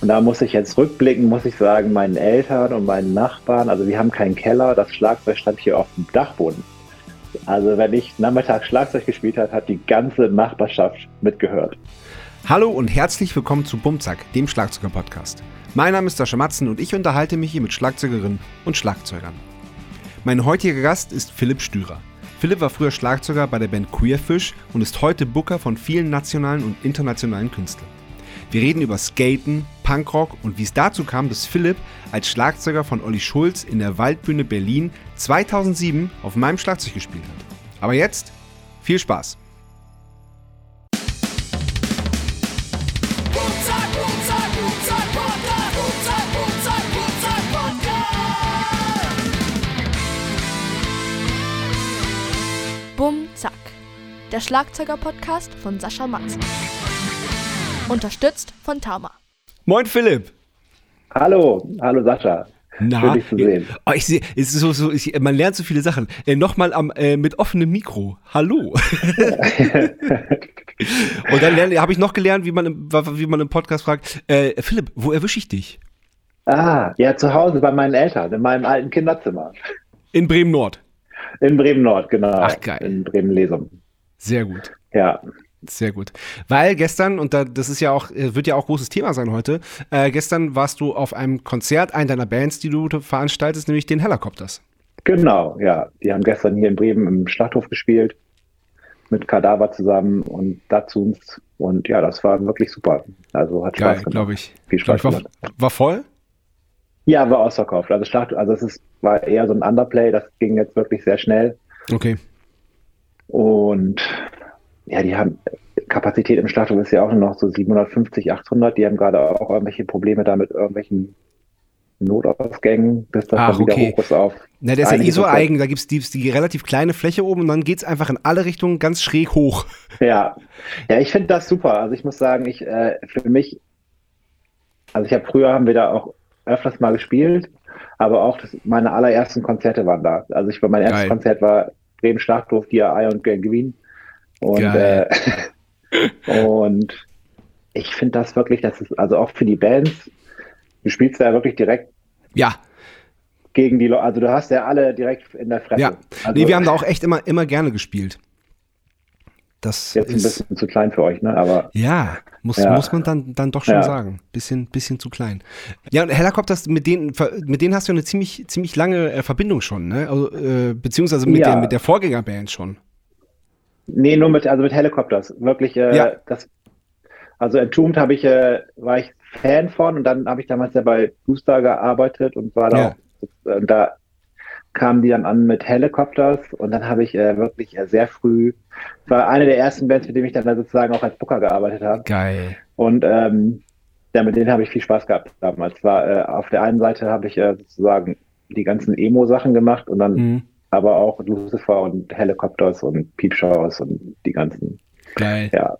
Und da muss ich jetzt rückblicken, muss ich sagen, meinen Eltern und meinen Nachbarn, also wir haben keinen Keller, das Schlagzeug stand hier auf dem Dachboden. Also wenn ich nachmittags Schlagzeug gespielt habe, hat die ganze Nachbarschaft mitgehört. Hallo und herzlich willkommen zu Bumzack, dem Schlagzeuger-Podcast. Mein Name ist Sascha Matzen und ich unterhalte mich hier mit Schlagzeugerinnen und Schlagzeugern. Mein heutiger Gast ist Philipp Stürer. Philipp war früher Schlagzeuger bei der Band Queerfish und ist heute Booker von vielen nationalen und internationalen Künstlern. Wir reden über Skaten, Punkrock und wie es dazu kam, dass Philipp als Schlagzeuger von Olli Schulz in der Waldbühne Berlin 2007 auf meinem Schlagzeug gespielt hat. Aber jetzt viel Spaß! Bum Zack. Der Schlagzeuger-Podcast von Sascha Matzen. Unterstützt von Tama. Moin Philipp! Hallo, hallo Sascha. Na, Schön, dich zu sehen. Oh, ich sehe, es ist so, so ich, man lernt so viele Sachen. Äh, Nochmal am, äh, mit offenem Mikro. Hallo. Und dann habe ich noch gelernt, wie man, im, wie man im Podcast fragt, äh, Philipp, wo erwische ich dich? ah, ja, zu Hause bei meinen Eltern, in meinem alten Kinderzimmer. In Bremen Nord. In Bremen-Nord, genau. Ach, geil. In Bremen-Lesum. Sehr gut. Ja. Sehr gut. Weil gestern, und da, das ist ja auch, äh, wird ja auch großes Thema sein heute, äh, gestern warst du auf einem Konzert, einen deiner Bands, die du veranstaltest, nämlich den Helicopters. Genau, ja. Die haben gestern hier in Bremen im Schlachthof gespielt. Mit Kadaver zusammen und Datsuns. Und ja, das war wirklich super. Also hat Geil, Spaß gemacht. glaube ich. Viel Spaß Glaub ich, gemacht. war, war voll? Ja, war ausverkauft. Also Schlacht, also es ist, war eher so ein Underplay, das ging jetzt wirklich sehr schnell. Okay. Und ja, die haben Kapazität im Schlachthof ist ja auch nur noch so 750, 800. Die haben gerade auch irgendwelche Probleme da mit irgendwelchen Notausgängen, bis das Ach, dann wieder okay. hoch ist auf. Na, der ist ja eh einiges so Prozent. eigen, da gibt's die, die relativ kleine Fläche oben und dann geht's einfach in alle Richtungen ganz schräg hoch. Ja, ja, ich finde das super. Also ich muss sagen, ich äh, für mich, also ich habe früher haben wir da auch öfters mal gespielt, aber auch das, meine allerersten Konzerte waren da. Also ich war mein erstes Geil. Konzert war Bremen Schlachthof, Dia und Gangrene und äh, und ich finde das wirklich, das ist also auch für die Bands. Du spielst da wirklich direkt Ja, gegen die Leute, also du hast ja alle direkt in der Fresse. ja. Also, nee, wir haben da auch echt immer, immer gerne gespielt. Das jetzt ein ist, bisschen zu klein für euch, ne? Aber ja, muss, Ja. muss man dann, dann doch schon Ja. sagen. Bisschen, bisschen zu klein. Ja, und Helicopters, mit denen, mit denen hast du eine ziemlich, ziemlich lange äh, Verbindung schon, ne? Also, äh, beziehungsweise mit, Ja. der, mit der Vorgängerband schon. Nee, nur mit, also mit Helicopters. Wirklich, äh, Ja. das, also Entombed habe ich, äh, war ich Fan von und dann habe ich damals ja bei Booster gearbeitet und war da Ja. auch, und da kamen die dann an mit Helicopters und dann habe ich äh, wirklich äh, sehr früh, war eine der ersten Bands, mit denen ich dann da sozusagen auch als Booker gearbeitet habe. Geil. Und ähm, ja, mit denen habe ich viel Spaß gehabt damals. War, äh, auf der einen Seite habe ich äh, sozusagen die ganzen Emo-Sachen gemacht und dann Mhm. Aber auch Lucifer und Helicopters und Peepshows und die ganzen, Geil. ja.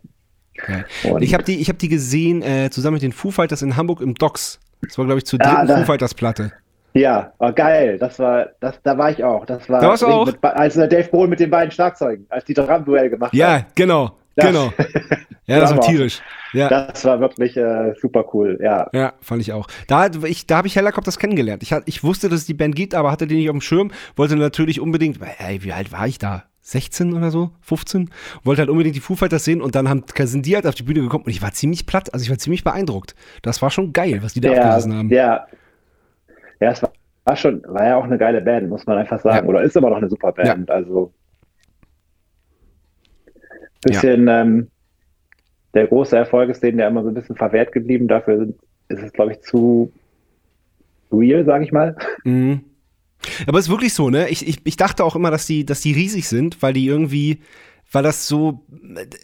Geil. Ich habe die, ich hab die gesehen äh, zusammen mit den Foo Fighters in Hamburg im Docks. Das war, glaube ich, zur Ja, dritten da- Foo Fighters Platte. ja, oh, geil. Das war, das, da war ich auch. Das war, Da warst du auch? Mit, als Dave Grohl mit den beiden Schlagzeugen, als die Drum-Duell gemacht haben. Ja, genau. Das- Genau. Ja, das war tierisch. Ja. Das war wirklich äh, super cool. Ja, Ja, fand ich auch. Da, ich, da habe ich Helicopters kennengelernt. Ich, ich wusste, dass es die Band gibt, aber hatte die nicht auf dem Schirm. Wollte natürlich unbedingt, ey, wie alt war ich da? 16 oder so? 15? Wollte halt unbedingt die Foo Fighters sehen und dann haben, sind die halt auf die Bühne gekommen und ich war ziemlich platt, also ich war ziemlich beeindruckt. Das war schon geil, was die da ja, abgerissen haben. ja. Ja, es war, war schon, war ja auch eine geile Band, muss man einfach sagen. Ja. Oder ist immer noch eine super Band. Also bisschen ähm, der große Erfolg ist denen ja immer so ein bisschen verwehrt geblieben. Dafür ist es, glaube ich, zu real, sage ich mal. Mhm. Aber es ist wirklich so, ne? Ich, ich, ich dachte auch immer, dass die, dass die riesig sind, weil die irgendwie, weil das so,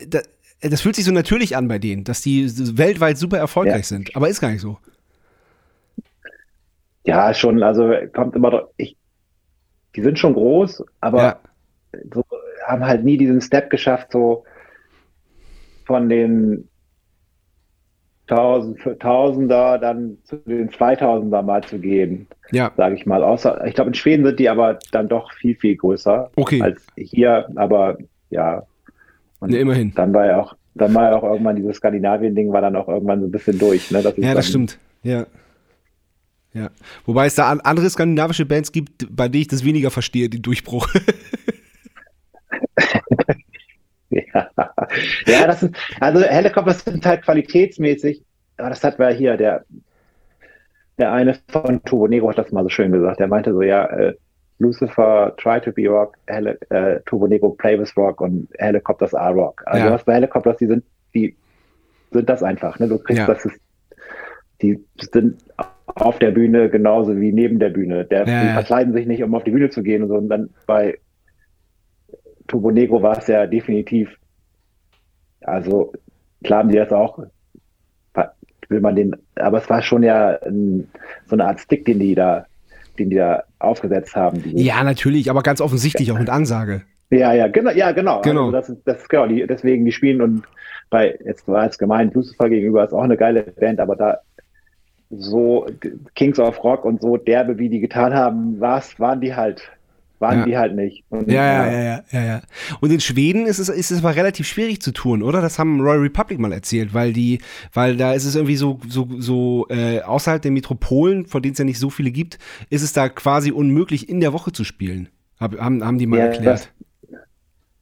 das, das fühlt sich so natürlich an bei denen, dass die weltweit super erfolgreich Ja. sind. Aber ist gar nicht so. Ja, schon, also kommt immer ich, die sind schon groß, aber ja. so, haben halt nie diesen Step geschafft, so von den Tausend, Tausender dann zu den 2000er mal zu gehen, Ja. sage ich mal. Außer, ich glaube, in Schweden sind die aber dann doch viel, viel größer Okay. als hier, aber ja. Und Ne, immerhin. dann war ja auch, dann war ja auch irgendwann dieses Skandinavien-Ding war dann auch irgendwann so ein bisschen durch, ne? Das Ja, das stimmt. Ja. Ja. Wobei es da andere skandinavische Bands gibt, bei denen ich das weniger verstehe, den Durchbruch. ja. ja, das ist, also Helikopter sind halt qualitätsmäßig, aber das hat wir hier, der, der eine von Turbo Negro hat das mal so schön gesagt. Der meinte so, ja, äh, Lucifer Try to be Rock, Heli äh, Turbo Negro Play with Rock und Helicopters are Rock. Also ja. was bei Helicopters, die sind, die sind das einfach. Ne? Du kriegst ja. das ist, die sind auf der Bühne genauso wie neben der Bühne. Der, ja, die verkleiden sich nicht, um auf die Bühne zu gehen und so. Und dann bei Turbo Negro war es ja definitiv, also klar haben die das auch, will man den, aber es war schon ja ein, so eine Art Stick, den die da, den die da aufgesetzt haben. Ja, natürlich, aber ganz offensichtlich auch mit Ansage. Ja, ja, genau, ja, genau. genau. Also das ist, das ist genau, die, deswegen die spielen und bei, jetzt war es gemeint, Lucifer gegenüber ist auch eine geile Band, aber da so Kings of Rock und so derbe, wie die getan haben, was waren die halt waren ja. die halt nicht. Und, ja, ja, ja, ja, ja, ja. Und in Schweden ist es, ist es aber relativ schwierig zu tun, oder? Das haben Royal Republic mal erzählt, weil die, weil da ist es irgendwie so, so, so äh, außerhalb der Metropolen, von denen es ja nicht so viele gibt, ist es da quasi unmöglich, in der Woche zu spielen. Hab, haben, haben die mal ja, erklärt. Das,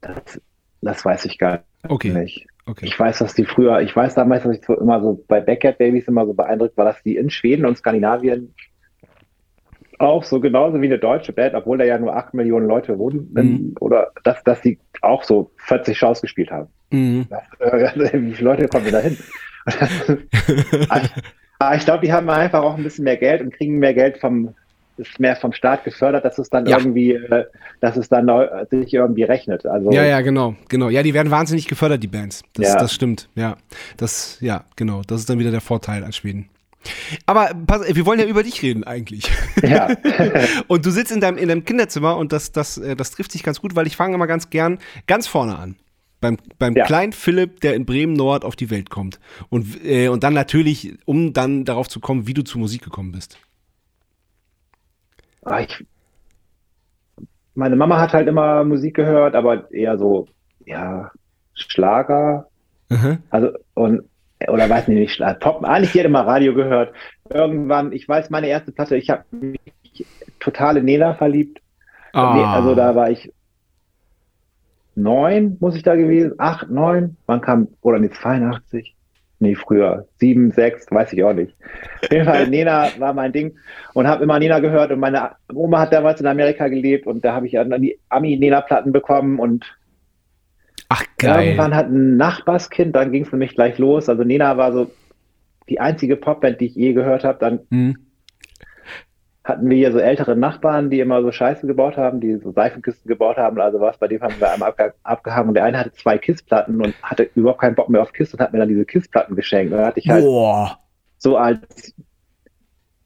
das, das, weiß ich gar okay. nicht. Okay. Ich weiß, dass die früher, ich weiß damals, dass ich so immer so bei Backyard Babies immer so beeindruckt war, dass die in Schweden und Skandinavien auch so genauso wie eine deutsche Band, obwohl da ja nur acht Millionen Leute wohnen, mhm. oder dass, dass die auch so 40 Shows gespielt haben. Mhm. Das, äh, wie viele Leute kommen da hin? Aber ich glaube, die haben einfach auch ein bisschen mehr Geld und kriegen mehr Geld vom, ist mehr vom Staat gefördert, dass es dann ja. irgendwie, äh, dass es dann sich irgendwie rechnet. Also ja, ja, genau, genau. Ja, die werden wahnsinnig gefördert, die Bands. Das, ja. das stimmt. Ja, das, ja, genau. Das ist dann wieder der Vorteil an Schweden. Aber pass, wir wollen ja über dich reden eigentlich. Ja. und du sitzt in deinem, in deinem Kinderzimmer und das, das, äh, das trifft sich ganz gut, weil ich fange immer ganz gern ganz vorne an. Beim, beim ja. kleinen Philipp, der in Bremen Nord auf die Welt kommt. Und, äh, und dann natürlich, um dann darauf zu kommen, wie du zur Musik gekommen bist. Ah, ich, meine Mama hat halt immer Musik gehört, aber eher so, ja, Schlager. Mhm. Also, und oder weiß nicht, Pop, eigentlich jeder mal Radio gehört. Irgendwann, ich weiß, meine erste Platte, ich habe mich total in Nena verliebt. Ah. Also da war ich neun, muss ich da gewesen, acht, neun, wann kam, oder nee, 82? Nee, früher, sieben, sechs, weiß ich auch nicht. Auf jeden Fall, Nena war mein Ding und habe immer Nena gehört und meine Oma hat damals in Amerika gelebt und da habe ich dann die Ami-Nena-Platten bekommen und Ach, geil. Irgendwann hat ein Nachbarskind, dann ging es nämlich gleich los. Also Nena war so die einzige Popband, die ich je gehört habe. Dann mhm. hatten wir hier so ältere Nachbarn, die immer so Scheiße gebaut haben, die so Seifenkisten gebaut haben. Also was, bei dem haben wir einmal abge abgehangen. Und der eine hatte zwei Kissplatten und hatte überhaupt keinen Bock mehr auf Kiss und hat mir dann diese Kissplatten geschenkt. Und dann hatte ich halt Boah. so als,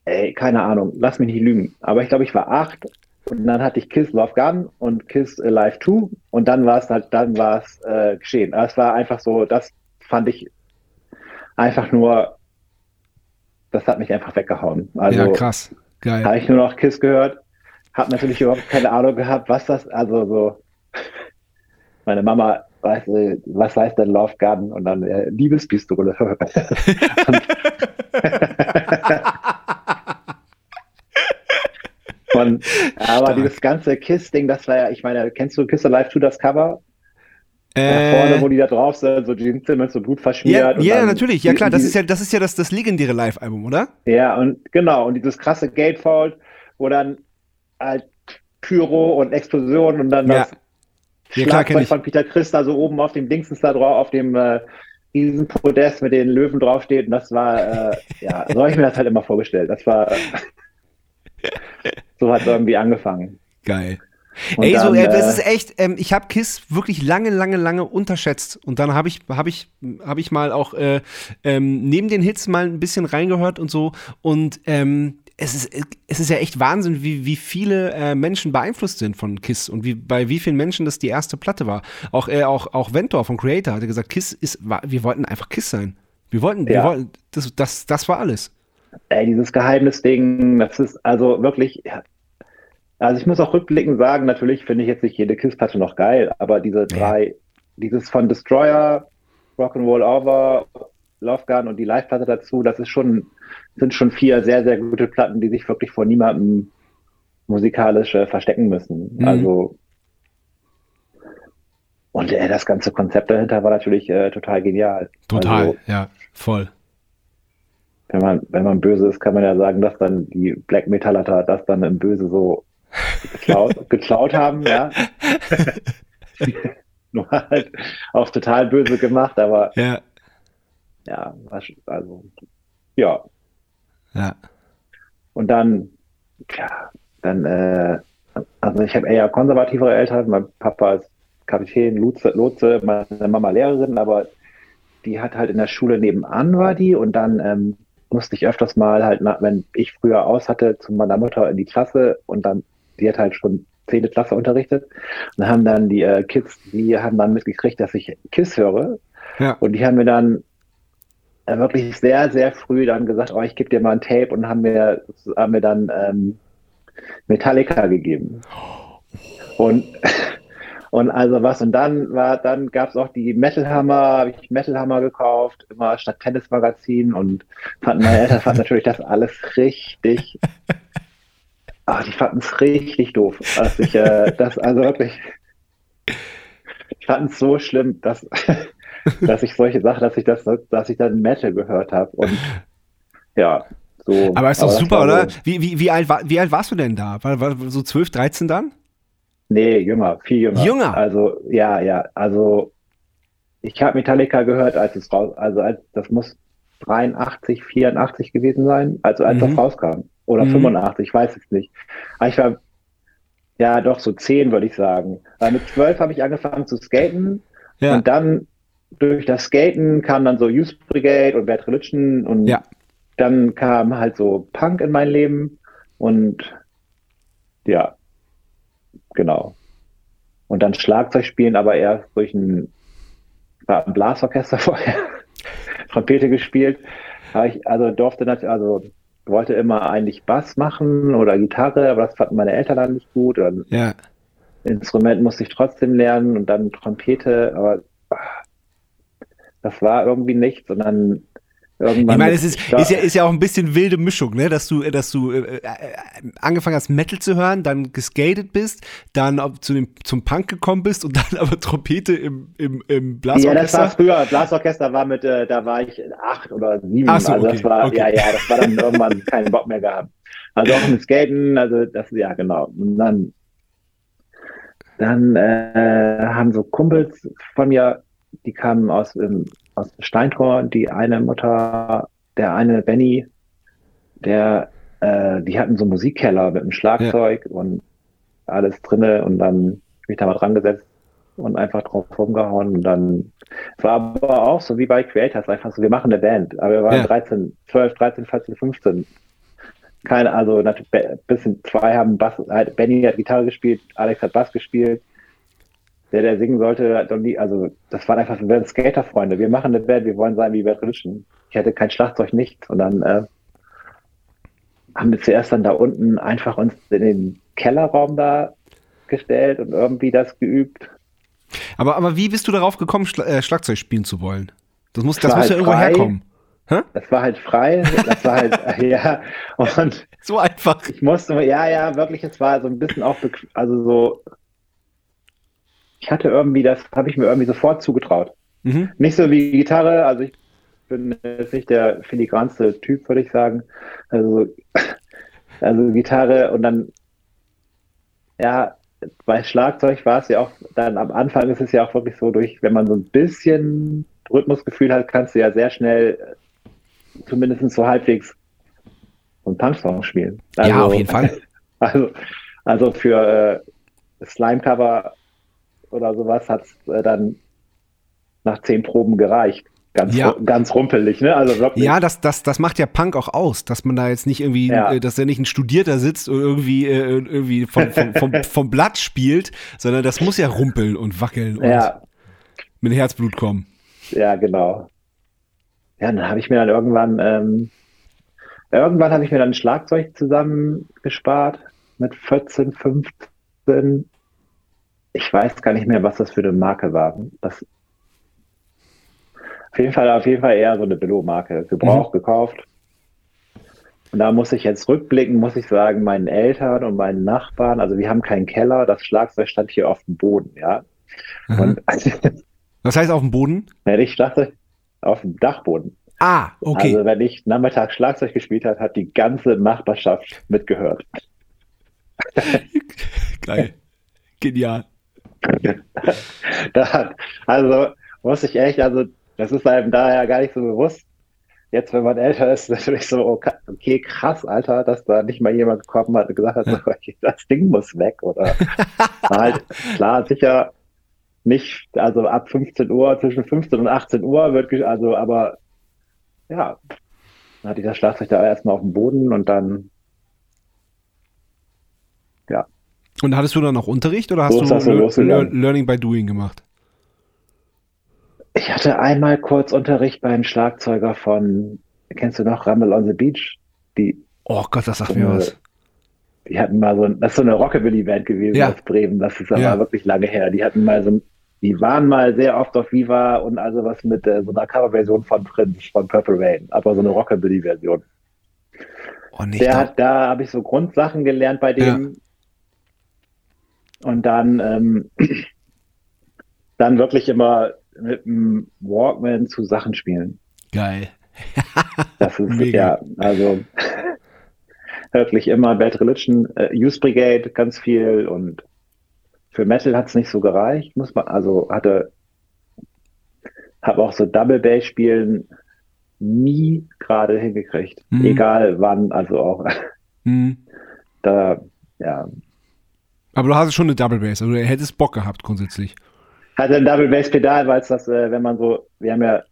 ey, keine Ahnung, lass mich nicht lügen. Aber ich glaube, ich war acht und dann hatte ich Kiss Love Gun und Kiss Alive 2 und dann war es halt, dann war es äh, geschehen. Es war einfach so, das fand ich einfach nur, das hat mich einfach weggehauen. Also, ja, krass. Geil. Habe ich nur noch Kiss gehört, habe natürlich überhaupt keine Ahnung gehabt, was das, also so, meine Mama weiß, was heißt denn Love Gun und dann äh, Liebespistole. Und, aber Stark. dieses ganze Kiss-Ding, das war ja, ich meine, kennst du Kiss Alive 2 das Cover? Äh, da vorne, wo die da drauf sind, so Gene Simmons so Blut verschmiert. Ja, ja natürlich, ja klar, das ist ja, das ist ja das, das legendäre Live-Album, oder? Ja, und genau, und dieses krasse Gatefold, wo dann halt Pyro und Explosion und dann ja. das ja, Schlagzeug von Peter Christa so oben auf dem Dingsens da drauf, auf dem äh, Podest mit den Löwen draufsteht. Und das war, äh, ja, so habe ich mir das halt immer vorgestellt. Das war. so hat es irgendwie angefangen. Geil. Und Ey, dann, so, äh, das ist echt, ähm, ich habe KISS wirklich lange, lange, lange unterschätzt. Und dann habe ich, habe ich, habe ich mal auch äh, ähm, neben den Hits mal ein bisschen reingehört und so. Und ähm, es ist, es ist ja echt Wahnsinn, wie, wie viele äh, Menschen beeinflusst sind von KISS und wie, bei wie vielen Menschen das die erste Platte war. Auch, äh, auch, auch Ventor von Creator hatte gesagt, KISS ist, wir wollten einfach KISS sein. Wir wollten, ja. wir wollten, das, das, das war alles. Ey, dieses Geheimnis-Ding, das ist also wirklich, also ich muss auch rückblickend sagen, natürlich finde ich jetzt nicht jede Kiss-Platte noch geil, aber diese drei, ja. dieses von Destroyer, Rock'n'Roll Over Love Gun und die Live-Platte dazu, das ist schon, sind schon vier sehr, sehr gute Platten, die sich wirklich vor niemandem musikalisch äh, verstecken müssen. Mhm. Also und äh, das ganze Konzept dahinter war natürlich äh, total genial. Total, Also, ja, voll. Wenn man, wenn man böse ist, kann man ja sagen, dass dann die Black Metallater das dann im Böse so geklaut, geklaut haben, ja. Nur halt auch total böse gemacht, aber Ja, ja, also ja. ja. Und dann, ja, dann, äh, also ich habe eher konservativere Eltern. Mein Papa ist Kapitän, Lotse, Lotse, meine Mama Lehrerin, aber die hat halt in der Schule nebenan war die und dann ähm, musste ich öfters mal halt, nach, wenn ich früher aus hatte, zu meiner Mutter in die Klasse und dann, die hat halt schon zehnte Klasse unterrichtet und haben dann die äh, Kids, die haben dann mitgekriegt, dass ich KISS höre Ja. und die haben mir dann äh, wirklich sehr, sehr früh dann gesagt, oh, ich gebe dir mal ein Tape und haben mir, haben mir dann ähm, Metallica gegeben. Und, und also was, und dann war, dann gab es auch die Metal Hammer, habe ich Metal Hammer gekauft, immer statt Tennismagazin und fanden meine Eltern fanden natürlich das alles richtig. Ah, die fanden es richtig doof. Dass ich, äh, das, also wirklich, ich fand es so schlimm, dass, dass ich solche Sachen, dass ich das, dass ich dann Metal gehört habe. Und ja, so. Aber ist doch das super, oder? So, Wie, wie, wie, alt war, wie alt warst du denn da? War, war so 12, 13 dann? Nee, jünger, viel jünger. Jünger? Also, ja, ja, also ich habe Metallica gehört, als es raus, also als das muss 83, 84 gewesen sein, also als Mhm. das rauskam. Oder Mhm. 85, ich weiß es nicht. Aber ich war, ja, doch so 10, würde ich sagen. Weil mit 12 habe ich angefangen zu skaten Ja. und dann durch das Skaten kam dann so Youth Brigade und Bad Religion und Ja. dann kam halt so Punk in mein Leben und ja, genau. Und dann Schlagzeug spielen, aber erst durch ein, war ein Blasorchester vorher, Trompete gespielt. Ich, also durfte natürlich, also wollte immer eigentlich Bass machen oder Gitarre, aber das fanden meine Eltern dann nicht gut. Und Ja. Instrument musste ich trotzdem lernen und dann Trompete, aber ah, das war irgendwie nichts und dann irgendwann. Ich meine, es ist, Ja. ist, ja, ist ja auch ein bisschen wilde Mischung, ne? dass du, dass du äh, äh, angefangen hast, Metal zu hören, dann geskatet bist, dann zu dem, zum Punk gekommen bist und dann aber Trompete im, im, im Ja, das war Blasorchester. früher. Blasorchester war mit, äh, da war ich acht oder sieben. Ach so, also okay, das war, okay. ja, ja, das war dann irgendwann keinen Bock mehr gehabt. Also auch mit Skaten, also das, ja, genau. Und dann, dann äh, haben so Kumpels von mir, die kamen aus, ähm, aus Steintor, die eine Mutter, der eine Benny, der, äh, die hatten so einen Musikkeller mit einem Schlagzeug und alles drinne und dann mich da mal dran gesetzt und einfach drauf rumgehauen und dann war aber auch so wie bei Creators, einfach so, wir machen eine Band, aber wir waren Ja. 13, 12, 13, 14, 15. Keine, also natürlich be- bisschen zwei haben Bass, halt, Benny hat Gitarre gespielt, Alex hat Bass gespielt. Der, der singen sollte, also das waren einfach, wir sind Skaterfreunde, wir machen eine Band, wir wollen sein wie Bad Religion. Ich hatte kein Schlagzeug, nichts und dann äh, haben wir zuerst dann da unten einfach uns in den Kellerraum da gestellt und irgendwie das geübt. Aber, aber wie bist du darauf gekommen, Schla äh, Schlagzeug spielen zu wollen? Das muss, das muss ja halt irgendwo frei. herkommen. Das war halt frei, das war halt, ja, und So einfach. ich musste, ja, ja, wirklich, es war so ein bisschen auch, also so, ich hatte irgendwie, das habe ich mir irgendwie sofort zugetraut. Mhm. Nicht so wie Gitarre, also ich bin jetzt nicht der filigranste Typ, würde ich sagen. Also, also Gitarre und dann, ja, bei Schlagzeug war es ja auch, dann am Anfang ist es ja auch wirklich so durch, wenn man so ein bisschen Rhythmusgefühl hat, kannst du ja sehr schnell äh, zumindest so halbwegs so einen Punksong spielen. Ja, auf jeden Fall. Also, also für äh, Slime-Cover oder sowas hat es äh, dann nach zehn Proben gereicht. Ganz, Ja. ganz rumpelig, ne? Also wirklich. Ja, das, das, das macht ja Punk auch aus, dass man da jetzt nicht irgendwie, Ja. äh, dass er nicht ein Studierter sitzt und irgendwie, äh, irgendwie vom, vom, vom, vom Blatt spielt, sondern das muss ja rumpeln und wackeln und ja, mit Herzblut kommen. ja, genau. Ja, dann habe ich mir dann irgendwann, ähm, irgendwann habe ich mir dann ein Schlagzeug zusammengespart mit 14, 15. Ich weiß gar nicht mehr, was das für eine Marke war. Das, Auf jeden Fall, auf jeden Fall eher so eine Billo-Marke. Gebraucht, mhm. gekauft. Und da muss ich jetzt rückblicken, muss ich sagen, meinen Eltern und meinen Nachbarn, also wir haben keinen Keller, das Schlagzeug stand hier auf dem Boden, ja. Mhm. Und, Was heißt auf dem Boden? Wenn ich Schlagzeug auf dem Dachboden. Ah, okay. Also wenn ich nachmittags Schlagzeug gespielt habe, hat die ganze Nachbarschaft mitgehört. Geil. Genial. da, also muss ich echt, also das ist einem daher gar nicht so bewusst. Jetzt, wenn man älter ist, natürlich so, okay, krass, Alter, dass da nicht mal jemand gekommen hat und gesagt hat, so, das Ding muss weg. Oder halt, klar, sicher nicht, also ab 15 Uhr, zwischen 15 und 18 Uhr wird, also, aber ja, dann hatte ich das Schlagzeug da erstmal auf dem Boden und dann, ja. Und hattest du dann noch Unterricht oder hast so du Le Learning by Doing gemacht? Ich hatte einmal kurz Unterricht beim Schlagzeuger von, kennst du noch, Rumble on the Beach? Die, oh Gott, das sagt so mir was. Die hatten mal so, das ist so eine Rockabilly-Band gewesen ja. aus Bremen, das ist aber ja. wirklich lange her. Die hatten mal so, die waren mal sehr oft auf Viva und also was mit äh, so einer Coverversion von Prince, von Purple Rain, aber so eine Rockabilly-Version. Oh, Der hat, da habe ich so Grundsachen gelernt bei dem. Ja. Und dann, ähm, dann wirklich immer mit dem Walkman zu Sachen spielen. Geil. das ist Mega. ja, also wirklich immer Bad Religion, äh, Youth Brigade ganz viel und für Metal hat es nicht so gereicht, muss man, also hatte, habe auch so Double Bass spielen nie gerade hingekriegt, mhm. egal wann, also auch mhm. da, ja. Aber du hast schon eine Double Bass, also du hättest Bock gehabt grundsätzlich hatte ein Double Bass Pedal, weil es das, äh, wenn man so, wir haben ja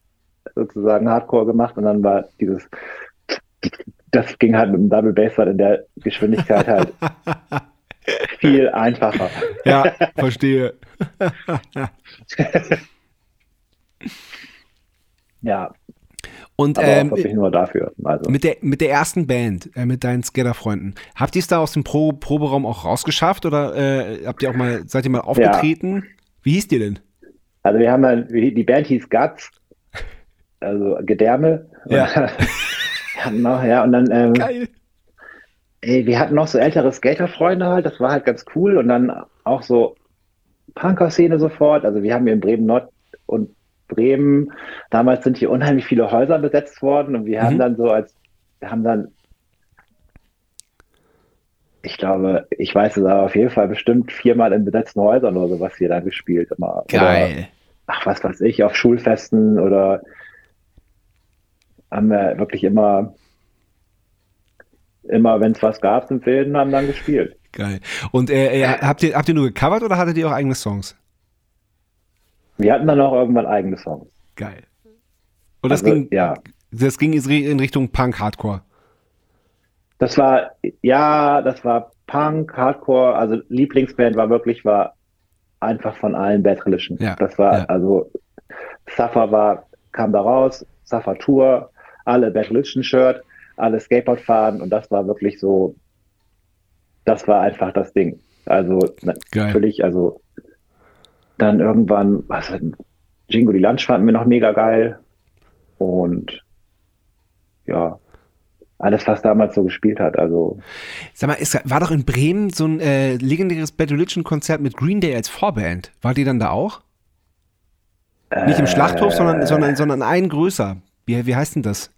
sozusagen Hardcore gemacht und dann war dieses, das ging halt mit dem Double Bass halt in der Geschwindigkeit halt viel einfacher. Ja, verstehe. ja. Und ähm, nur dafür. Also. Mit, der, mit der ersten Band, äh, mit deinen Skater-Freunden, habt ihr es da aus dem Pro Proberaum auch rausgeschafft oder äh, habt ihr auch mal, seid ihr mal aufgetreten? Ja. Wie hieß die denn? Also wir haben ja, die Band hieß Guts, also Gedärme. Ja. hatten noch, ja, und dann, ähm, Geil. Ey, wir hatten noch so ältere Skaterfreunde halt, das war halt ganz cool und dann auch so Punker-Szene sofort. Also wir haben hier in Bremen Nord und Bremen, damals sind hier unheimlich viele Häuser besetzt worden und wir mhm. haben dann so als, wir haben dann ich glaube, ich weiß es aber auf jeden Fall bestimmt viermal in besetzten Häusern oder sowas hier dann gespielt. Immer. Geil. Oder, ach, was weiß ich, auf Schulfesten oder haben wir wirklich immer, immer wenn es was gab, sind wir haben dann gespielt. Geil. Und äh, äh, habt, ihr, habt ihr nur gecovert oder hattet ihr auch eigene Songs? Wir hatten dann auch irgendwann eigene Songs. Geil. Und das also, ging, ja. das ging in Richtung Punk Hardcore. Das war, ja, das war Punk, Hardcore, also Lieblingsband war wirklich, war einfach von allen Bad Religion. Ja, das war, ja. also, Suffer war, kam da raus, Suffer Tour, alle Bad Religion Shirt, alle Skateboard fahren und das war wirklich so, das war einfach das Ding. Also, Geil. natürlich, also, dann irgendwann, was Jingo die Lunch fanden wir noch mega geil und ja, alles, was damals so gespielt hat. Also Sag mal, es war doch in Bremen so ein äh, legendäres Bad Religion Konzert mit Green Day als Vorband. War die dann da auch? Äh, Nicht im Schlachthof, sondern, sondern, sondern ein größer. Wie, wie heißt denn das?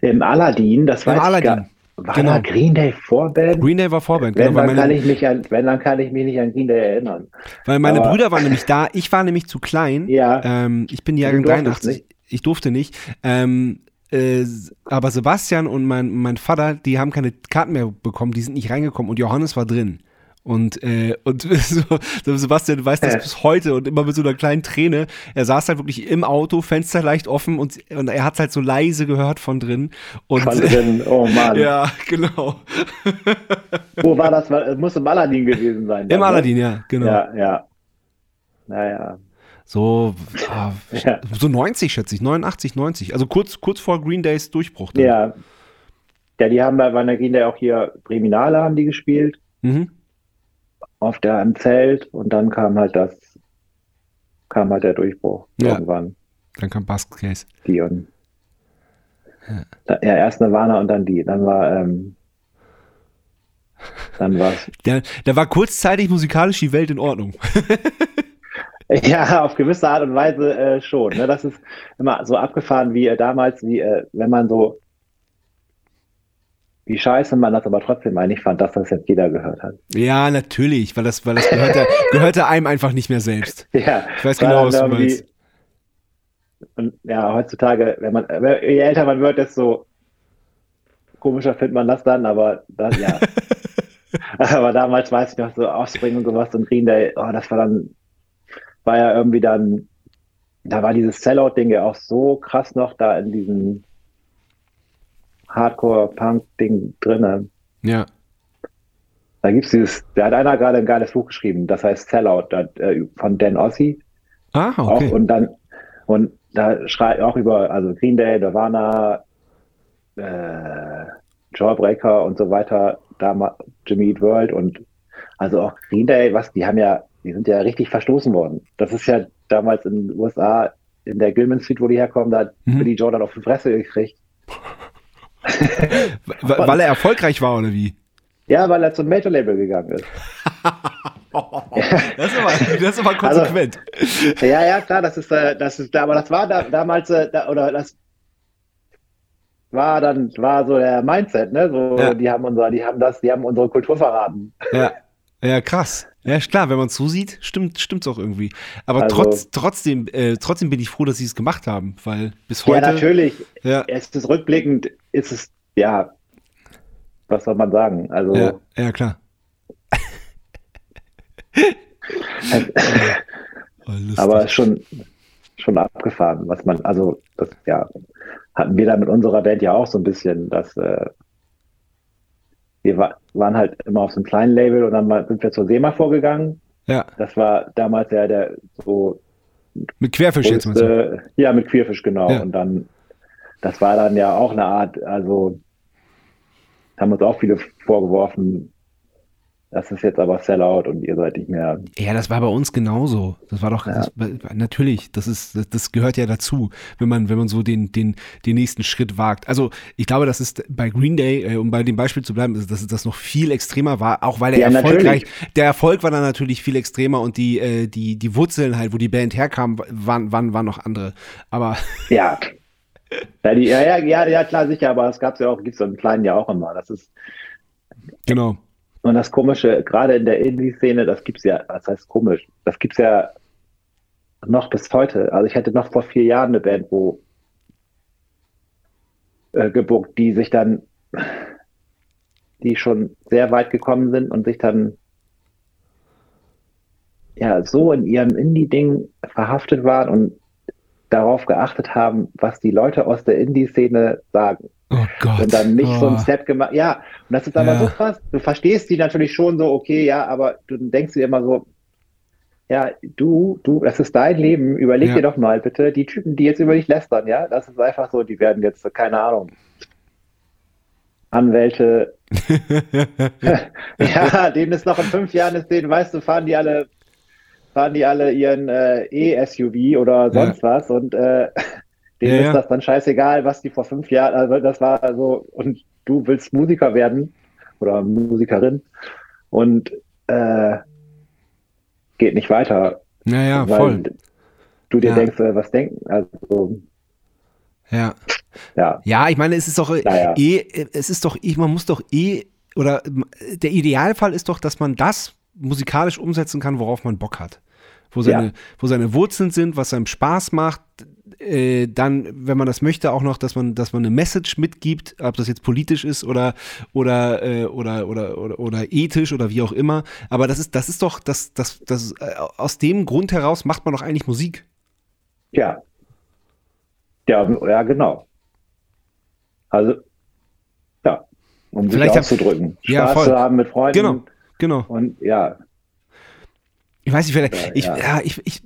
Im Aladdin, das war Aladdin. War genau. da Green Day Vorband? Green Day war Vorband, wenn, genau. Dann meine, kann ich mich an, wenn, dann kann ich mich nicht an Green Day erinnern. Weil meine Aber, Brüder waren nämlich da, ich war nämlich zu klein. Ja. Ähm, ich bin Jahrgang 83. Ich durfte nicht. Ähm, äh, aber Sebastian und mein, mein Vater, die haben keine Karten mehr bekommen, die sind nicht reingekommen und Johannes war drin. Und, äh, und so, Sebastian weiß das bis heute und immer mit so einer kleinen Träne. Er saß halt wirklich im Auto, Fenster leicht offen und, und er hat halt so leise gehört von drin. Und, von drin, oh Mann. Ja, genau. Wo war das? Es muss im Aladdin gewesen sein. Im Aladdin, ja, genau. Ja, ja. Naja. So, ah, ja. so 90 schätze ich, 89, 90. Also kurz, kurz vor Green Days Durchbruch. Dann. Ja. Ja, die haben bei Green Day auch hier Breminale haben die gespielt. Mhm. Auf der im Zelt und dann kam halt das, kam halt der Durchbruch ja. irgendwann. Dann kam Basket Case. Die und. Ja. ja, erst Nirvana und dann die. Dann war, ähm, dann war's. Da, da war kurzzeitig musikalisch die Welt in Ordnung. Ja, auf gewisse Art und Weise äh, schon. Ne? Das ist immer so abgefahren wie äh, damals, wie äh, wenn man so, wie scheiße man das aber trotzdem eigentlich fand, dass das jetzt jeder gehört hat. Ja, natürlich, weil das, weil das gehörte, gehörte einem einfach nicht mehr selbst. Ja, Ich weiß genau, was du meinst. Und ja, heutzutage, wenn man, je älter man wird, desto komischer findet man das dann, aber das, ja. aber damals weiß ich noch so Offspring und sowas und Green Day, oh, das war dann, war ja irgendwie dann, da war dieses Sellout-Ding ja auch so krass noch da in diesem Hardcore-Punk-Ding drinne. Ja. Da gibt's dieses, da hat einer gerade ein geiles Buch geschrieben, das heißt Sellout, äh, von Dan Ossi. Ah, Auch, okay. und dann, und da schreibt auch über, also Green Day, Nirvana, äh, Jawbreaker und so weiter, da Jimmy Eat World und also auch Green Day, was, die haben ja, die sind ja richtig verstoßen worden. Das ist ja damals in den USA, in der Gilman Street, wo die herkommen, da hat Mhm. Billy Jordan auf die Fresse gekriegt. Weil er erfolgreich war, oder wie? Ja, weil er zum Major-Label gegangen ist. Das ist aber, das ist aber Also- konsequent. Ja, ja, klar, das ist, äh, das ist, aber das war da, damals, äh, da, oder das war dann, war so der Mindset, ne? So, Ja. die haben unser, die haben das, die haben unsere Kultur verraten. Ja. Ja, krass. Ja, klar, wenn man es so sieht, stimmt stimmt's auch irgendwie. Aber Also- trotz, trotzdem, äh, trotzdem bin ich froh, dass sie es gemacht haben, weil bis heute. ja, natürlich. Ja, Es ist rückblickend, ist es, ja, was soll man sagen? Also, ja, ja, klar. Oh, aber es schon, schon abgefahren, was man, also, das, ja, hatten wir da mit unserer Band ja auch so ein bisschen, dass, äh, wir wa waren halt immer auf so einem kleinen Label und dann sind wir zur SEMA vorgegangen. ja, Das war damals ja der so mit Querfisch jetzt mal so. größte, ja, mit Queerfisch, genau. Ja. Und dann, das war dann ja auch eine Art, also haben uns auch viele vorgeworfen, das ist jetzt aber Sellout und ihr seid nicht mehr. Ja, das war bei uns genauso. Das war doch, Ja. das, natürlich, das ist, das, das gehört ja dazu, wenn man, wenn man so den, den, den nächsten Schritt wagt. Also, ich glaube, das ist bei Green Day, äh, um bei dem Beispiel zu bleiben, dass das noch viel extremer war, auch weil der Ja, erfolgreich, natürlich. der Erfolg war dann natürlich viel extremer und die, äh, die, die Wurzeln halt, wo die Band herkam, waren, waren, waren noch andere. Aber, Ja. Ja, die, ja, ja, ja, ja, klar, sicher, aber es gab ja auch, gibt es im Kleinen ja auch immer. Das ist, genau. Und das Komische, gerade in der Indie-Szene, das gibt's ja, was heißt komisch, das gibt's ja noch bis heute. Also ich hatte noch vor vier Jahren eine Band, wo äh, gebucht, die sich dann, die schon sehr weit gekommen sind und sich dann ja so in ihrem Indie-Ding verhaftet waren und darauf geachtet haben, was die Leute aus der Indie-Szene sagen Oh Gott. und dann nicht oh. so ein Step gemacht. Ja, und das ist aber Ja. so krass. Du verstehst die natürlich schon so, okay, ja, aber du denkst dir immer so, ja, du, du, das ist dein Leben. Überleg Ja. dir doch mal bitte, die Typen, die jetzt über dich lästern, ja, das ist einfach so, die werden jetzt, keine Ahnung, Anwälte. ja, denen ist noch in fünf Jahren ist denen, weißt du, fahren die alle, fahren die alle ihren äh, E-SUV oder sonst was und äh, denen Ja, ist das dann scheißegal, was die vor fünf Jahren, also das war so, und du willst Musiker werden oder Musikerin und äh, geht nicht weiter. Naja, voll. Du dir Ja. denkst, äh, was denken, also Ja. ja, Ja, ich meine, es ist doch äh, Naja. eh, äh, es ist doch, eh, man muss doch eh, oder äh, der Idealfall ist doch, dass man das musikalisch umsetzen kann, worauf man Bock hat. Wo seine, Ja. wo seine Wurzeln sind, was einem Spaß macht. Äh, dann, wenn man das möchte, auch noch, dass man, dass man eine Message mitgibt, ob das jetzt politisch ist oder oder äh, oder, oder oder oder ethisch oder wie auch immer. Aber das ist, das ist doch, das, das, das äh, aus dem Grund heraus macht man doch eigentlich Musik. ja. Ja, ja, genau. Also, ja, um sich Vielleicht hab- auszudrücken. Ja, Spaß voll. zu haben mit Freunden. Genau, genau. Und ja, Ich weiß nicht, vielleicht, ich, ja. ich, ich,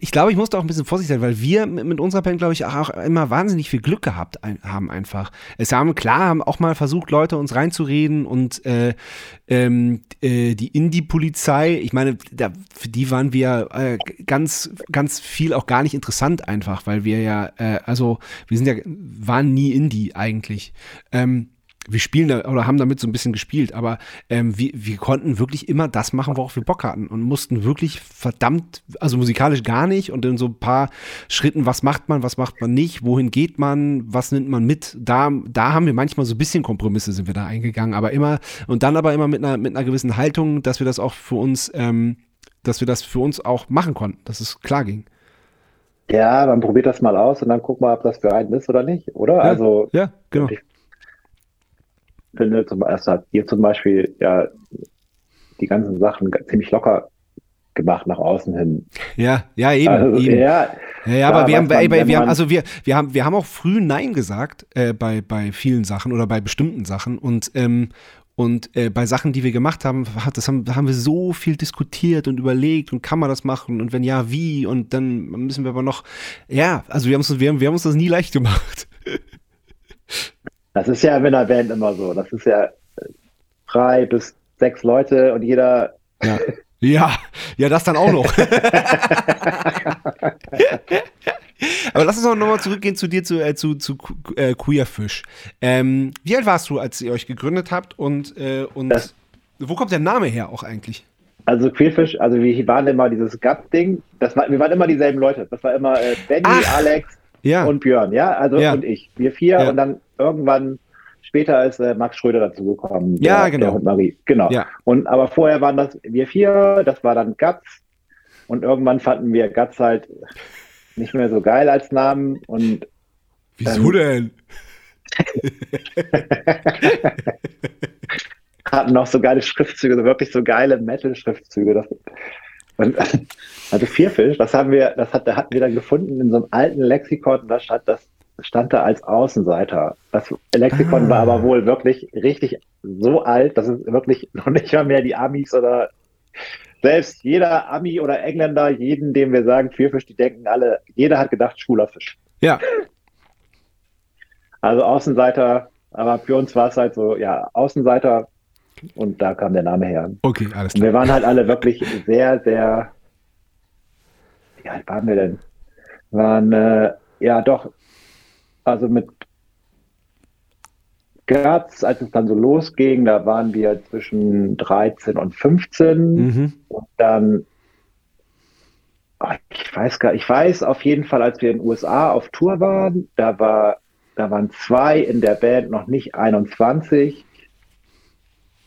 ich, glaube, ich musste auch ein bisschen vorsichtig sein, weil wir mit, unserer Band, glaube ich, auch immer wahnsinnig viel Glück gehabt haben einfach. Es haben, klar, haben auch mal versucht, Leute uns reinzureden und äh, ähm, äh, die Indie-Polizei, ich meine, da, für die waren wir äh, ganz, ganz viel auch gar nicht interessant einfach, weil wir ja, äh, also wir sind ja, waren nie Indie eigentlich. Ähm, wir spielen da oder haben damit so ein bisschen gespielt, aber ähm, wir, wir konnten wirklich immer das machen, worauf wir Bock hatten und mussten wirklich verdammt, also musikalisch gar nicht und in so ein paar Schritten, was macht man, was macht man nicht, wohin geht man, was nimmt man mit, da, da haben wir manchmal so ein bisschen Kompromisse sind wir da eingegangen, aber immer und dann aber immer mit einer, mit einer gewissen Haltung, dass wir das auch für uns, ähm, dass wir das für uns auch machen konnten, dass es klar ging. Ja, man probiert das mal aus und dann guck mal, ob das für einen ist oder nicht, oder? Ja, also ja, genau. Ich, finde, zum, also habt ihr zum Beispiel ja die ganzen Sachen ziemlich locker gemacht nach außen hin. Ja, ja, eben. Also, eben. Ja, ja, ja aber wir haben, man, ey, wir haben, also wir, wir haben, wir haben auch früh Nein gesagt äh, bei, bei vielen Sachen oder bei bestimmten Sachen und ähm, und äh, bei Sachen, die wir gemacht haben, das haben, haben wir so viel diskutiert und überlegt und kann man das machen und wenn ja, wie und dann müssen wir aber noch, ja, also wir haben wir haben, wir haben uns das nie leicht gemacht. Das ist ja in einer Band immer so. Das ist ja drei bis sechs Leute und jeder. Ja, ja, ja das dann auch noch. Aber lass uns auch nochmal zurückgehen zu dir, zu, äh, zu, zu äh, Queerfish. Ähm, wie alt warst du, als ihr euch gegründet habt und, äh, und das, wo kommt der Name her auch eigentlich? Also Queerfish, also wir waren immer dieses Gut-Ding, war, wir waren immer dieselben Leute. Das war immer äh, Benny, Ach, Alex ja. und Björn, ja, also ja. und ich. Wir vier ja. und dann irgendwann später ist äh, Max Schröder dazugekommen. Ja, der, genau. Der Marie. Genau. Ja. Und aber vorher waren das wir vier, das war dann Guts. Und irgendwann fanden wir Guts halt nicht mehr so geil als Namen. Und Wieso denn? hatten noch so geile Schriftzüge, so wirklich so geile Metal-Schriftzüge. also Vierfisch, das haben wir, das hat, hatten wir dann gefunden in so einem alten Lexikon, da stand das stand da als Außenseiter. Das Lexikon ah. war aber wohl wirklich richtig so alt, dass es wirklich noch nicht mal mehr die Amis oder selbst jeder Ami oder Engländer, jeden, dem wir sagen Queerfisch, die denken alle, jeder hat gedacht schwuler Fisch. Ja. Also Außenseiter, aber für uns war es halt so, ja, Außenseiter und da kam der Name her. Okay, alles klar. Und wir waren halt alle wirklich sehr, sehr, wie alt waren wir denn? Wir waren, äh, ja doch, also mit Graz, als es dann so losging, da waren wir zwischen 13 und 15 mhm. und dann oh, ich weiß gar, ich weiß auf jeden Fall, als wir in den USA auf Tour waren, da war, da waren zwei in der Band noch nicht 21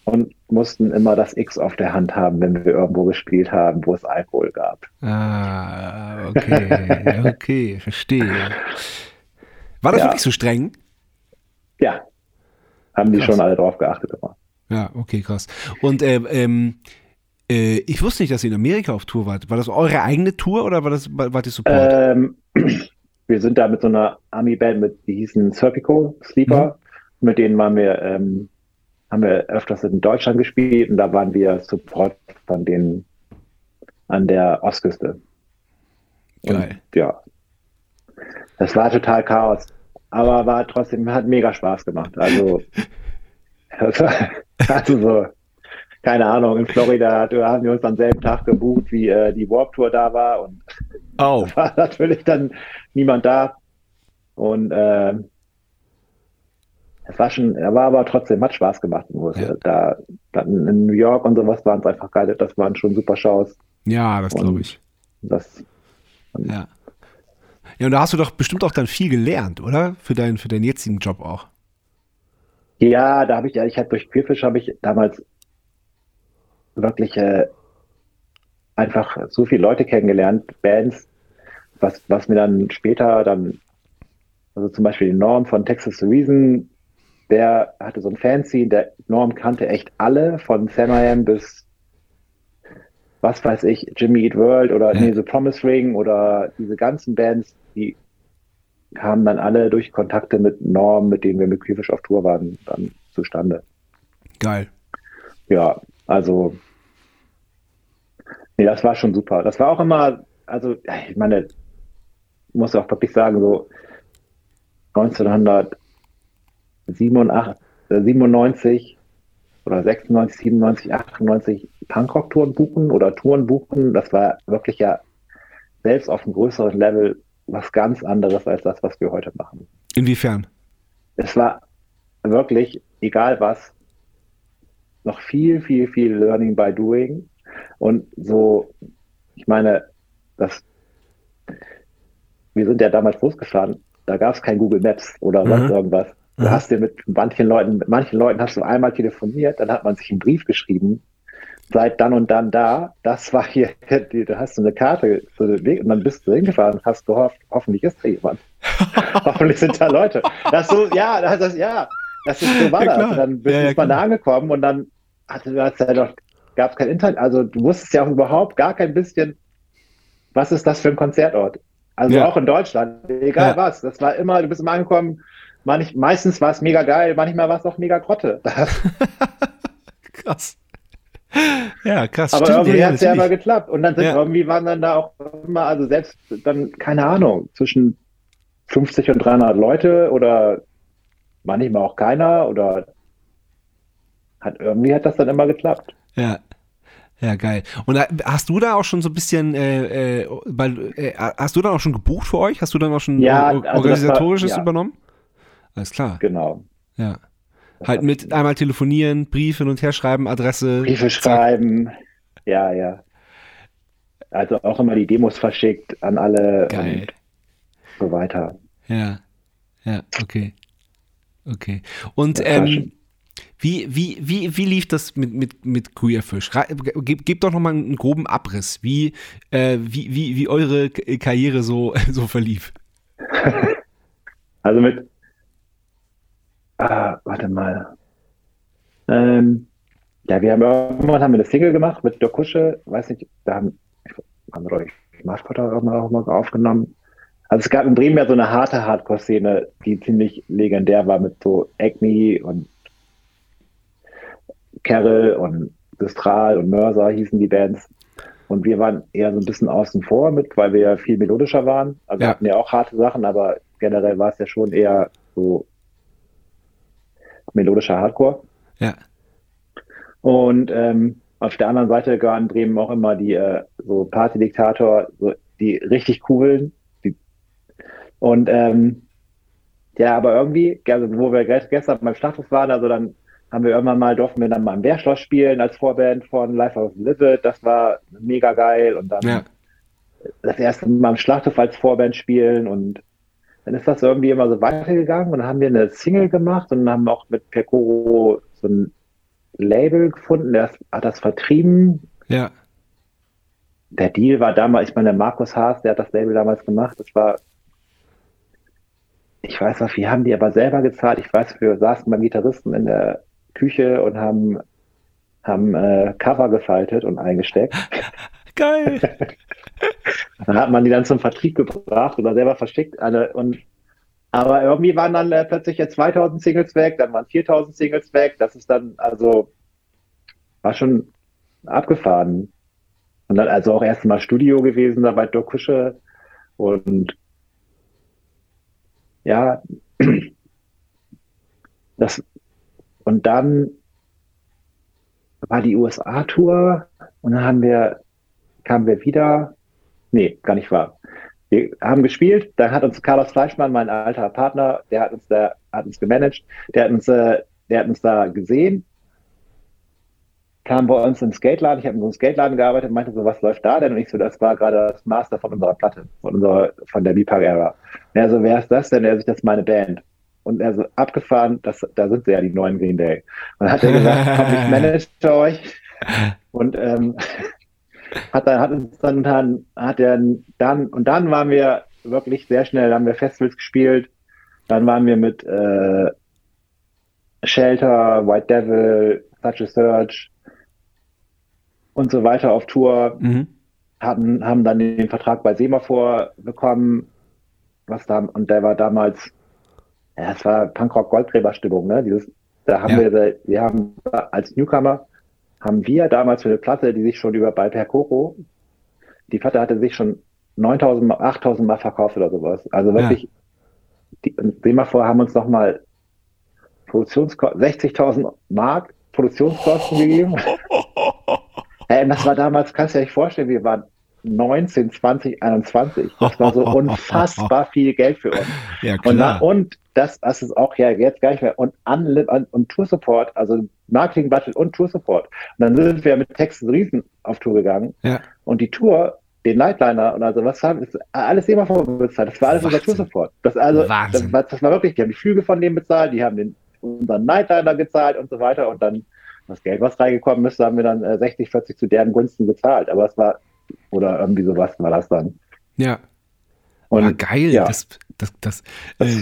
und mussten immer das X auf der Hand haben, wenn wir irgendwo gespielt haben, wo es Alkohol gab. Ah, okay, okay, verstehe. War das ja. wirklich so streng? Ja. Haben die krass. schon alle drauf geachtet immer. Ja, okay, krass. Und äh, ähm, äh, ich wusste nicht, dass ihr in Amerika auf Tour wart. War das eure eigene Tour oder war das war die Support? Ähm, wir sind da mit so einer Army-Band, mit, die hießen Serpico Sleeper. Mhm. Mit denen waren wir, ähm, haben wir öfters in Deutschland gespielt und da waren wir Support von denen an der Ostküste. Geil. Und, ja. Das war total Chaos aber war trotzdem, hat mega Spaß gemacht. Also, also so, keine Ahnung, in Florida haben wir uns am selben Tag gebucht, wie äh, die Warp Tour da war und oh. war natürlich dann niemand da. Und äh, es war schon, er war aber trotzdem, hat Spaß gemacht. Ja. Da, dann in New York und sowas waren es einfach geil, das waren schon super Shows. Ja, das glaube ich. Das, ja. Ja, und da hast du doch bestimmt auch dann viel gelernt, oder? Für, dein, für deinen jetzigen Job auch. Ja, da habe ich, ja, ich habe durch Queerfish habe ich damals wirklich äh, einfach so viele Leute kennengelernt, Bands, was, was mir dann später dann, also zum Beispiel die Norm von Texas Reason, der hatte so ein Fancy, der Norm kannte echt alle, von Sam bis was weiß ich, Jimmy Eat World oder ja. nee, The Promise Ring oder diese ganzen Bands, die kamen dann alle durch Kontakte mit Norm, mit denen wir mit Queerfish auf Tour waren, dann zustande. Geil. Ja, also Nee, das war schon super. Das war auch immer, also ich meine, ich muss auch wirklich sagen, so 1997 oder 96, 97, 98 Punkrock-Touren buchen oder Touren buchen, das war wirklich ja selbst auf einem größeren Level was ganz anderes als das, was wir heute machen. Inwiefern? Es war wirklich, egal was, noch viel, viel, viel Learning by Doing. Und so, ich meine, das, wir sind ja damals losgefahren, da gab es kein Google Maps oder sonst mhm. irgendwas. Du mhm. hast dir mit manchen Leuten, mit manchen Leuten hast du einmal telefoniert, dann hat man sich einen Brief geschrieben, seit dann und dann da, das war hier, da hast du eine Karte zu dem Weg und dann bist du hingefahren und hast gehofft, hoffentlich ist da jemand. hoffentlich sind da Leute. Das so, ja, das, ja, das ist so war ja, das. Und dann bist ja, ja, man da angekommen und dann hatte das ja doch, gab es kein Internet, also du wusstest ja auch überhaupt gar kein bisschen, was ist das für ein Konzertort? Also auch in Deutschland, egal was. Das war immer, du bist immer angekommen, manch, meistens war es mega geil, manchmal war es auch mega Grotte. krass. Ja, krass. Aber Stimmt, irgendwie ja, hat es ja immer geklappt. Und dann sind ja. irgendwie waren dann da auch immer, also selbst dann, keine Ahnung, zwischen 50 und 300 Leute oder manchmal auch keiner oder hat irgendwie hat das dann immer geklappt. Ja. Ja, geil. Und hast du da auch schon so ein bisschen, äh, äh, äh, hast du da auch schon gebucht für euch? Hast du dann auch schon ja, also organisatorisches war, ja. übernommen? Alles klar. Genau. Ja. Halt mit einmal telefonieren, Briefe hin und her schreiben, Adresse. Briefe schreiben, ja, ja. Also auch immer die Demos verschickt an alle Geil. und so weiter. Ja, ja, okay. Okay. Und ähm, wie, wie, wie, wie lief das mit, mit, mit Queerfish? Gebt gib doch nochmal einen groben Abriss, wie, äh, wie, wie, wie eure Karriere so, so verlief. Also mit ah, warte mal. Ähm, ja, wir haben irgendwann haben wir eine Single gemacht mit Doc Kusche, weiß nicht, da haben, haben wir, ich, mal, auch mal aufgenommen. Also es gab in Bremen ja so eine harte Hardcore-Szene, die ziemlich legendär war mit so Acme und Carol und Distral und Mörser hießen die Bands. Und wir waren eher so ein bisschen außen vor mit, weil wir ja viel melodischer waren. Also ja. hatten ja auch harte Sachen, aber generell war es ja schon eher so melodischer Hardcore. Ja. Und ähm, auf der anderen Seite gehören Bremen auch immer die äh, so Party-Diktator, so die richtig coolen. Die, und ähm, ja, aber irgendwie, also wo wir gestern beim Status waren, also dann haben wir irgendwann mal, durften wir dann mal im Bärschloss spielen als Vorband von Life of Lizard. Das war mega geil. Und dann ja. das erste Mal im Schlachthof als Vorband spielen und dann ist das irgendwie immer so weitergegangen und dann haben wir eine Single gemacht und haben auch mit Percoro so ein Label gefunden, der hat das vertrieben. Ja. Der Deal war damals, ich meine, der Markus Haas, der hat das Label damals gemacht, das war, ich weiß noch, wir haben die aber selber gezahlt. Ich weiß, wir saßen beim Gitarristen in der Küche und haben, haben äh, Cover gefaltet und eingesteckt. Geil. dann hat man die dann zum Vertrieb gebracht oder selber verschickt. Alle, und, aber irgendwie waren dann äh, plötzlich jetzt 2000 Singles weg, dann waren 4000 Singles weg. Das ist dann, also, war schon abgefahren. Und dann also auch erst mal Studio gewesen da bei Dokusche. Und ja, das, und dann war die USA-Tour und dann haben wir kamen wir wieder. Nee, gar nicht wahr. Wir haben gespielt, da hat uns Carlos Fleischmann, mein alter Partner, der hat uns da, hat uns gemanagt, der hat uns, äh, der hat uns da gesehen, kam bei uns im Skateladen, ich habe in so einem Skateladen gearbeitet, meinte so, was läuft da denn? Und ich so, das war gerade das Master von unserer Platte, von unserer, von der B-Park-Ära. Er so, wer ist das denn? Er so, das ist meine Band. Und er so, abgefahren, das, da sind sie ja, die neuen Green Day. Und dann hat er gesagt, komm, ich manage euch. Und ähm, hat, dann, hat uns dann, dann, hat er dann, und dann waren wir wirklich sehr schnell, haben wir Festivals gespielt, dann waren wir mit äh, Shelter, White Devil, Such a Search und so weiter auf Tour, mhm. hatten, haben dann den Vertrag bei Semaphor bekommen, was da, und der war damals, ja, es war Punkrock Goldgräberstimmung, ne? Dieses, da haben ja. wir, wir haben als Newcomer haben wir damals für eine Platte, die sich schon über bei Percoro, die Platte hatte sich schon 9000, 8000 Mal verkauft oder sowas. Also wirklich, die, sehen wir vor, haben uns nochmal Produktionskosten, 60.000 Mark Produktionskosten gegeben. Ey, das war damals, kannst du dir nicht vorstellen, wir waren 19, 20, 21. Das war so unfassbar viel Geld für uns. Ja, Und, klar. und das, das ist auch ja jetzt gar nicht mehr. Und, Unli- und, und Tour Support, also Marketing Budget und Tour Support. Und dann sind wir mit Texas Riesen auf Tour gegangen. Ja. Und die Tour, den Nightliner und also was haben, ist alles immer vorbezahlt. Das war alles unser Wahnsinn. Tour Support. Das also, das war, das war wirklich, die haben die Flüge von denen bezahlt, die haben den, unseren Nightliner gezahlt und so weiter. Und dann das Geld, was reingekommen ist, haben wir dann äh, 60, 40 zu deren Gunsten gezahlt. Aber es war, oder irgendwie sowas war das dann. Ja. Und ah, geil. ja. Das, das, das, äh,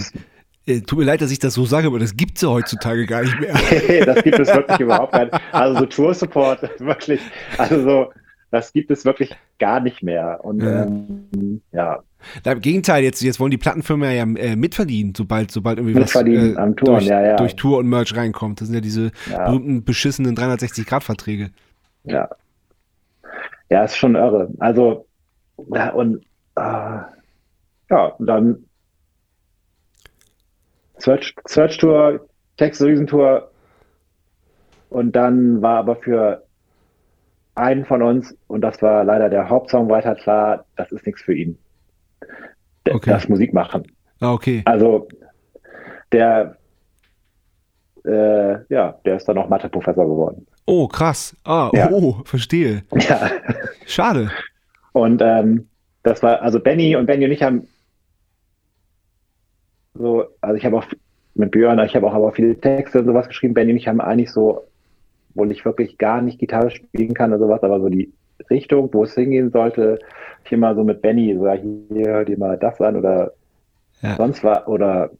äh, tut mir leid, dass ich das so sage, aber das gibt es ja heutzutage gar nicht mehr. das gibt es wirklich überhaupt nicht. Also so Tour Support, wirklich, also so, das gibt es wirklich gar nicht mehr. Und Ja. ähm, ja, Na, Im Gegenteil, jetzt, jetzt wollen die Plattenfirmen ja äh, mitverdienen, sobald, sobald irgendwie was äh, Touren, durch, ja, ja. durch Tour und Merch reinkommt. Das sind ja diese berühmten beschissenen 360-Grad-Verträge. ja. Ja, ist schon irre. Also, ja, und äh, ja, dann Search, Search Tour, Texas Riesentour und dann war aber für einen von uns, und das war leider der Hauptsongwriter, klar, das ist nichts für ihn. D- Okay. Das Musik machen. Ah, okay. Also der äh, ja, der ist dann auch Mathe-Professor geworden. Oh, krass. Ah, Ja. oh, verstehe. Ja. Schade. Und ähm, das war, also Benny und Benny und ich haben so, also ich habe auch mit Björn, ich habe auch aber viele Texte und sowas geschrieben. Benny und ich haben eigentlich so, wo ich wirklich gar nicht Gitarre spielen kann oder sowas, aber so die Richtung, wo es hingehen sollte, ich immer so mit Benny, so hier, hör dir mal das an oder Ja. sonst war, oder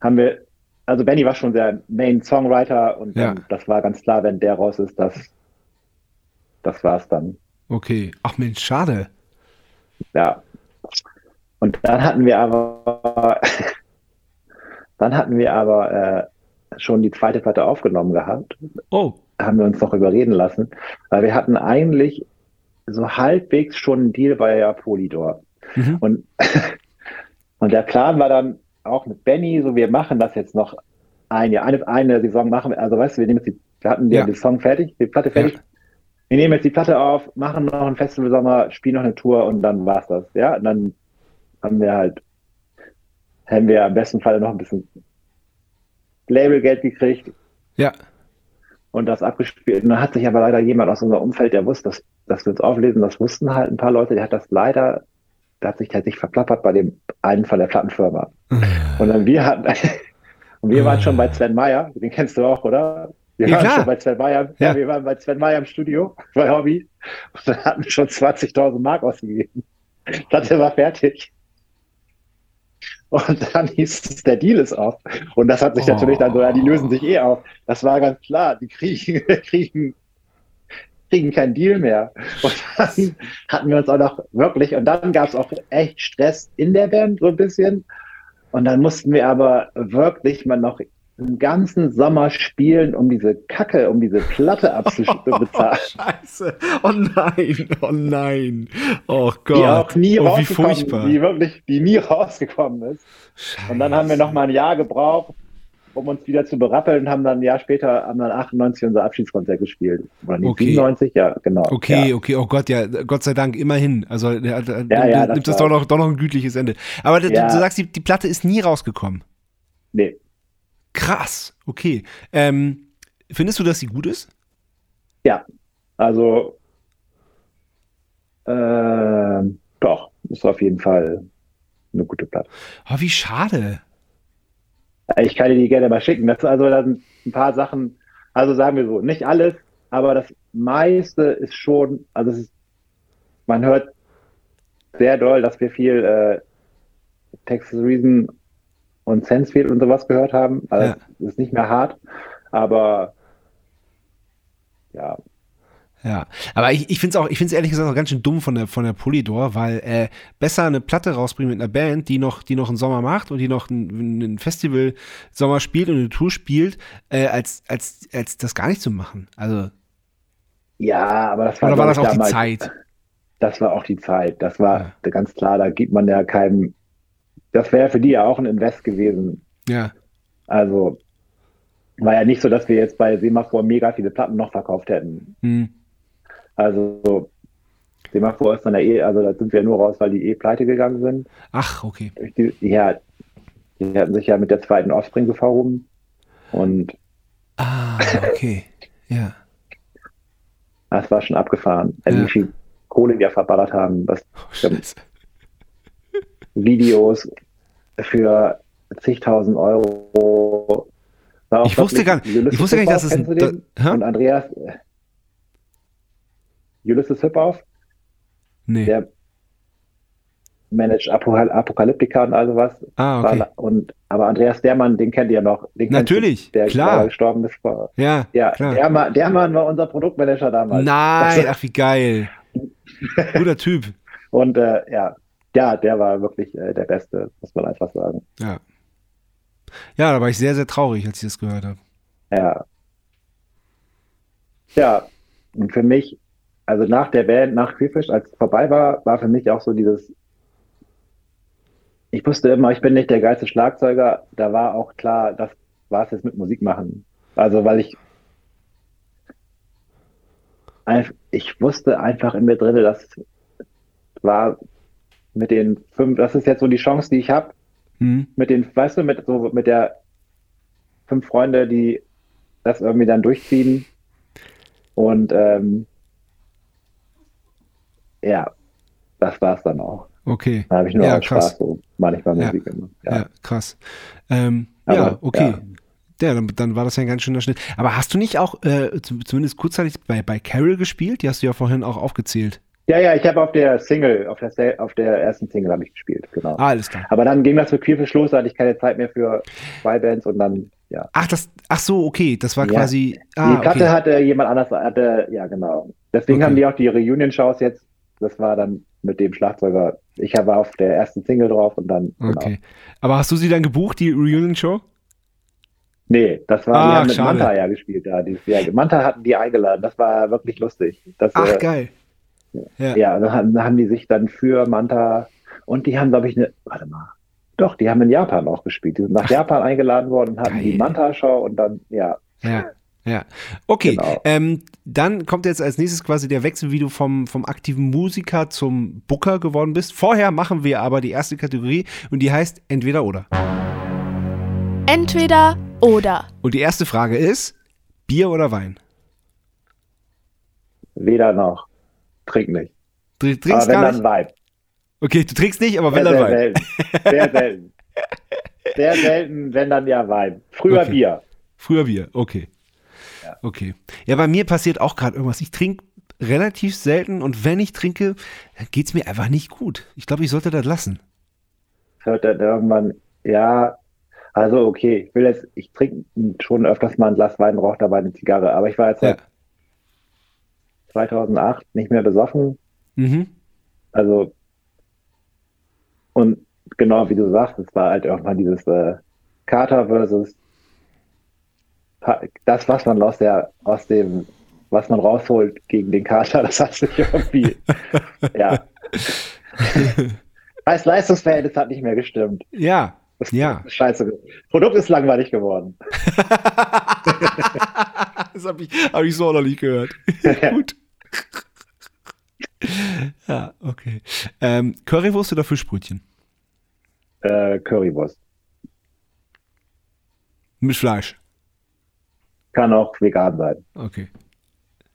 haben wir, also Benny war schon der Main Songwriter und Ja. das war ganz klar, wenn der raus ist, das, das war's dann. Okay. Ach Mensch, schade. Ja. Und dann hatten wir aber, dann hatten wir aber äh, schon die zweite Platte aufgenommen gehabt, Oh, haben wir uns noch überreden lassen, weil wir hatten eigentlich so halbwegs schon einen Deal bei Polydor. Mhm. Und, und der Plan war dann auch mit Benny, so wir machen das jetzt noch ein Jahr, eine, eine Saison machen wir, also weißt du, wir nehmen jetzt die, wir hatten Ja. den Song fertig, die Platte fertig, Ja. wir nehmen jetzt die Platte auf, machen noch ein Festival Sommer, spielen noch eine Tour und dann war's das, ja, und dann haben wir halt, haben wir am besten Fall noch ein bisschen Labelgeld gekriegt ja. und das abgespielt. Und dann hat sich aber leider jemand aus unserem Umfeld, der wusste, dass, dass wir uns auflesen, das wussten halt ein paar Leute, der hat das leider, der hat sich, sich verplappert bei dem einen von der Plattenfirma. Und dann wir hatten, und wir waren schon bei Sven Meyer, den kennst du auch, oder? Wir Ja, waren klar. schon bei Sven Meyer, Ja. ja. wir waren bei Sven Meyer im Studio, bei Hobby, und dann hatten wir schon 20.000 Mark ausgegeben. Platte war fertig. Und dann hieß es, der Deal ist auf. Und das hat sich Oh. natürlich dann so, ja, die lösen sich eh auf. Das war ganz klar, die kriegen, kriegen, kriegen keinen Deal mehr. Und dann hatten wir uns auch noch wirklich, und dann gab es auch echt Stress in der Band, so ein bisschen. Und dann mussten wir aber wirklich mal noch einen ganzen Sommer spielen, um diese Kacke, um diese Platte abzubezahlen. Scheiße. Oh nein. Oh nein. Oh Gott. die auch nie oh, wie furchtbar. die wirklich, die nie rausgekommen ist. Und dann haben wir noch mal ein Jahr gebraucht, um uns wieder zu berappeln und haben dann ein Jahr später, haben dann 98 unser Abschiedskonzert gespielt. Oder nicht, Okay. 97? Ja, genau. Okay, Ja. okay, oh Gott, ja, Gott sei Dank, immerhin. Also, der, der, Ja, ja, nimmt das das war- doch noch, doch noch ein gütliches Ende. Aber du, Ja. du sagst, die, die Platte ist nie rausgekommen. Nee. Krass, okay. Ähm, findest du, dass sie gut ist? Ja, also ähm, doch, ist auf jeden Fall eine gute Platte. Oh, wie schade. Ich kann dir die gerne mal schicken. Das, also da sind ein paar Sachen, also sagen wir so, nicht alles, aber das meiste ist schon, also es ist, man hört sehr doll, dass wir viel äh, Texas Reason und Sensefield und sowas gehört haben. Also Ja. es ist nicht mehr hart, aber ja, Ja, aber ich, ich finde es auch, ich finde es ehrlich gesagt auch ganz schön dumm von der, von der Polydor, weil äh, besser eine Platte rausbringen mit einer Band, die noch, die noch einen Sommer macht und die noch ein, ein Festival Sommer spielt und eine Tour spielt, äh, als, als, als das gar nicht zu machen. Also. Ja, aber das war, Oder war das auch damals, die Zeit? Das war auch die Zeit. Das war Ja. ganz klar, da gibt man ja keinem. Das wäre für die ja auch ein Invest gewesen. Ja. Also war ja nicht so, dass wir jetzt bei Semaphor mega viele Platten noch verkauft hätten. Hm. Also Semaphor ist dann ja eh, also da sind wir nur raus, weil die eh pleite gegangen sind. Ach, okay. Die, ja, die hatten sich ja mit der zweiten Offspring verhoben. Und Ah, okay. Ja. das war schon abgefahren. Also Ja. Wie viel Kohle wir verballert haben, was Oh. Videos für zigtausend Euro. Ich wusste gar ich wusste gar nicht, dass es ein- da-? Und Andreas Ulysses Hip-Off, Nee. der managt Apocal Apokalyptika und all sowas. ah, okay. War- Und, aber Andreas Dermann, den kennt ihr noch. Den Natürlich, du, der klar. gestorben ist. Vor, Ja, ja, klar. der, Mann, der Mann war unser Produktmanager damals. Nein, ach wie geil. Guter Typ. Und äh, ja, ja, der war wirklich äh, der Beste, muss man einfach sagen. Ja. Ja, da war ich sehr, sehr traurig, als ich das gehört habe. Ja. Ja, und für mich, also nach der Band, nach Queerfish, als es vorbei war, war für mich auch so dieses, ich wusste immer, ich bin nicht der geilste Schlagzeuger, da war auch klar, das war es jetzt mit Musik machen. Also, weil ich, ich wusste einfach in mir drin, das war mit den fünf, das ist jetzt so die Chance, die ich habe, Hm. mit den, weißt du, mit so mit der fünf Freunde, die das irgendwie dann durchziehen. Und ähm, ja, das war's dann auch. Okay. Da habe ich nur Ja. Spaß so manchmal Ja. Musik gemacht. Ja, Ja. krass. Ähm, Aber, ja, okay. ja. Ja, dann, dann war das ja ein ganz schöner Schnitt. Aber hast du nicht auch äh, zum- zumindest kurzzeitig bei, bei Carol gespielt? Die hast du ja vorhin auch aufgezählt. ja, ja, ich habe auf der Single, auf der, auf der ersten Single habe ich gespielt, genau. Ah, alles klar. Aber dann ging das für Queerfish los, da hatte ich keine Zeit mehr für zwei Bands und dann, ja. Ach, das, ach so, okay. Das war Ja. quasi. Die Ah, Platte okay. hatte jemand anders, hatte, ja genau. Deswegen Okay. haben die auch die Reunion-Shows jetzt, das war dann mit dem Schlagzeuger. Ich war auf der ersten Single drauf und dann, genau. Okay. Aber hast du sie dann gebucht, die Reunion-Show? Nee, das war, Ah, die haben mit schade. Manta ja gespielt da. Die, ja, Manta hatten die eingeladen, das war wirklich lustig. Das, Ach, äh, geil. Ja. Ja, dann haben, dann haben die sich dann für Manta und die haben, glaube ich, eine, warte mal, doch, die haben in Japan auch gespielt. Die sind nach Japan eingeladen worden und hatten Geil. die Manta-Show und dann, ja, Ja, ja. Okay, Genau. ähm, dann kommt jetzt als nächstes quasi der Wechsel, wie du vom, vom aktiven Musiker zum Booker geworden bist. Vorher machen wir aber die erste Kategorie und die heißt Entweder oder. Entweder oder. Und die erste Frage ist: Bier oder Wein? weder noch. Trink nicht. Du Aber trinkst wenn gar dann nicht? Wein. Okay, du trinkst nicht, aber wenn Sehr, dann sehr Wein. selten. Sehr selten. Sehr selten, wenn dann ja Wein. Früher Okay. Bier. Früher Bier, okay. Okay. Ja, bei mir passiert auch gerade irgendwas. Ich trinke relativ selten und wenn ich trinke, geht es mir einfach nicht gut. Ich glaube, ich sollte das lassen. hört dann irgendwann, ja, also okay, ich will jetzt, ich trinke schon öfters mal ein Glas Wein, rauche dabei eine Zigarre, aber ich war jetzt Ja. seit 2008 nicht mehr besoffen, Mhm. also und genau wie du sagst, es war halt irgendwann dieses äh, Kater versus das, was man aus der, aus dem, was man rausholt gegen den Kater, das hat sich irgendwie, ja. Das Leistungsverhältnis hat nicht mehr gestimmt. Ja, Das Ja. ist Scheiße. Das Produkt ist langweilig geworden. das habe ich, hab ich so noch nicht gehört. Gut. ja, okay. Ähm, Currywurst oder Fischbrötchen? Äh, Currywurst. Mit Fleisch. Kann auch vegan sein. Okay.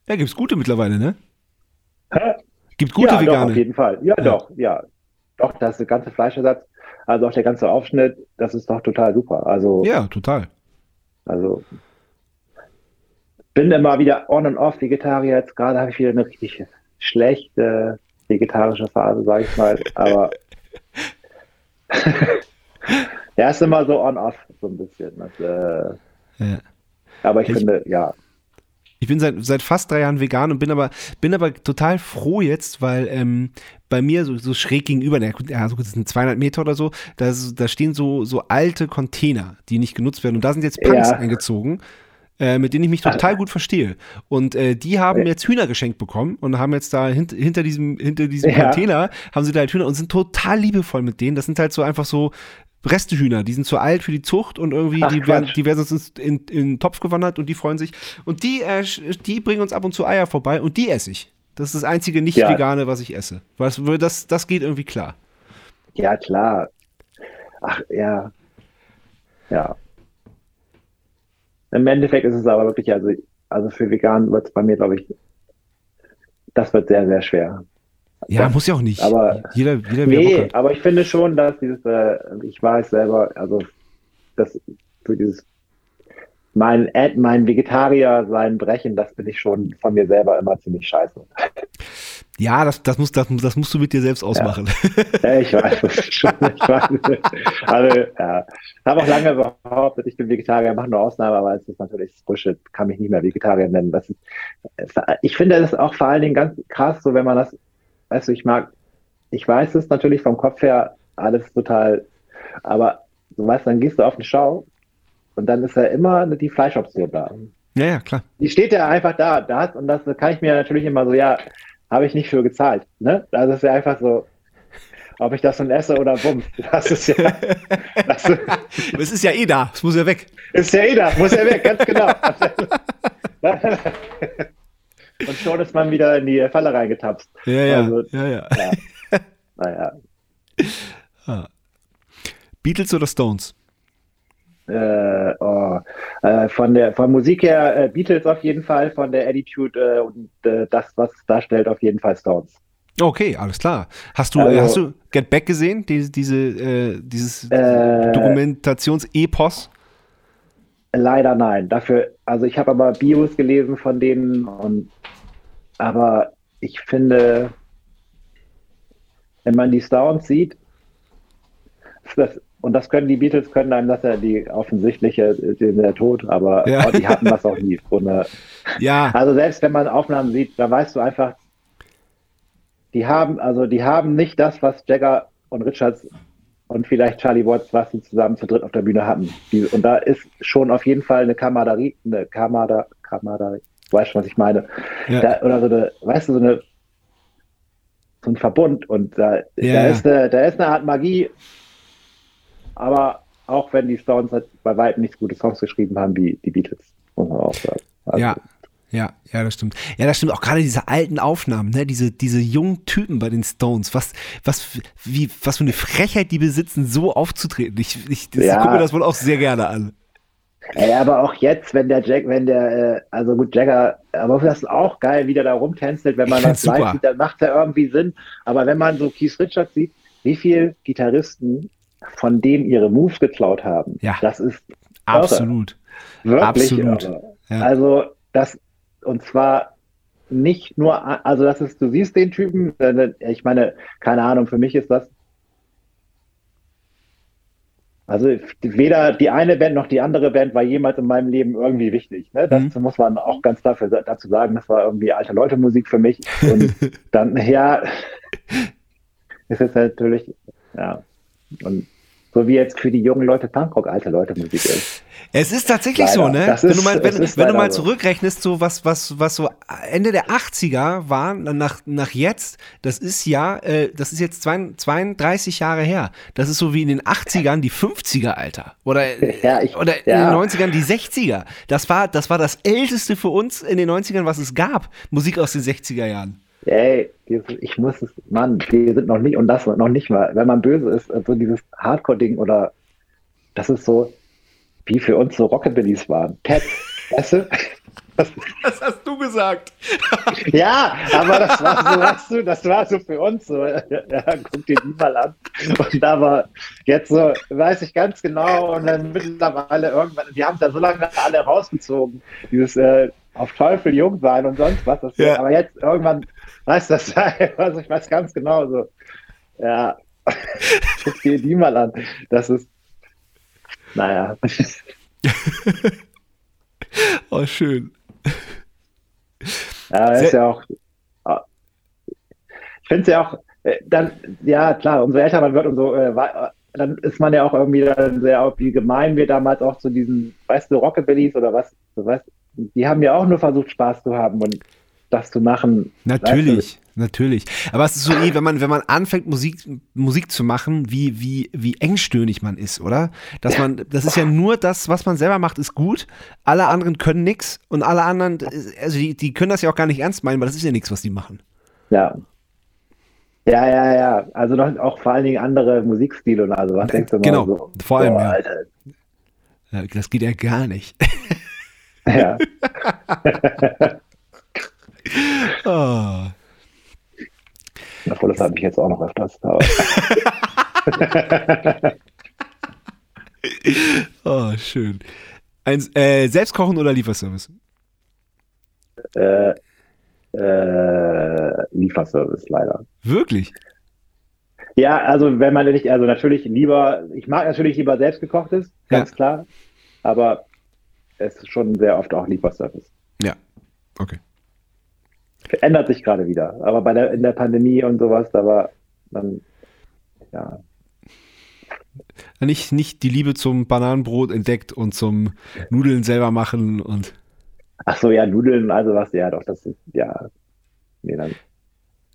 Ja, gibt's gute mittlerweile, ne? Hä? Gibt gute ja, doch, vegane. auf jeden Fall. Ja, Ja. doch, ja. Doch, das ganze Fleischersatz, also auch der ganze Aufschnitt, das ist doch total super. Also, ja, total. also bin immer wieder on und off Vegetarier. Jetzt gerade habe ich wieder eine richtig schlechte vegetarische Phase, sage ich mal. Aber ja, ist immer so on off so ein bisschen. Das, äh, Ja. Aber ich, Ich- finde, ja, Ich bin seit, seit fast drei Jahren vegan und bin aber, bin aber total froh jetzt, weil ähm, bei mir so, so schräg gegenüber, ja, so das sind 200 Meter oder so, da, da stehen so, so alte Container, die nicht genutzt werden. Und da sind jetzt Punks ja. eingezogen. Äh, mit denen ich mich total gut verstehe. Und äh, die haben jetzt Hühner geschenkt bekommen und haben jetzt da hint, hinter diesem, hinter diesem ja. Container, haben sie da halt Hühner und sind total liebevoll mit denen. Das sind halt so einfach so Restehühner, die sind zu alt für die Zucht und irgendwie, Ach, die, werden, die werden sonst in, in, den Topf gewandert und die freuen sich. Und die, äh, die bringen uns ab und zu Eier vorbei und die esse ich. Das ist das einzige Nicht-Vegane, ja. was ich esse. Was, das, das geht irgendwie klar. Ja, klar. Ach, ja. Ja. Im Endeffekt ist es aber wirklich, also, also für vegan wird es bei mir, glaube ich, das wird sehr, sehr schwer. Ja, muss ja auch nicht. Aber, jeder, jeder nee, aber ich finde schon, dass dieses, äh, ich weiß selber, also das für dieses mein, mein Vegetarier sein Brechen, das bin ich schon von mir selber immer ziemlich scheiße. Ja, das, das, muss, das, das musst du mit dir selbst ausmachen. Ja, ich weiß es schon. Ich weiß Also, ja. Ich habe auch lange behauptet, ich bin Vegetarier, mache nur Ausnahme, aber es ist natürlich Bullshit, kann mich nicht mehr Vegetarier nennen. Das ist, ich finde das auch vor allen Dingen ganz krass, so wenn man das, weißt du, ich mag, ich weiß es natürlich vom Kopf her alles total, aber du weißt, dann gehst du auf eine Schau und dann ist ja immer die Fleischoption da. Ja, ja, klar. Die steht ja einfach da, das, und das kann ich mir natürlich immer so, ja, habe ich nicht für gezahlt. Ne? Also es ist ja einfach so, ob ich das nun esse oder bumm. Das ist ja. Das, es ist ja eh da, es muss ja weg. Ist ja eh da, muss ja weg, ganz genau. Und schon ist man wieder in die Falle reingetapst. Ja, ja. Also, ja, ja. ja. Naja. Ah. Beatles oder Stones? Äh, oh, äh, von der von Musik her äh, Beatles auf jeden Fall, von der Attitude äh, und äh, das, was es darstellt, auf jeden Fall Stones. Okay, alles klar. Hast du, also, hast du Get Back gesehen, die, diese, äh, dieses Dokumentations-Epos? Leider nein. Dafür, also ich habe aber Bios gelesen von denen und aber ich finde, wenn man die Stones sieht, das und das können die Beatles, können einem das ja die offensichtliche, der Tod, aber ja. die hatten das auch nie. Und, äh, ja. Also selbst wenn man Aufnahmen sieht, da weißt du einfach, die haben, also die haben nicht das, was Jagger und Richards und vielleicht Charlie Watts, was sie zusammen zu dritt auf der Bühne hatten. Und da ist schon auf jeden Fall eine Kameraderie, eine Kamada, Kameraderie, weißt du, was ich meine? Ja. Da, oder so eine, weißt du, so eine so ein Verbund und da, ja. da, ist eine, da ist eine Art Magie, aber auch wenn die Stones halt bei weitem nicht gute Songs geschrieben haben wie die Beatles, muss man auch sagen. Also, ja, ja, ja, das stimmt. Ja, das stimmt. Auch gerade diese alten Aufnahmen, ne, diese, diese jungen Typen bei den Stones, was, was, wie, was für eine Frechheit die besitzen, so aufzutreten. Ich, ich, das, ja. ich gucke das wohl auch sehr gerne an. Ja, aber auch jetzt, wenn der Jack, wenn der, äh, also gut, Jagger, aber das ist auch geil, wie der da rumtänzelt, wenn man das live sieht, dann macht er irgendwie Sinn. Aber wenn man so Keith Richards sieht, wie viele Gitarristen von denen ihre Moves geklaut haben. Ja. Das ist absolut. Irre. Wirklich. Absolut. Ja. Also das und zwar nicht nur, also das ist, du siehst den Typen, ich meine, keine Ahnung, für mich ist das also weder die eine Band noch die andere Band war jemals in meinem Leben irgendwie wichtig. Ne? Das mhm. muss man auch ganz dafür, dazu sagen, das war irgendwie alte Leute Musik für mich. Und dann, ja, ist es natürlich, ja. Und so wie jetzt für die jungen Leute Punkrock alte Leute Musik ist. Es ist tatsächlich leider. so, ne? Das wenn ist, du mal, wenn, wenn du mal zurückrechnest, so was, was, was so Ende der 80er war, nach, nach jetzt, das ist ja, äh, das ist jetzt 32 Jahre her. Das ist so wie in den 80ern die 50er, Alter. Oder, ja, ich, oder ja. in den 90ern die 60er. Das war, das war das älteste für uns in den 90ern, was es gab. Musik aus den 60er Jahren ey, ich muss es, Mann, wir sind noch nicht, und das noch nicht mal, wenn man böse ist, so dieses Hardcore-Ding oder das ist so, wie für uns so Rockabillys waren. Ted, weißt du? Das, das, hast du gesagt. ja, aber das war so, weißt du, das war so für uns so. Ja, guck dir die mal an. Und da war jetzt so, weiß ich ganz genau, und dann mittlerweile irgendwann, die haben es ja so lange alle rausgezogen. Dieses äh, auf Teufel jung sein und sonst was. Ja. Aber jetzt irgendwann Weißt du, das also ich weiß ganz genau so. Ja, guck dir die mal an. Das ist, naja. oh, schön. Ja, ist ja auch. Ich finde es ja auch, äh, dann, ja klar, umso älter man wird, umso äh, dann ist man ja auch irgendwie dann sehr, wie gemein wir damals auch zu diesen, weißt du, Rockabillys oder was, so, weißt, die haben ja auch nur versucht, Spaß zu haben und das zu machen. Natürlich, natürlich. Aber es ist so eh, wenn man, wenn man anfängt, Musik, Musik zu machen, wie, wie, wie engstöhnig man ist, oder? Dass man, das ist ja nur das, was man selber macht, ist gut. Alle anderen können nichts und alle anderen, also die, die können das ja auch gar nicht ernst meinen, weil das ist ja nichts, was die machen. Ja, ja, ja, ja. Also auch vor allen Dingen andere Musikstile und also was denkst du mal Genau, so, vor allem, boah, ja. Das geht ja gar nicht. Ja. oh. Obwohl, das habe ich jetzt auch noch öfters. oh, schön. Ein, äh, Selbstkochen oder Lieferservice? Äh, äh, Lieferservice leider. Wirklich? Ja, also wenn man nicht, also natürlich lieber, ich mag natürlich lieber selbstgekochtes, ganz ja. klar, aber es ist schon sehr oft auch Lieferservice. Ja, okay. Ändert sich gerade wieder, aber bei der, in der Pandemie und sowas, da war dann, ja. Nicht, nicht die Liebe zum Bananenbrot entdeckt und zum Nudeln selber machen und. Ach so, ja, Nudeln, also was, ja, doch, das ist, ja. Nee, dann.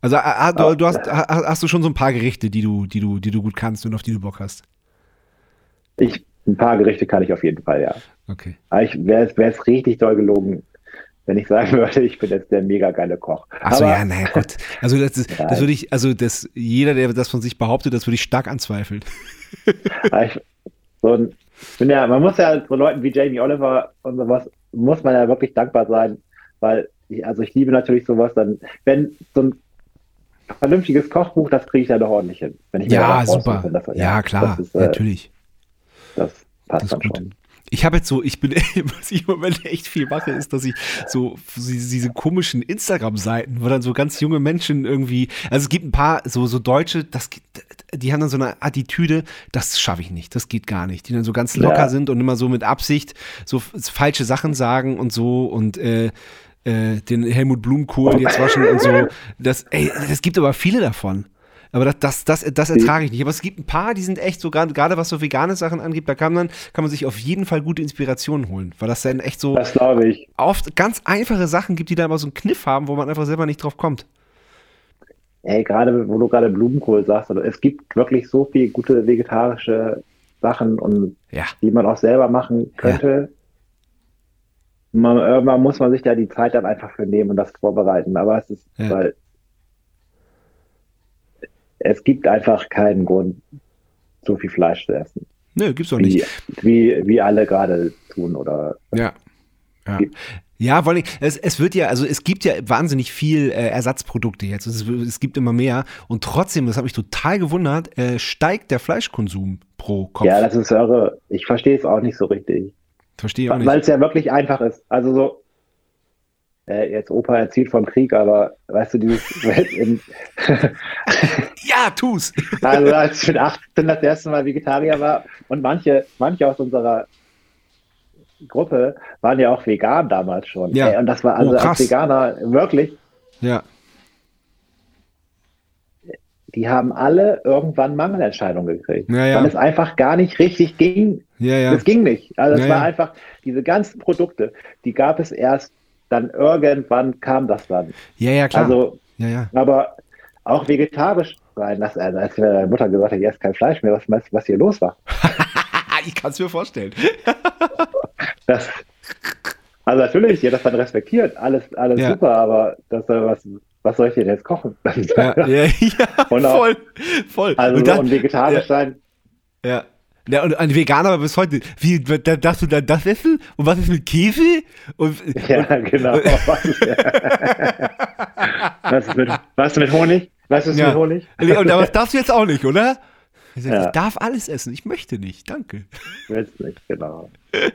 Also ah, du, du hast, hast du schon so ein paar Gerichte, die du, die du, die du gut kannst und auf die du Bock hast? Ich, ein paar Gerichte kann ich auf jeden Fall, ja. Okay. Aber ich wäre es richtig doll gelogen, wenn ich sagen würde, ich bin jetzt der mega geile Koch. Achso, ja, naja, Gott. Also das, ist, ja, das würde ich, also das, jeder, der das von sich behauptet, das würde ich stark anzweifeln. Ich, so ein, bin ja, man muss ja so Leuten wie Jamie Oliver und sowas, muss man ja wirklich dankbar sein, weil ich, also ich liebe natürlich sowas, dann, wenn so ein vernünftiges Kochbuch, das kriege ich ja doch ordentlich hin. Wenn ich ja, super. Das, ja, ja, klar, ist, äh, natürlich. Das passt das dann gut. schon. Ich habe jetzt so, ich bin, was ich im Moment echt viel mache, ist, dass ich so diese komischen Instagram-Seiten, wo dann so ganz junge Menschen irgendwie, also es gibt ein paar so, so Deutsche, das, die haben dann so eine Attitüde, das schaffe ich nicht, das geht gar nicht, die dann so ganz locker ja. sind und immer so mit Absicht so falsche Sachen sagen und so und äh, äh, den Helmut Blumenkohl jetzt waschen und so. Das, ey, es gibt aber viele davon. Aber das, das, das, das ertrage ich nicht. Aber es gibt ein paar, die sind echt so, gerade was so vegane Sachen angeht, da kann man, kann man sich auf jeden Fall gute Inspirationen holen. Weil das dann echt so das oft ganz einfache Sachen gibt, die dann aber so einen Kniff haben, wo man einfach selber nicht drauf kommt. Ey, gerade wo du gerade Blumenkohl sagst, also es gibt wirklich so viele gute vegetarische Sachen und ja. die man auch selber machen könnte. Ja. Man, irgendwann muss man sich da die Zeit dann einfach für nehmen und das vorbereiten. Aber es ist, ja. weil es gibt einfach keinen Grund, so viel Fleisch zu essen. Nö, gibt's doch wie, nicht. Wie, wie alle gerade tun oder. Ja. Ja. Ja, vor allem, es, es wird ja, also es gibt ja wahnsinnig viel äh, Ersatzprodukte jetzt. Es, es, gibt immer mehr. Und trotzdem, das hat mich total gewundert, äh, steigt der Fleischkonsum pro Kopf. Ja, das ist irre. Ich verstehe es auch nicht so richtig. Verstehe auch nicht. Weil es ja wirklich einfach ist. Also so, äh, jetzt Opa erzählt vom Krieg, aber weißt du, dieses. ja, tu's! also, als ich mit 18 das erste Mal Vegetarier war und manche, manche aus unserer Gruppe waren ja auch vegan damals schon. Ja. Ey, und das war also oh, als Veganer wirklich. Ja. Die haben alle irgendwann Mangelentscheidungen gekriegt. Ja, ja. Weil es einfach gar nicht richtig ging. Ja, ja. Es ging nicht. Also es war einfach, diese ganzen Produkte, die gab es erst dann irgendwann kam das dann. Ja, ja, klar. Also, ja, ja. aber auch vegetarisch sein, dass, also als meine Mutter gesagt hat, jetzt kein Fleisch mehr, was meinst du, was hier los war? ich kann es mir vorstellen. das, also natürlich, ihr das dann respektiert, alles, alles Ja. super, aber das, was, was soll ich denn jetzt kochen? Ja, ja, ja Und auch- voll, voll. Also und dann, und vegetarisch ja. sein, ja. Ja, und ein Veganer aber bis heute, wie, da, darfst du dann das essen? Und was ist mit Käse? Und, ja, genau. Was ist, was ist, mit, was ist mit Honig? Was ist Ja. mit Honig? und, und das darfst du jetzt auch nicht, oder? Ich, sag, Ja. ich darf alles essen, ich möchte nicht, danke. Willst nicht, genau.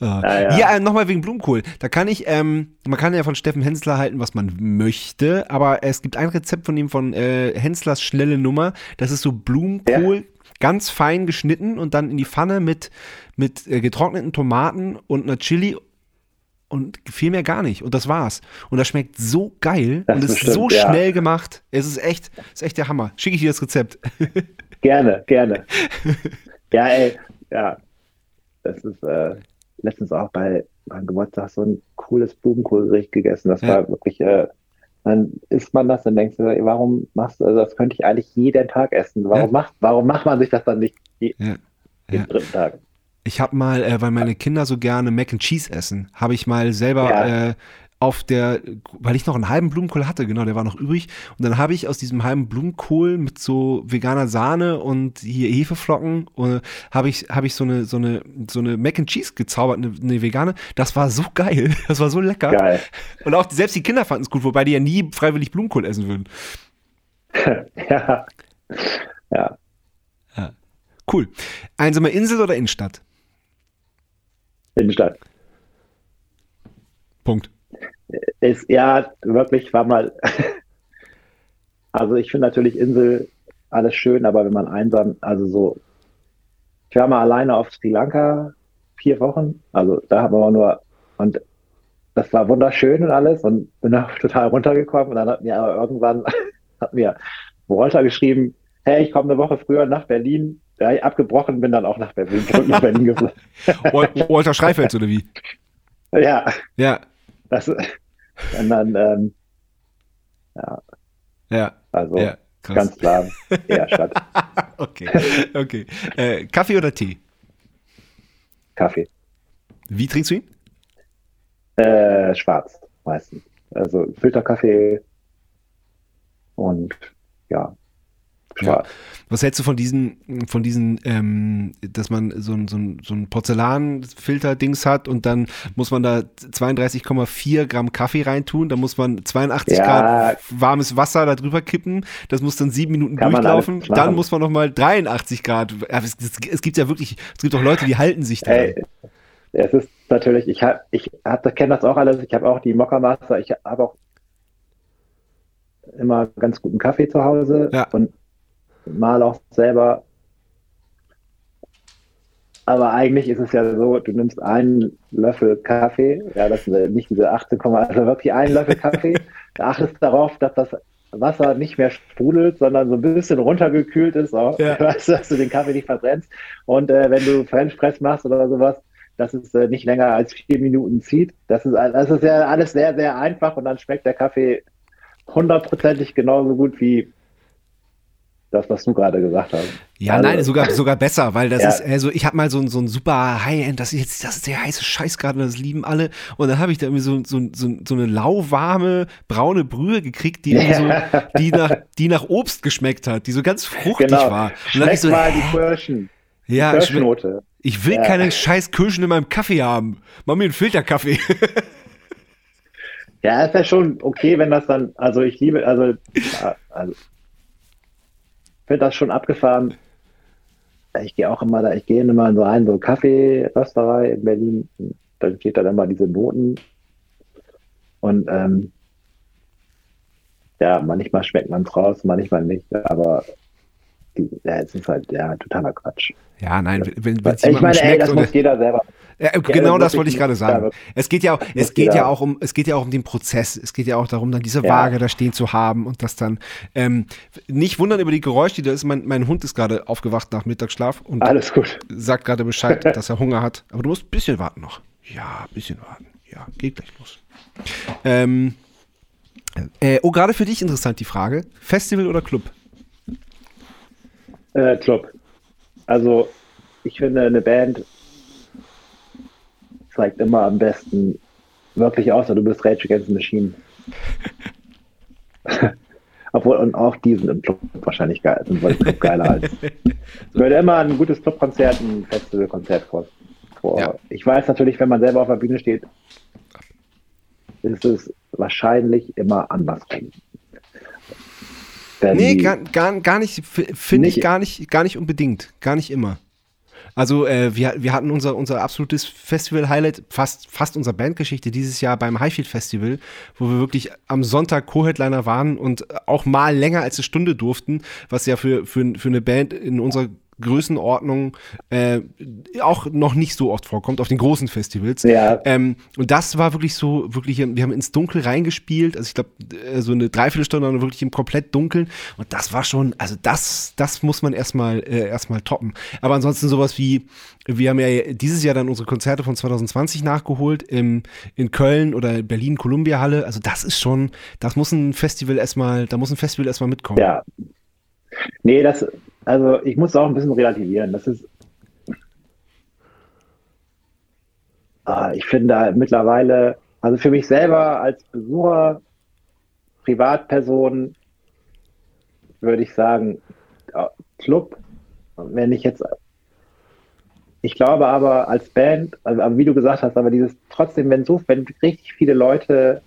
Ah. Ja, ja. Hier äh, nochmal wegen Blumenkohl. Da kann ich, ähm, man kann ja von Steffen Hensler halten, was man möchte, aber es gibt ein Rezept von ihm von äh, Henslers schnelle Nummer. Das ist so Blumenkohl, ganz fein geschnitten und dann in die Pfanne mit, mit äh, getrockneten Tomaten und einer Chili und viel mehr gar nicht. Und das war's. Und das schmeckt so geil Das und ist bestimmt, so ja. schnell gemacht. Es ist echt, ist echt der Hammer. Schicke ich dir das Rezept. Gerne, gerne. ja, ey, ja. Das ist äh, letztens auch bei meinem Geburtstag so ein cooles Blumenkohlgericht gegessen. Das Ja. war wirklich, äh, dann isst man das und denkst du, warum machst du, also das könnte ich eigentlich jeden Tag essen. Warum Ja. macht, warum macht man sich das dann nicht je, Ja. jeden dritten Tag? Ich habe mal, äh, weil meine Kinder so gerne Mac and Cheese essen, habe ich mal selber äh, auf der, weil ich noch einen halben Blumenkohl hatte, genau, der war noch übrig. Und dann habe ich aus diesem halben Blumenkohl mit so veganer Sahne und hier Hefeflocken äh, habe ich, habe ich so eine, so eine, so eine Mac and Cheese gezaubert, eine, eine vegane. Das war so geil, das war so lecker. Geil. Und auch selbst die Kinder fanden es gut, wobei die ja nie freiwillig Blumenkohl essen würden. ja. Ja. Cool. Einsame Insel oder Innenstadt? Innenstadt. Punkt. Ist ja wirklich, war mal. also ich finde natürlich Insel alles schön, aber wenn man einsam, also so, ich war mal alleine auf Sri Lanka vier Wochen, also da haben wir nur und das war wunderschön und alles und bin auch total runtergekommen und dann hat mir aber irgendwann hat mir Walter geschrieben, hey, ich komme eine Woche früher nach Berlin. Da ich abgebrochen bin, dann auch nach Berlin, nach Berlin geflogen. Wal- Walter Schreifels oder wie? Ja, Ja, das und dann, ähm, ja, also ja. Ganz klar, eher Stadt. Okay, okay. Äh, Kaffee oder Tee? Kaffee. Wie trinkst du ihn? Äh, schwarz meistens. Also Filterkaffee und ja, schwarz. Was hältst du von diesen, von diesen, ähm, dass man so ein, so ein, so ein Porzellanfilter-Dings hat und dann muss man da 32,4 Gramm Kaffee reintun, dann muss man 82 Ja. Grad warmes Wasser da drüber kippen, das muss dann sieben Minuten Kann durchlaufen, dann muss man nochmal 83 Grad, ja, es, es, gibt ja wirklich, es gibt auch Leute, die halten sich da. Ey, es ist natürlich, ich habe, ich hab, kenne das auch alles. Ich habe auch die Mokka Master. Ich habe auch immer ganz guten Kaffee zu Hause Ja. und mal auch selber. Aber eigentlich ist es ja so, du nimmst einen Löffel Kaffee, ja, das sind nicht diese 18, also wirklich einen Löffel Kaffee, achtest darauf, dass das Wasser nicht mehr sprudelt, sondern so ein bisschen runtergekühlt ist, auch, Ja. weißt dass du den Kaffee nicht verbrennst. Und äh, wenn du French Press machst oder sowas, dass es äh, nicht länger als vier Minuten zieht. Das ist, das ist ja alles sehr, sehr einfach und dann schmeckt der Kaffee hundertprozentig genauso gut wie das, was du gerade gesagt hast. Ja, Also- nein, sogar, sogar besser, weil das Ja. ist, also ich habe mal so, ein- so ein super High-End, das ist jetzt, das ist der heiße Scheiß gerade, das lieben alle. Und dann habe ich da irgendwie so, so, so, so eine lauwarme, braune Brühe gekriegt, die, irgendwie so, die, nach, die nach Obst geschmeckt hat, die so ganz fruchtig Genau. war. Und dann ich so, mal die Kirschen, die ja, ich, schmeck- Kirschnote. ich will Ja. keine scheiß Kirschen in meinem Kaffee haben. Mach mir einen Filterkaffee. Ja, ist ja schon okay, wenn das dann, also ich liebe, also, ja, also ich finde das schon abgefahren. Ich gehe auch immer da, ich gehe immer in so einen so Kaffeerösterei in Berlin, da steht dann immer diese Noten und ähm, ja, manchmal schmeckt man es raus, manchmal nicht, aber die, ja, es ist halt ja totaler Quatsch. Ja, nein, wenn wenn es Ich meine, ey, das muss jeder selber. Ja, genau das wollte ich gerade sagen. Es geht ja auch, es geht ja auch um, es geht ja auch um den Prozess. Es geht ja auch darum, dann diese Ja. Waage da stehen zu haben und das dann ähm, nicht wundern über die Geräusche, die da ist. Mein, mein Hund ist gerade aufgewacht nach Mittagsschlaf und Alles gut. sagt gerade Bescheid, dass er Hunger hat. Aber du musst ein bisschen warten noch. Ja, ein bisschen warten. Ja, geht gleich los. Ähm, äh, oh, gerade für dich interessant die Frage: Festival oder Club? Äh, Club. Also, ich finde, eine Band zeigt immer am besten wirklich außer du bist Rage Against the Machine. Obwohl, und auch die sind im Club wahrscheinlich geil, sind im Club geiler als. Ich würde immer ein gutes Clubkonzert, ein Festivalkonzert vor. vor. Ja. Ich weiß natürlich, wenn man selber auf der Bühne steht, ist es wahrscheinlich immer anders. Denn Nee, gar, gar, gar nicht, finde ich gar nicht, gar nicht unbedingt. Gar nicht immer. Also äh, wir, wir hatten unser, unser absolutes Festival-Highlight, fast, fast unsere Bandgeschichte dieses Jahr beim Highfield Festival, wo wir wirklich am Sonntag Co-Headliner waren und auch mal länger als eine Stunde durften, was ja für, für, für eine Band in unserer Größenordnung äh, auch noch nicht so oft vorkommt auf den großen Festivals. Ja. Ähm, und das war wirklich so, wirklich, wir haben ins Dunkel reingespielt, also ich glaube, äh, so eine Dreiviertelstunde dann wirklich im komplett Dunkeln. Und das war schon, also das, das muss man erstmal äh, erstmal toppen. Aber ansonsten sowas wie, wir haben ja dieses Jahr dann unsere Konzerte von 2020 nachgeholt im, in Köln oder Berlin, Columbia Halle. Also das ist schon, das muss ein Festival erstmal, da muss ein Festival erstmal mitkommen. Ja. Nee, das, also ich muss auch ein bisschen relativieren. Das ist, ah, ich finde halt mittlerweile, also für mich selber als Besucher, Privatperson, würde ich sagen, Club, wenn ich jetzt, ich glaube aber als Band, also wie du gesagt hast, aber dieses trotzdem, wenn so, wenn richtig viele Leute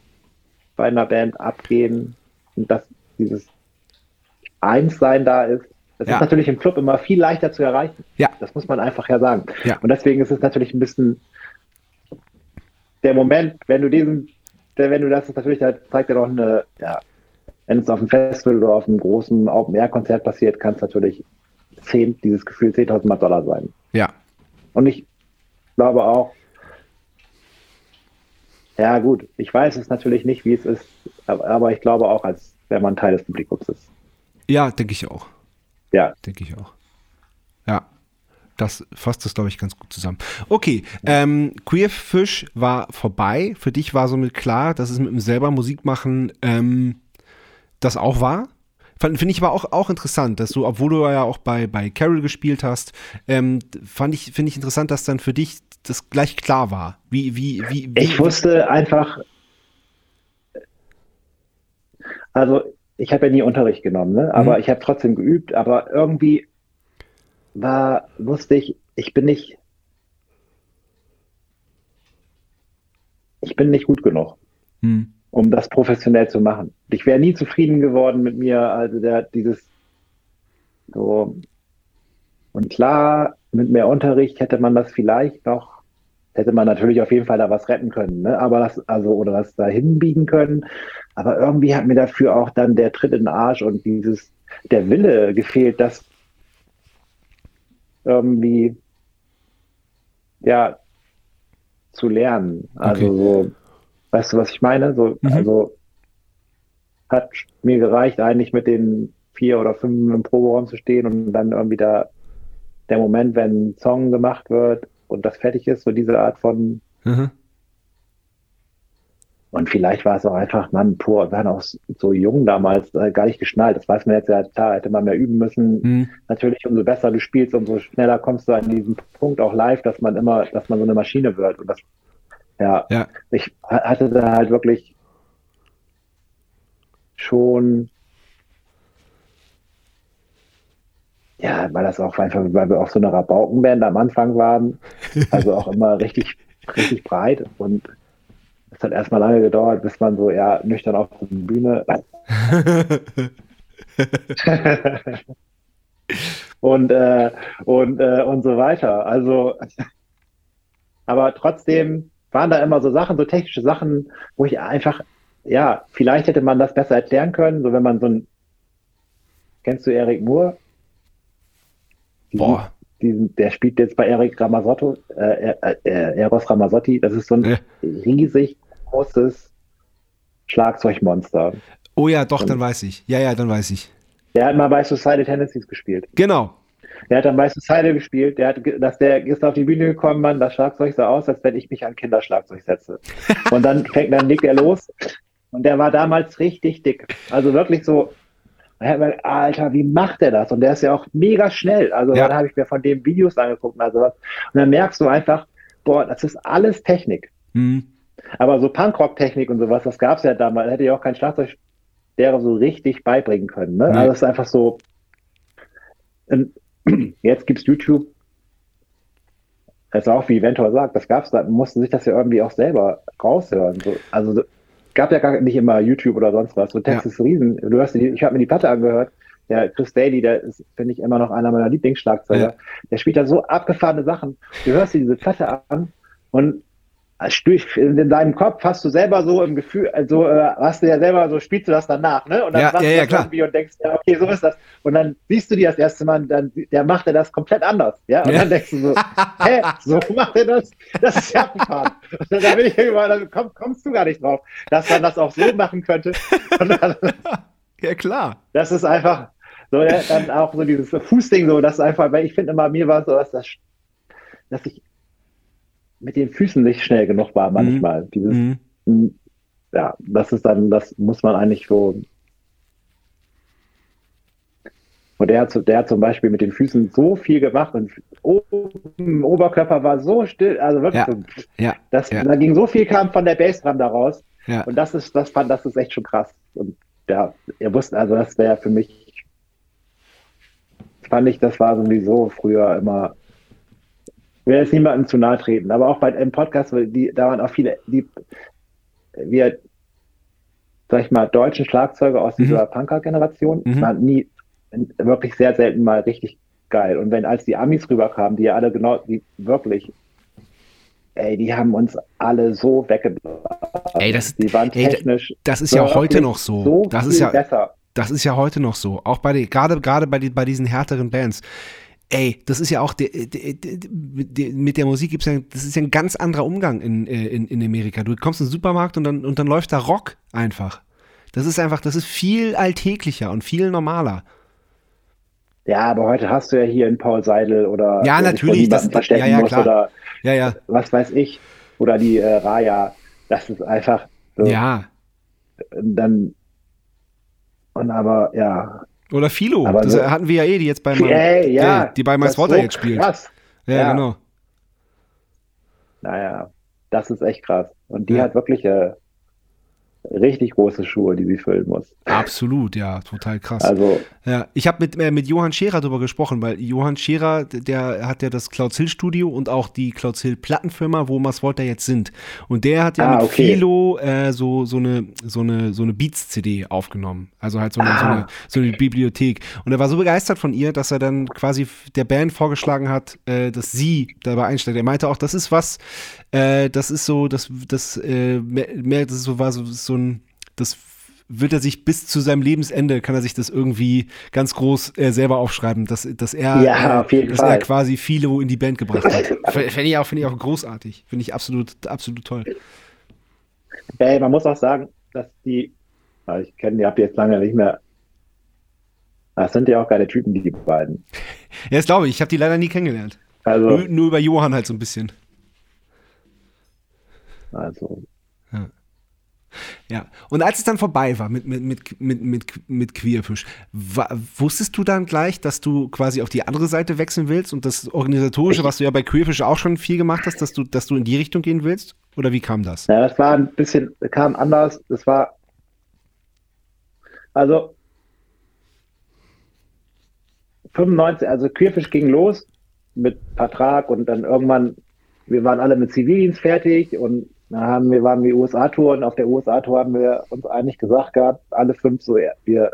bei einer Band abgehen und dass dieses Einssein da ist, das ja. ist natürlich im Club immer viel leichter zu erreichen. Ja. Das muss man einfach ja sagen. Ja. Und deswegen ist es natürlich ein bisschen der Moment, wenn du diesen, wenn du das ist natürlich, da zeigt er doch eine, ja, wenn es auf einem Festival oder auf einem großen Open-Air-Konzert passiert, kann es natürlich 10, dieses Gefühl 10.000 Mal Dollar sein. Ja. Und ich glaube auch, ja gut, ich weiß es natürlich nicht, wie es ist, aber ich glaube auch, als wenn man Teil des Publikums ist. Ja, denke ich auch. Ja. Denke ich auch. Ja. Das fasst das, glaube ich, ganz gut zusammen. Okay, ähm, Queerfish war vorbei. Für dich war somit klar, dass es mit dem selber Musik machen ähm, das auch war. Finde ich aber auch, auch interessant, dass du, obwohl du ja auch bei, bei Carol gespielt hast, ähm, fand ich, finde ich interessant, dass dann für dich das gleich klar war. Wie, wie, wie, wie ich wusste einfach, also ich habe ja nie Unterricht genommen, ne? aber mhm. ich habe trotzdem geübt, aber irgendwie war, wusste ich, ich bin nicht, ich bin nicht gut genug, mhm. um das professionell zu machen. Ich wäre nie zufrieden geworden mit mir, also der dieses so und klar, mit mehr Unterricht hätte man das vielleicht noch hätte man natürlich auf jeden Fall da was retten können, ne? aber das, also, oder was da hinbiegen können. Aber irgendwie hat mir dafür auch dann der Tritt in den Arsch und dieses, der Wille gefehlt, das irgendwie, ja, zu lernen. Also okay. so, weißt du, was ich meine? So, mhm. also, hat mir gereicht, eigentlich mit den vier oder fünf im Proberaum zu stehen und dann irgendwie da der Moment, wenn ein Song gemacht wird, und das fertig ist, so diese Art von. Mhm. Und vielleicht war es auch einfach, Mann, pur, wir waren auch so jung damals, äh, gar nicht geschnallt. Das weiß man jetzt ja, klar, hätte man mehr üben müssen. Mhm. Natürlich, umso besser du spielst, umso schneller kommst du an diesen Punkt auch live, dass man immer, dass man so eine Maschine wird. Und das, ja, ja. ich hatte da halt wirklich schon Ja, weil das auch einfach, weil wir auch so eine Rabaukenband am Anfang waren. Also auch immer richtig, richtig breit. Und es hat erstmal lange gedauert, bis man so, ja, nüchtern auf der Bühne. und, äh, und, äh, und so weiter. Also, aber trotzdem waren da immer so Sachen, so technische Sachen, wo ich einfach, ja, vielleicht hätte man das besser erklären können, so wenn man so ein, kennst du Erik Moore? Boah. Diesen, der spielt jetzt bei Eric Ramazotto, äh, äh, äh, Eros Ramazzotti. Das ist so ein ja. riesig großes Schlagzeugmonster. Oh ja, doch, Und dann weiß ich. Ja, ja, dann weiß ich. Der hat mal bei Society Tendencies gespielt. Genau. Der hat dann bei Society gespielt. Der hat, dass der ist auf die Bühne gekommen, Mann, das Schlagzeug sah aus, als wenn ich mich an Kinderschlagzeug setze. Und dann fängt dann Nick er los. Und der war damals richtig dick. Also wirklich so Alter, wie macht der das? Und der ist ja auch mega schnell. Also ja. dann habe ich mir von dem Videos angeguckt also was. Und dann merkst du einfach, boah, das ist alles Technik. Mhm. Aber so Punkrock-Technik und sowas, das gab es ja damals, hätte ja auch kein Schlagzeuglehrer so richtig beibringen können. Ne? Nee. Also es ist einfach so. Jetzt gibt es YouTube. Das ist auch wie Ventor sagt, das gab es, da mussten sich das ja irgendwie auch selber raushören. So, also gab ja gar nicht immer YouTube oder sonst was. So Texas ja. Riesen, du hast die, ich habe mir die Platte angehört. Der Chris Daly, der ist, finde ich, immer noch einer meiner Lieblingsschlagzeuger. Ja. Der spielt da so abgefahrene Sachen. Du hörst dir diese Platte an und in deinem Kopf hast du selber so im Gefühl, also äh, hast du ja selber so, spielst du das danach, ne? Und dann Ja, machst ja, du ja, das klar. irgendwie und denkst, ja, okay, so ist das. Und dann siehst du die das erste Mal, und dann der macht er das komplett anders, ja? Und Ja. dann denkst du so, hä, so macht er das? Das ist ja abgefahren. Und dann bin ich irgendwann, dann komm, kommst du gar nicht drauf, dass man das auch so machen könnte. Dann, Ja, klar. das ist einfach so, ja, dann auch so dieses Fußding, so, das ist einfach, weil ich finde immer, mir war es so, dass, das, dass ich mit den Füßen nicht schnell genug war manchmal. Dieses, Mhm. Mm, Ja, das ist dann, das muss man eigentlich so. Und der der hat zum Beispiel mit den Füßen so viel gemacht und oben im Oberkörper war so still, also wirklich, Ja, das, ja. da ging so viel kam von der Bassdrum da raus. ja. Und das ist, das fand, das ist echt schon krass. Und ja, ihr wusst, also das wäre für mich, fand ich, das war sowieso früher immer, will jetzt niemandem zu nahe treten, aber auch bei im Podcast, weil die, da waren auch viele, die, wir, sag ich mal, deutschen Schlagzeuger aus dieser Punker-Generation Mhm. waren nie, wirklich sehr selten mal richtig geil. Und wenn als die Amis rüberkamen, die ja alle genau, die wirklich, ey, die haben uns alle so weggebracht. Ey, das- die waren ey, technisch Das ist ja heute noch so. Das ist ja, besser. das ist ja heute noch so. Auch bei den, gerade, gerade bei, den, bei diesen härteren Bands. Ey, das ist ja auch, der, der, der, mit der Musik gibt's ja, das ist ja ein ganz anderer Umgang in, äh, in, in Amerika. Du kommst in den Supermarkt und dann, und dann läuft da Rock einfach. Das ist einfach, das ist viel alltäglicher und viel normaler. Ja, aber heute hast du ja hier einen Paul Seidel oder Ja, natürlich, das- verstecken ja, ja, muss klar. oder Ja, ja, was weiß ich. Oder die äh, Raya. Das ist einfach so, ja. dann und aber ja. Oder Philo, Aber das so- hatten wir ja eh, die jetzt bei My, Ey, ja, die bei ist Swatter so jetzt spielt. Krass. Ja, ja. genau. Naja, das ist echt krass. Und die Ja. hat wirklich äh, richtig große Schuhe, die sie füllen muss. Absolut, ja, total krass. Also, Ja, ich habe mit, äh, mit Johann Scherer darüber gesprochen, weil Johann Scherer, der hat ja das Clouds Hill Studio und auch die Clouds Hill Plattenfirma, wo Masvolta jetzt sind. Und der hat ja Ah, mit okay. Philo äh, so, so eine, so eine, so eine Beats-CD aufgenommen. Also halt so eine, so, Ah. eine, so eine Bibliothek. Und er war so begeistert von ihr, dass er dann quasi der Band vorgeschlagen hat, äh, dass sie dabei einsteigt. Er meinte auch, das ist was, äh, das ist so, das, das, äh, mehr, mehr, das ist so, war so, so ein, das wird er sich bis zu seinem Lebensende, kann er sich das irgendwie ganz groß äh, selber aufschreiben, dass, dass er, Ja, äh, auf jeden dass er Fall. quasi Philo in die Band gebracht hat. Finde ich auch, finde ich auch großartig. Finde ich absolut, absolut toll. ey, man muss auch sagen, dass die, ah, ich kenne die, hab die jetzt lange nicht mehr. Das sind ja auch geile Typen, die beiden. Ja, das glaube ich. Ich habe die leider nie kennengelernt. Also, Nur, nur über Johann halt so ein bisschen. also Ja. Und als es dann vorbei war mit, mit, mit, mit, mit, mit Queerfisch, wa- wusstest du dann gleich, dass du quasi auf die andere Seite wechseln willst und das Organisatorische, was du ja bei Queerfisch auch schon viel gemacht hast, dass du, dass du in die Richtung gehen willst? Oder wie kam das? Ja, das war ein bisschen, kam anders. Das war, also 95, also Queerfisch ging los mit Vertrag und dann irgendwann, wir waren alle mit Zivildienst fertig und dann haben wir, waren wir USA-Tour und auf der USA-Tour haben wir uns eigentlich gesagt gehabt, alle fünf so, wir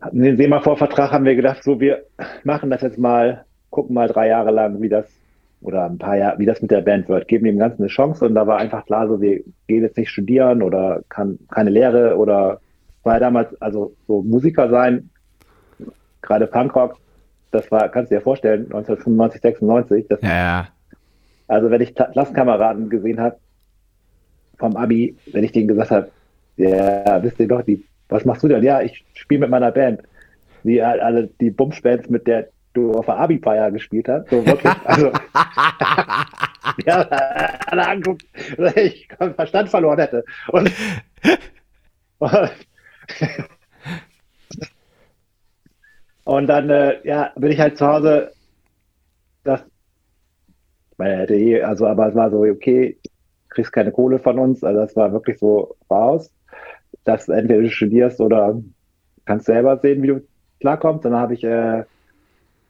hatten den SEMA-Vorvertrag, haben wir gedacht, so, wir machen das jetzt mal, gucken mal drei Jahre lang, wie das oder ein paar Jahre, wie das mit der Band wird, geben dem Ganzen eine Chance und da war einfach klar, so wir gehen jetzt nicht studieren oder kann keine Lehre oder war damals, also so Musiker sein, gerade Punkrock, das war, kannst du dir vorstellen, 1995, 96, das, Ja, ja. Also wenn ich Klassenkameraden gesehen habe vom Abi, wenn ich denen gesagt habe, ja, wisst ihr doch, die, was machst du denn? Ja, ich spiele mit meiner Band. Die halt alle die Bumsbands, mit der du auf der Abi-Feier gespielt hast. So wirklich. Also, ja, alle anguckt, dass ich Verstand verloren hätte. Und, und, und dann, äh, ja, bin ich halt zu Hause, meine, er hätte eh, also, aber es war so, okay, kriegst keine Kohle von uns, also das war wirklich so raus, dass entweder du studierst oder kannst selber sehen, wie du klarkommst. Dann habe ich, äh,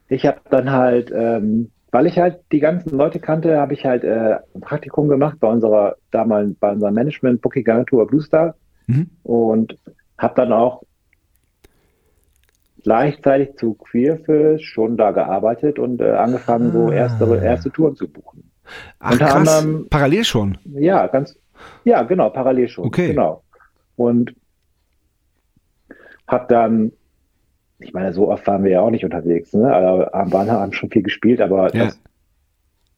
ich habe dann halt, ähm, weil ich halt die ganzen Leute kannte, habe ich halt äh, ein Praktikum gemacht bei unserer damals bei unserem Management Booking Agentur Bluestar Mhm. und habe dann auch gleichzeitig zu Queerfish schon da gearbeitet und äh, angefangen, so Ah. erste, erste Touren zu buchen. Ach, Unter krass. anderem- Parallel schon. Ja, ganz, ja, genau, parallel schon. Okay. Genau. Und hab dann, ich meine, so oft waren wir ja auch nicht unterwegs, ne? Also, haben, waren, haben schon viel gespielt, aber Ja. das,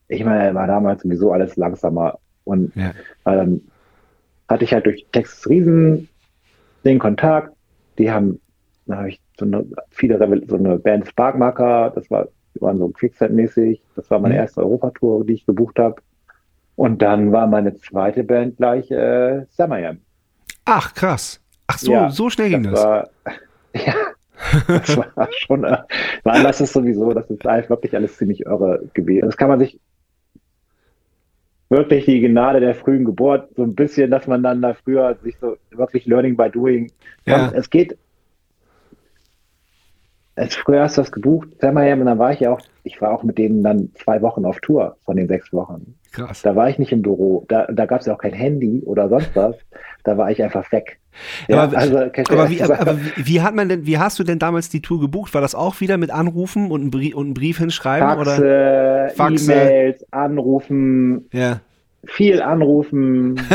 ich meine, war damals sowieso alles langsamer. Und Ja. dann hatte ich halt durch Texas Riesen den Kontakt. Die haben, da habe ich so eine, viele, Revel- so eine Band Sparkmarker, das war, die waren so Quickset-mäßig. Das war meine Mhm. erste Europatour, die ich gebucht habe. Und dann war meine zweite Band gleich äh, Summerjam. Ach, krass. Ach so, Ja, so schnell ging das. War, ja, das war schon, äh, das ist sowieso, das ist halt wirklich alles ziemlich irre gewesen. Das kann man sich wirklich die Gnade der frühen Geburt, so ein bisschen, dass man dann da früher sich so wirklich Learning by Doing. Ja. Es geht, es, früher hast du das gebucht, Summerjam, und dann war ich ja auch, ich war auch mit denen dann zwei Wochen auf Tour von den sechs Wochen. Krass. Da war ich nicht im Büro, da, da gab es ja auch kein Handy oder sonst was, da war ich einfach weg. Aber- also, Aber, wie, aber, wie, hat man denn, wie hast du denn damals die Tour gebucht? War das auch wieder mit Anrufen und einen Brief, und einen Brief hinschreiben? oder? Faxe, Faxe. E-Mails, Anrufen, Ja. viel anrufen.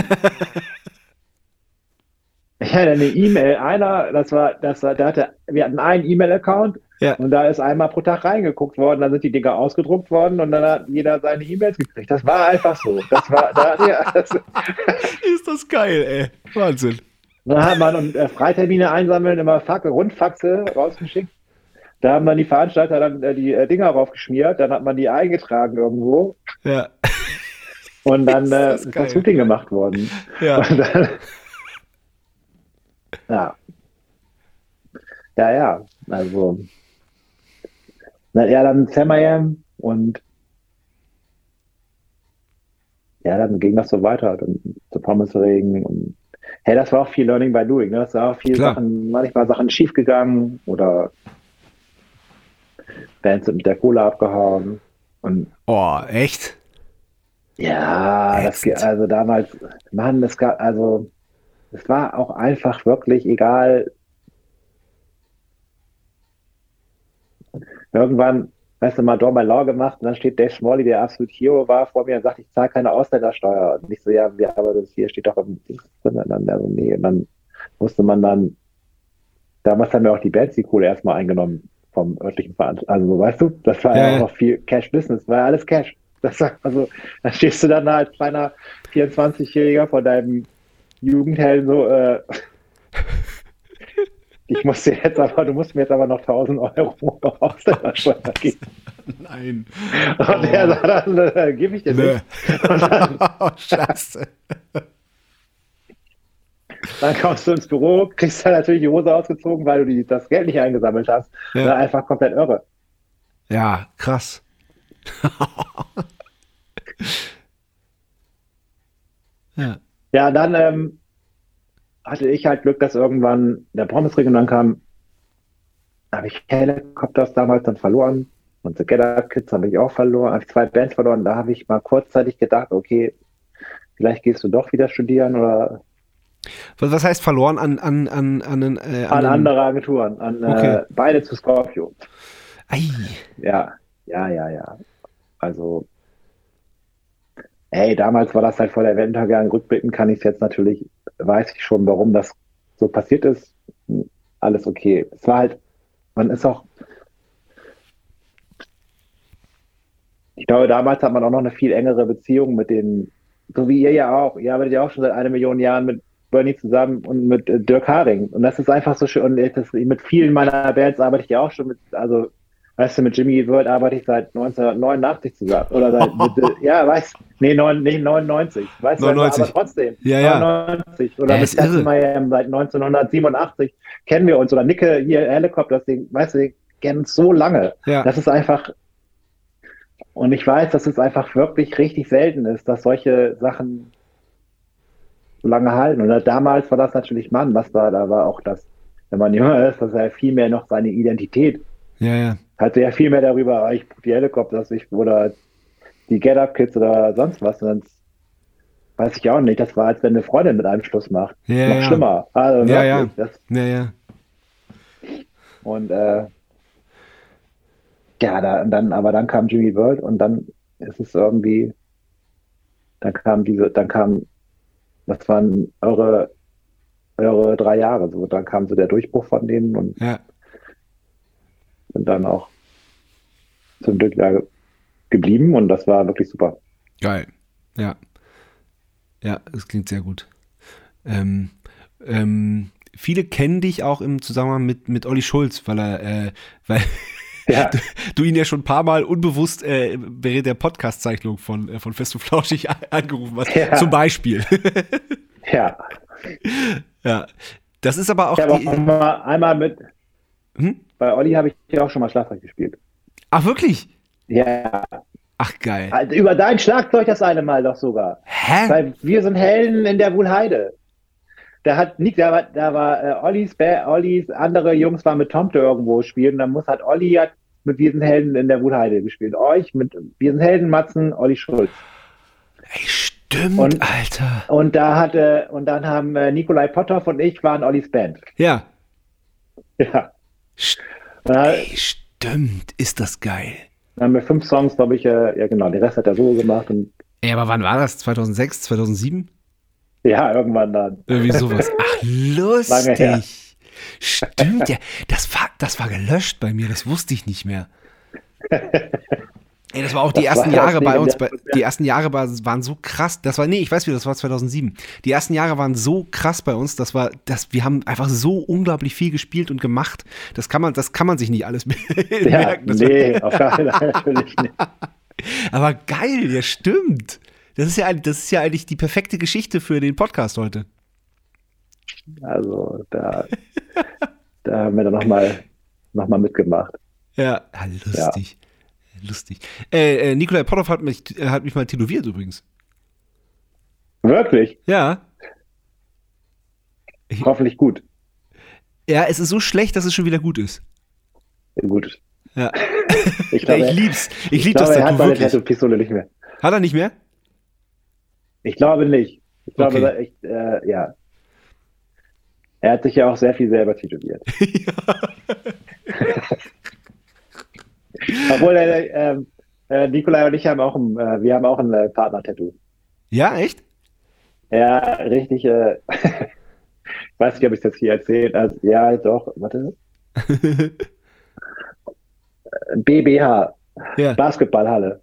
hatte eine E-Mail, einer, das war, das war, der hatte, wir hatten einen E-Mail-Account Ja. und da ist einmal pro Tag reingeguckt worden, dann sind die Dinger ausgedruckt worden und dann hat jeder seine E-Mails gekriegt. Das war einfach so. Das war, da, ja, das, Ist das geil, ey. Wahnsinn. Dann hat man und, äh, Freitermine einsammeln, immer Faxe, Rundfaxe rausgeschickt. Da haben dann die Veranstalter dann äh, die äh, Dinger raufgeschmiert, dann hat man die eingetragen irgendwo Ja. und dann Ist äh, das ist geil. das Shooting gemacht worden. Ja. Und dann, ja. Ja, ja, also. Na, ja, dann Samayam und ja, dann ging das so weiter. Dann zu Pommesregen und hey, das war auch viel Learning by Doing. Ne? Das war auch viel Klar. Sachen, manchmal Sachen schiefgegangen oder Bands sind mit der Kohle abgehauen. Und Oh, echt? ja, das, also damals, Mann, das gab, also, es war auch einfach wirklich egal. Irgendwann, weißt du, mal Law gemacht und dann steht Dave Smalley, der absolut Hero war, vor mir und sagt, ich zahle keine Ausländersteuer. Und ich so, ja, ja, aber das hier steht doch im dann, also, nee, und dann musste man dann, damals haben wir auch die Bands die Kohle erstmal eingenommen vom örtlichen Veranstalter. Also, so, weißt du, das war Ja, auch noch viel Cash-Business, war ja alles Cash. Das war, also, da stehst du dann da als kleiner 24-Jähriger vor deinem Jugendhelden so, äh, ich muss dir jetzt aber, du musst mir jetzt aber noch 1000 Euro Ausländersteuer geben. Nein. Und er sagt, dann äh, gebe ich dir Nö. nicht. Und dann, Oh, scheiße. dann kommst du ins Büro, kriegst dann natürlich die Hose ausgezogen, weil du die, das Geld nicht eingesammelt hast. Ja. Ja. Einfach komplett irre. Ja, krass. ja. Ja, dann ähm, hatte ich halt Glück, dass irgendwann der Pommesring und dann kam, habe ich Helicopters damals dann verloren und The Get Up Kids habe ich auch verloren, habe ich zwei Bands verloren. Da habe ich mal kurzzeitig gedacht, okay, vielleicht gehst du doch wieder studieren oder Was, heißt verloren an, an, an, an, an, äh, an den- andere Agenturen, an Okay. äh, beide zu Scorpio. Ei. Ja, ja, ja, ja. Also, ey, damals war das halt vor der Weltuntergang. Rückblicken kann ich es jetzt natürlich, weiß ich schon, warum das so passiert ist. Alles okay. Es war halt, man ist auch, ich glaube, damals hat man auch noch eine viel engere Beziehung mit den, so wie ihr ja auch. Ihr arbeitet ja auch schon seit einer Million Jahren mit Bernie zusammen und mit äh, Dirk Haring. Und das ist einfach so schön. Und das, mit vielen meiner Bands arbeite ich ja auch schon mit, also Weißt du, mit Jimmy World arbeite ich seit 1989 zusammen. Oder seit, mit, ja, weißt nee, neun, nee, 99. Weißt du, 99. aber trotzdem. Ja, ja. 99. Oder mit. Miami seit 1987 kennen wir uns. Oder Nicke hier, Helicopters, den, weißt du, wir kennen so lange. Ja. Das ist einfach, und ich weiß, dass es einfach wirklich richtig selten ist, dass solche Sachen so lange halten. Und damals war das natürlich Mann, was da, da war auch das, wenn man jünger ist, dass er viel mehr noch seine Identität Ja, ja. hatte ja viel mehr darüber, ich die Helikopter, ich, oder die Get Up Kids oder sonst was. Und dann weiß ich auch nicht. Das war, als wenn eine Freundin mit einem Schluss macht. Ja, Noch ja. schlimmer. Also Ja, wirklich. ja. Das, Ja, ja. und äh, ja, da, dann, aber dann kam Jimmy World und dann ist es irgendwie, dann kam diese, dann kam, das waren eure, eure drei Jahre, so, dann kam so der Durchbruch von denen und Ja. Sind dann auch zum Glück da geblieben und das war wirklich super. Geil. Ja. Ja, das klingt sehr gut. Ähm, ähm, viele kennen dich auch im Zusammenhang mit, mit Olli Schulz, weil er, äh, weil Ja, du ihn ja schon ein paar Mal unbewusst äh, während der Podcast-Zeichnung von, äh, von Fest und Flauschig angerufen hast. Ja. Zum Beispiel. ja. ja. Das ist aber auch Ich habe auch einmal, einmal mit, Hm? Bei Olli habe ich ja auch schon mal Schlagzeug gespielt. Ach, wirklich? Ja, Ach, geil. also über dein Schlagzeug das eine Mal doch sogar. Hä? Weil wir sind Helden in der Wuhlheide. Da hat Nick, da war, da war äh, Ollis, Ollis andere Jungs waren mit Tomte irgendwo spielen. Dann muss hat Olli hat mit Wir sind Helden in der Wuhlheide gespielt. Euch mit Wir sind Helden, Matzen, Olli Schulz. Ey, stimmt, Und- Alter. Und da hatte, und dann haben äh, Nikolai Potthoff und ich waren Ollis Band. Ja. Ja. St- Da Ey, stimmt. Ist das geil. haben wir fünf Songs, glaube ich, äh, ja genau, den Rest hat er so gemacht und Ey, aber wann war das? 2006, 2007? ja, irgendwann dann. Irgendwie sowas. Ach, lustig. Stimmt, ja. Das war, das war gelöscht bei mir, das wusste ich nicht mehr. Ey, das war auch die Das ersten war Jahre bei uns. Bei, die ersten Jahre war, waren so krass. Das war, nee, ich weiß wieder, das war 2007. Die ersten Jahre waren so krass bei uns, das war, das, wir haben einfach so unglaublich viel gespielt und gemacht. Das kann man, das kann man sich nicht alles Ja, merken. Das nee, auf keinen Fall natürlich nicht. aber geil, ja, stimmt. Das ist ja, das ist ja eigentlich die perfekte Geschichte für den Podcast heute. Also da, da haben wir dann nochmal noch mal mitgemacht. Ja, lustig. Lustig. Äh, äh, Nikolai Potthoff hat mich, äh, hat mich mal tätowiert übrigens. Wirklich, Ja. hoffentlich gut. Ja, es ist so schlecht, dass es schon wieder gut ist. Gut. Ja. Ich Ja, glaube, ich lieb's. Ich ich lieb glaube das er hat Tattoo wirklich. Tattoo-Pistole nicht mehr. Hat er nicht mehr? Ich glaube nicht. Ich glaube, Okay. ich, äh, ja. Er hat sich ja auch sehr viel selber tätowiert. Obwohl, äh, ähm, äh, Nikolai und ich haben auch ein, äh, wir haben auch ein äh, Partner-Tattoo. Ja, echt? Ja, richtig, äh, ich weiß nicht, ob ich das hier erzählt also, Ja, doch, warte. BBH, Ja. Basketballhalle.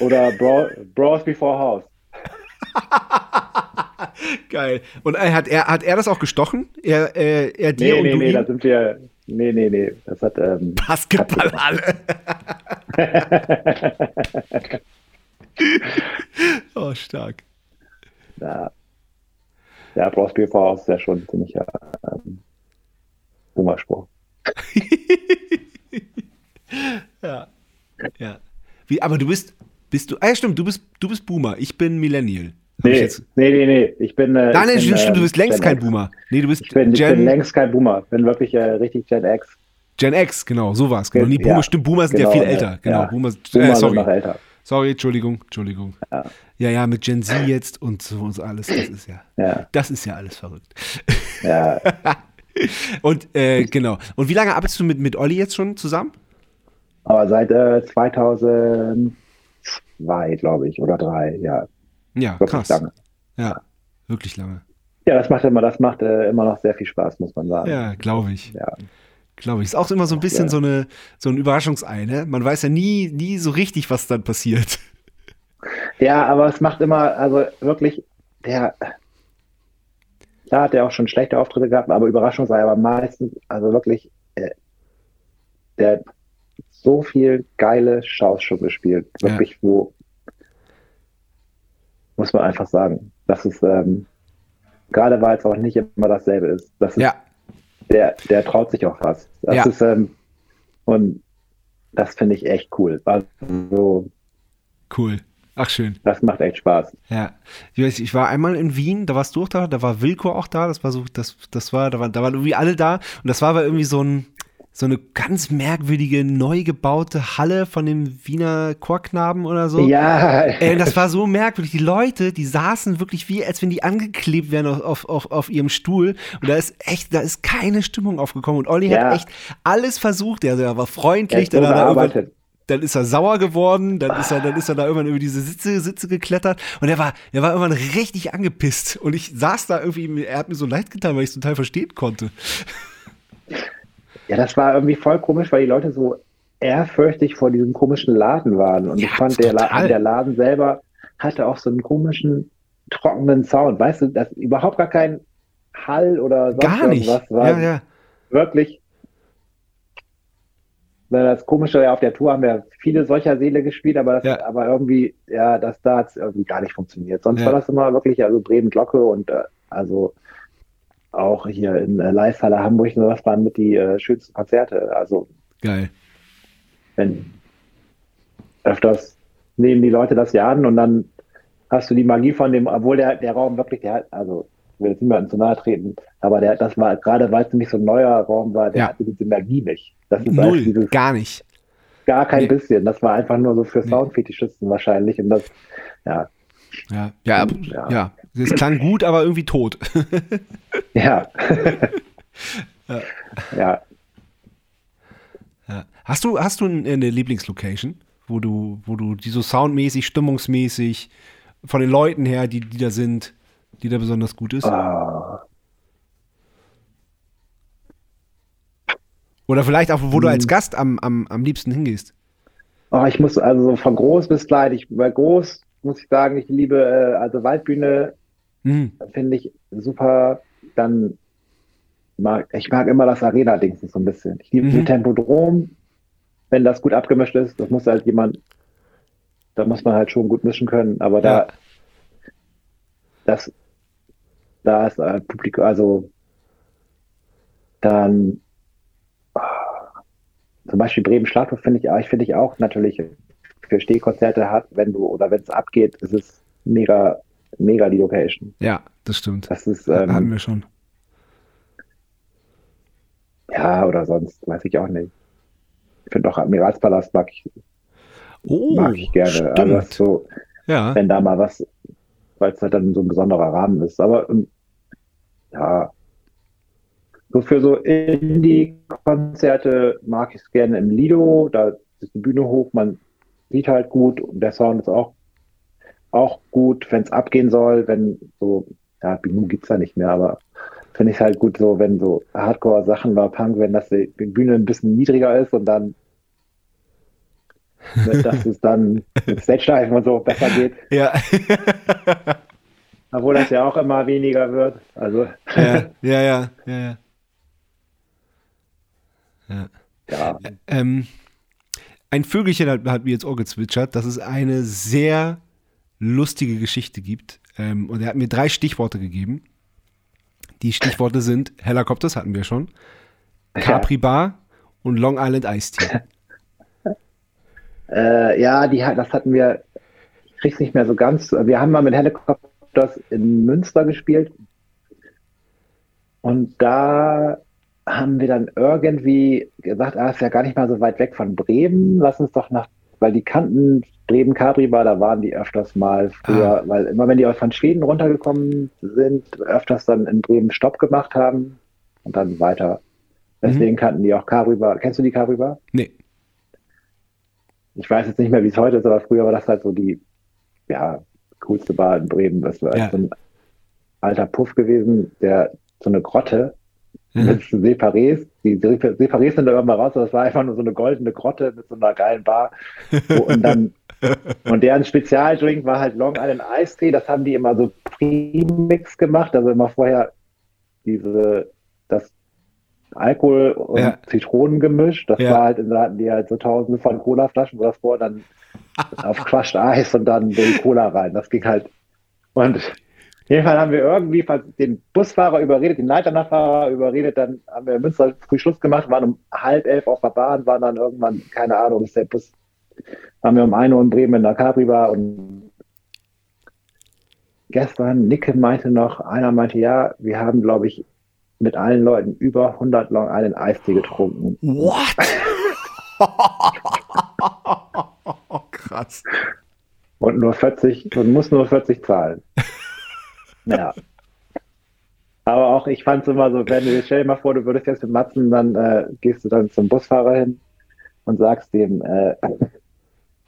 Oder Bra Bros Before House. Geil. Und äh, hat er, hat er das auch gestochen? Er, äh, er dir Nee, und nee, du nee, ihm? da sind wir. Nee, nee, nee. Das hat. Ähm, Basketballhalle. oh, stark. ja, ja, Before House ist ja schon ein ziemlicher ähm, Boomer-Spruch. Ja. Ja. Wie, aber du bist, bist du, ah ja, stimmt, du bist, du bist Boomer. Ich bin Millennial. Ich Nee, jetzt, nee, nee, nee. Ich bin. Äh, nein, nein, ich bin, stimmt, du ähm, bist längst Gen kein X. Boomer. Nee, du bist Ich bin, ich Gen, bin längst kein Boomer. Bin wirklich äh, richtig Gen X. Gen X, genau, so war es. Genau. Gen- Nee, Boomer, ja, stimmt, Boomer sind genau, ja viel älter. Genau, ja. Boomer, Boomer äh, sind sorry. noch älter. Sorry, Entschuldigung, Entschuldigung. Ja. Ja, ja, mit Gen Z jetzt und so und so alles, das ist ja, Ja, das ist ja alles verrückt. ja. Und äh, genau. Und wie lange arbeitest du mit, mit Olli jetzt schon zusammen? Aber seit äh, 2002, glaube ich, oder drei, ja, Ja, wirklich krass. lange. Ja, wirklich lange. Ja, das macht immer, das macht äh, immer noch sehr viel Spaß, muss man sagen. Ja, glaube ich. Ja. Glaube ich. Ist auch immer so ein bisschen Ja. so, eine, so ein Überraschungsei, ne? Man weiß ja nie, nie so richtig, was dann passiert. Ja, aber es macht immer, also wirklich, der, klar hat er auch schon schlechte Auftritte gehabt, aber Überraschung sei aber meistens, also wirklich, äh, der hat so viel geile Shows schon gespielt, Ja. wirklich, wo, muss man einfach sagen, das ist, ähm, gerade weil es auch nicht immer dasselbe ist, das ist, Ja, der, der traut sich auch was. Das Ja. ist, ähm, und das finde ich echt cool. Also, cool. Ach, schön. das macht echt Spaß. Ja. Ich, weiß, ich war einmal in Wien, da warst du auch da, da war Wilko auch da, das war so, das, das war, da waren, da waren irgendwie alle da und das war aber irgendwie so ein, so eine ganz merkwürdige, neu gebaute Halle von dem Wiener Chorknaben oder so. Ja, und das war so merkwürdig. Die Leute, die saßen wirklich wie, als wenn die angeklebt wären auf, auf, auf, ihrem Stuhl. Und da ist echt, da ist keine Stimmung aufgekommen. Und Olli Ja. hat echt alles versucht. Der, der war freundlich, der, hat gearbeitet. dann ist er sauer geworden, dann ist er, dann ist er da irgendwann über diese Sitze, Sitze geklettert und er war, er war irgendwann richtig angepisst und ich saß da irgendwie, er hat mir so leid getan, weil ich es total verstehen konnte. Ja, das war irgendwie voll komisch, weil die Leute so ehrfürchtig vor diesem komischen Laden waren und Ja, ich fand, der, La total. der Laden selber hatte auch so einen komischen, trockenen Sound, weißt du, das überhaupt gar kein Hall oder sonst Gar nicht. irgendwas war. Ja, ja. wirklich. Das Komische, ja, auf der Tour haben wir viele solcher Seele gespielt, aber, das, Ja. aber irgendwie, ja, das da hat es irgendwie gar nicht funktioniert. Sonst war das immer wirklich, also Bremen Glocke und äh, also auch hier in äh, Leishalle Hamburg, das waren mit die äh, schönsten Konzerte. Also Geil. wenn öfters nehmen die Leute das ja an und dann hast du die Magie von dem, obwohl der, der Raum wirklich, der hat, also ich will jetzt niemandem zu nahe treten, aber der, das war, gerade weil es nämlich so ein neuer Raum war, der Ja. hatte diese Magie nicht. Das ist Null, halt dieses, gar nicht. gar kein Nee. bisschen. Das war einfach nur so für Nee. Soundfetischisten wahrscheinlich und das, ja, Ja, ja, Ja. ja. Es klang gut, aber irgendwie tot. ja. Ja. ja. Hast du, hast du eine Lieblingslocation, wo du, wo du die so soundmäßig, stimmungsmäßig, von den Leuten her, die, die da sind, die da besonders gut ist? Ah. Oder vielleicht auch, wo du Hm. als Gast am, am, am liebsten hingehst? Oh, ich muss also so von groß bis klein, ich, bei groß muss ich sagen, ich liebe äh, also Waldbühne Hm. finde ich super. Dann mag ich mag immer das Arena-Ding so ein bisschen. Ich liebe Mhm. die Tempodrom, wenn das gut abgemischt ist. Das muss halt jemand, da muss man halt schon gut mischen können. Aber da, Ja. das, da ist äh, Publikum, also dann ah, zum Beispiel Bremen Schlaghof finde ich, ich finde ich auch natürlich für Stehkonzerte hat, wenn du oder wenn es abgeht, ist es mega, mega die Location. Ja, das stimmt. Das ist Hatten ähm, wir schon. ja oder sonst weiß ich auch nicht. Ich finde auch Admiralspalast mag ich, Oh, mag ich gerne. stimmt. Also das ist so, ja. wenn da mal was, weil es halt dann so ein besonderer Rahmen ist. Aber ähm, ja, so für so Indie-Konzerte mag ich es gerne im Lido. Da ist die Bühne hoch, man sieht halt gut und der Sound ist auch, auch gut, wenn es abgehen soll, wenn so, ja, Binu gibt's ja nicht mehr, aber finde ich halt gut so, wenn so Hardcore-Sachen war Punk, wenn das die Bühne ein bisschen niedriger ist und dann dass es dann mit Stage-Diven und so besser geht. Ja. Obwohl das ja auch immer weniger wird. Also, ja, ja, ja, ja, ja. ja. ja. Ähm, ein Vögelchen hat, hat mir ins Ohr gezwitschert, dass es eine sehr lustige Geschichte gibt. Ähm, und er hat mir drei Stichworte gegeben. Die Stichworte sind Helikopters, hatten wir schon, Capri Bar und Long Island Iced Tea. Äh, ja, die, das hatten wir, ich krieg's nicht mehr so ganz. Wir haben mal mit Helicopters in Münster gespielt. Und da haben wir dann irgendwie gesagt, ah, ist ja gar nicht mal so weit weg von Bremen. Lass uns doch nach, weil die kannten Bremen Capri war, da waren die öfters mal früher, weil immer wenn die aus von Schweden runtergekommen sind, öfters dann in Bremen Stopp gemacht haben und dann weiter. Deswegen kannten die auch Capri Bar. Kennst du die Capri Bar? Nee. ich weiß jetzt nicht mehr, wie es heute ist, aber früher war das halt so die, ja, coolste Bar in Bremen. Das war Ja. so ein alter Puff gewesen, der so eine Grotte Mhm. Mit Separés. Die Sepa- Separés sind da irgendwann raus, aber das war einfach nur so eine goldene Grotte mit so einer geilen Bar. Und dann, und deren Spezialdrink war halt Long Island Ice Tea. Das haben die immer so Premix gemacht, also immer vorher diese, das Alkohol und Ja. Zitronen gemischt. Das Ja. war halt, da hatten die halt so tausende von Colaflaschen, wo das vor dann auf Crushed Eis und dann die Cola rein. Das ging halt. Und jeden Fall haben wir irgendwie den Busfahrer überredet, den Leiternachfahrer überredet, dann haben wir in Münster früh Schluss gemacht, waren um halb elf auf der Bahn, waren dann irgendwann, keine Ahnung, ist der Bus, waren wir um 1 Uhr in Bremen in der Capri war und gestern, Nicke meinte noch, einer meinte, ja, wir haben, glaube ich, mit allen Leuten über 100 Long Island Eistee getrunken. What? Krass. Und nur 40, und muss nur 40 zahlen. Ja. Aber auch, ich fand es immer so, wenn du, stell dir mal vor, du würdest jetzt mit Matzen, dann äh, gehst du dann zum Busfahrer hin und sagst dem, äh,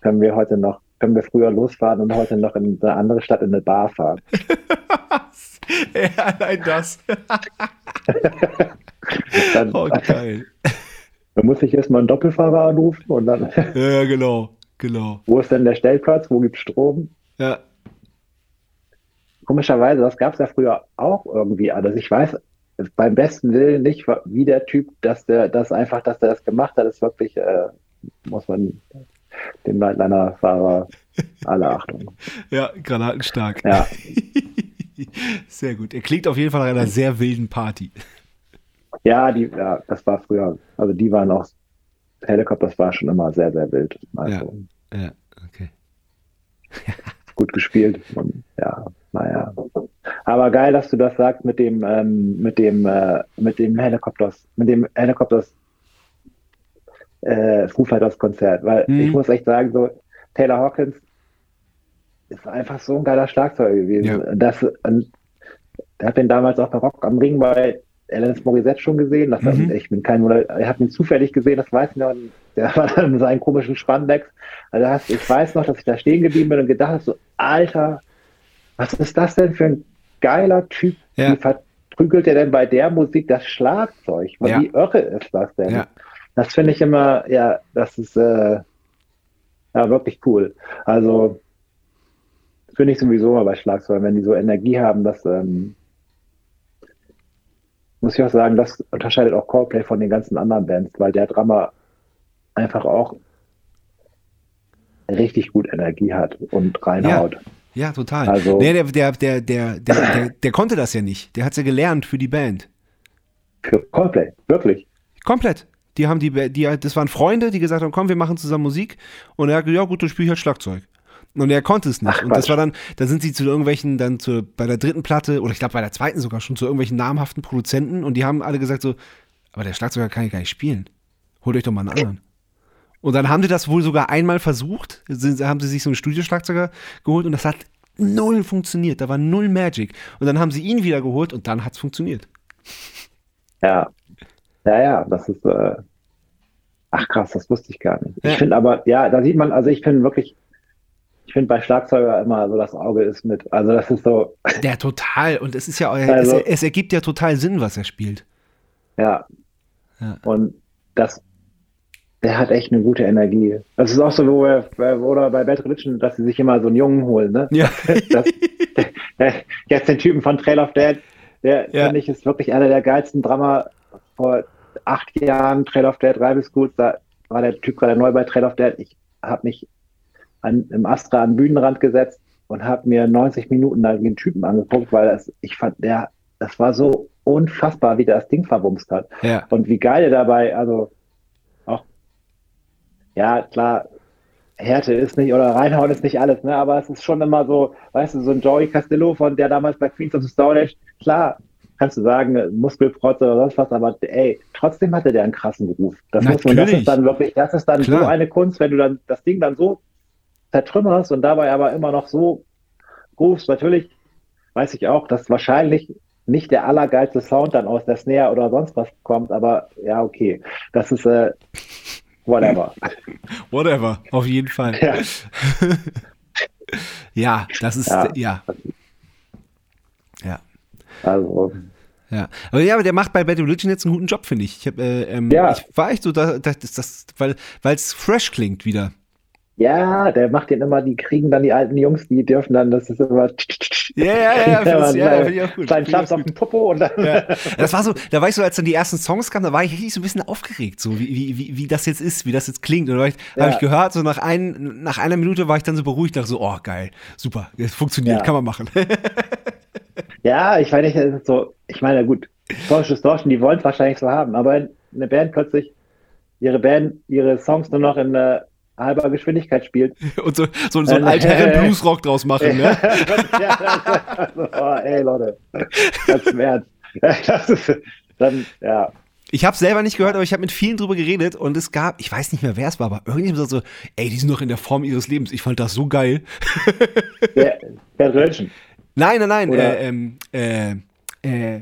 können wir heute noch, können wir früher losfahren und heute noch in eine andere Stadt in eine Bar fahren. ja, allein das. Dann, Oh, geil. dann muss ich erstmal einen Doppelfahrer anrufen und dann, Ja, ja, genau, genau. wo ist denn der Stellplatz, wo gibt's Strom? Ja, Komischerweise, das gab's ja früher auch irgendwie alles. Ich weiß beim besten Willen nicht, wie der Typ, dass der das einfach, dass der das gemacht hat, ist wirklich, äh, muss man dem Nightliner-Fahrer alle Achtung. ja, granatenstark. Ja, Sehr gut. Er klingt auf jeden Fall nach einer sehr wilden Party. ja, die, ja, das war früher, also die waren auch, Helikopter, das war schon immer sehr, sehr wild. Also Ja, okay. gut gespielt und ja, naja. Aber geil, dass du das sagst mit dem, ähm, mit dem, äh, mit dem Helikopters, mit dem Helikopters äh, Foo Fighters Konzert, weil Mhm. ich muss echt sagen, so Taylor Hawkins ist einfach so ein geiler Schlagzeuger gewesen. Ja. Das, und er hat den damals auch bei Rock am Ring bei Alanis Morissette schon gesehen. Das Mhm. Ich bin kein, er hat ihn zufällig gesehen, das weiß ich noch. Der war dann in seinen komischen Spandex. Also das, ich weiß noch, dass ich da stehen geblieben bin und gedacht habe, so, Alter, was ist das denn für ein geiler Typ? Ja. Wie verprügelt er denn bei der Musik das Schlagzeug? Ja. Wie irre ist das denn? Ja. Das finde ich immer, ja, das ist äh, ja wirklich cool. Also finde ich sowieso mal bei Schlagzeugern, wenn die so Energie haben, das ähm, muss ich auch sagen, das unterscheidet auch Coldplay von den ganzen anderen Bands, weil der Drummer einfach auch richtig gut Energie hat und reinhaut. Ja, total. Also- nee, der, der, der, der, der, der, konnte das ja nicht. Der hat's ja gelernt für die Band. Für Coldplay, wirklich. Komplett. Die haben die, die, das waren Freunde, die gesagt haben, komm, wir machen zusammen Musik. Und er hat gesagt, ja gut, dann spiele ich halt Schlagzeug. Und er konnte es nicht. Ach, und das war dann, da sind sie zu irgendwelchen, dann zu, bei der dritten Platte, oder ich glaube bei der zweiten sogar schon, zu irgendwelchen namhaften Produzenten und die haben alle gesagt so, aber der Schlagzeuger kann ja gar nicht spielen. Holt euch doch mal einen anderen. Und dann haben sie das wohl sogar einmal versucht, sind, haben sie sich so einen Studioschlagzeuger geholt und das hat null funktioniert. Da war null Magic. Und dann haben sie ihn wieder geholt und dann hat's funktioniert. Ja. Ja, ja, das ist, äh, ach krass, das wusste ich gar nicht. Ja. Ich finde aber, ja, da sieht man, also ich finde wirklich, ich finde bei Schlagzeuger immer so, das Auge ist mit, also das ist so, Der total. Und es ist ja, Also- es, es ergibt ja total Sinn, was er spielt. ja. Ja. Und das, der hat echt eine gute Energie. Das ist auch so, wo wir, oder bei Bad Religion, dass sie sich immer so einen Jungen holen, ne? Ja. Das, der, jetzt den Typen von Trail of Dead, der Ja. finde ich ist wirklich einer der geilsten Drama vor acht Jahren, Trail of Dead, Rival Schools, da war der Typ gerade neu bei Trail of Dead. Ich habe mich an, im Astra an den Bühnenrand gesetzt und habe mir 90 Minuten lang den Typen angeguckt, weil das, ich fand, der, das war so unfassbar, wie der das Ding verwumst hat. ja. Und wie geil er dabei, also ja, klar, Härte ist nicht, oder reinhauen ist nicht alles, ne, aber es ist schon immer so, weißt du, so ein Joey Castillo von der damals bei Queens of the Stone Age, klar, kannst du sagen, Muskelprotze oder sonst was, aber ey, trotzdem hatte der einen krassen Beruf. Das muss man, das ist dann wirklich, das ist dann Klar. so eine Kunst, wenn du dann das Ding dann so zertrümmerst und dabei aber immer noch so rufst, natürlich weiß ich auch, dass wahrscheinlich nicht der allergeilste Sound dann aus der Snare oder sonst was kommt, aber ja, okay. Das ist äh, whatever. Whatever, auf jeden Fall. ja. Ja, das ist, ja. Ja. Ja. Also, Ja, aber ja, aber der macht bei Bad Religion jetzt einen guten Job, finde ich. Ich, hab, äh, ähm, Ja. ich war echt so, da, da, das, das, weil es fresh klingt wieder. Ja, der macht den immer, die kriegen dann die alten Jungs, die dürfen dann, das ist immer Ja, ja, ja, ja, find's- ja, man, find ich auch gut. Kleinen Schnaps auf den Popo und dann. Ja. Das war so, da war ich so, als dann die ersten Songs kamen, da war ich richtig so ein bisschen aufgeregt, so wie, wie, wie, das jetzt ist, wie das jetzt klingt. Und da habe ich, Ja. hab ich gehört, so nach, ein, nach einer Minute war ich dann so beruhigt, dachte so, oh geil, super, es funktioniert, Ja. kann man machen. Ja, ich meine, es ist so, ich meine, gut, Deutsch ist Deutsch und die wollen es wahrscheinlich so haben, aber eine Band plötzlich ihre Band, ihre Songs nur noch in äh, halber Geschwindigkeit spielt. Und so, so, so einen Äh, Altherren-Bluesrock draus machen, ne? ja, das, oh, ey, Leute, ganz im Ernst. Das ist, dann, ja, Ich habe selber nicht gehört, aber ich habe mit vielen drüber geredet und es gab, ich weiß nicht mehr, wer es war, aber irgendjemand sagt so, ey, die sind noch in der Form ihres Lebens. Ich fand das so geil. der, der Religion, Nein, nein, nein. Oder- Äh, ähm, äh, äh,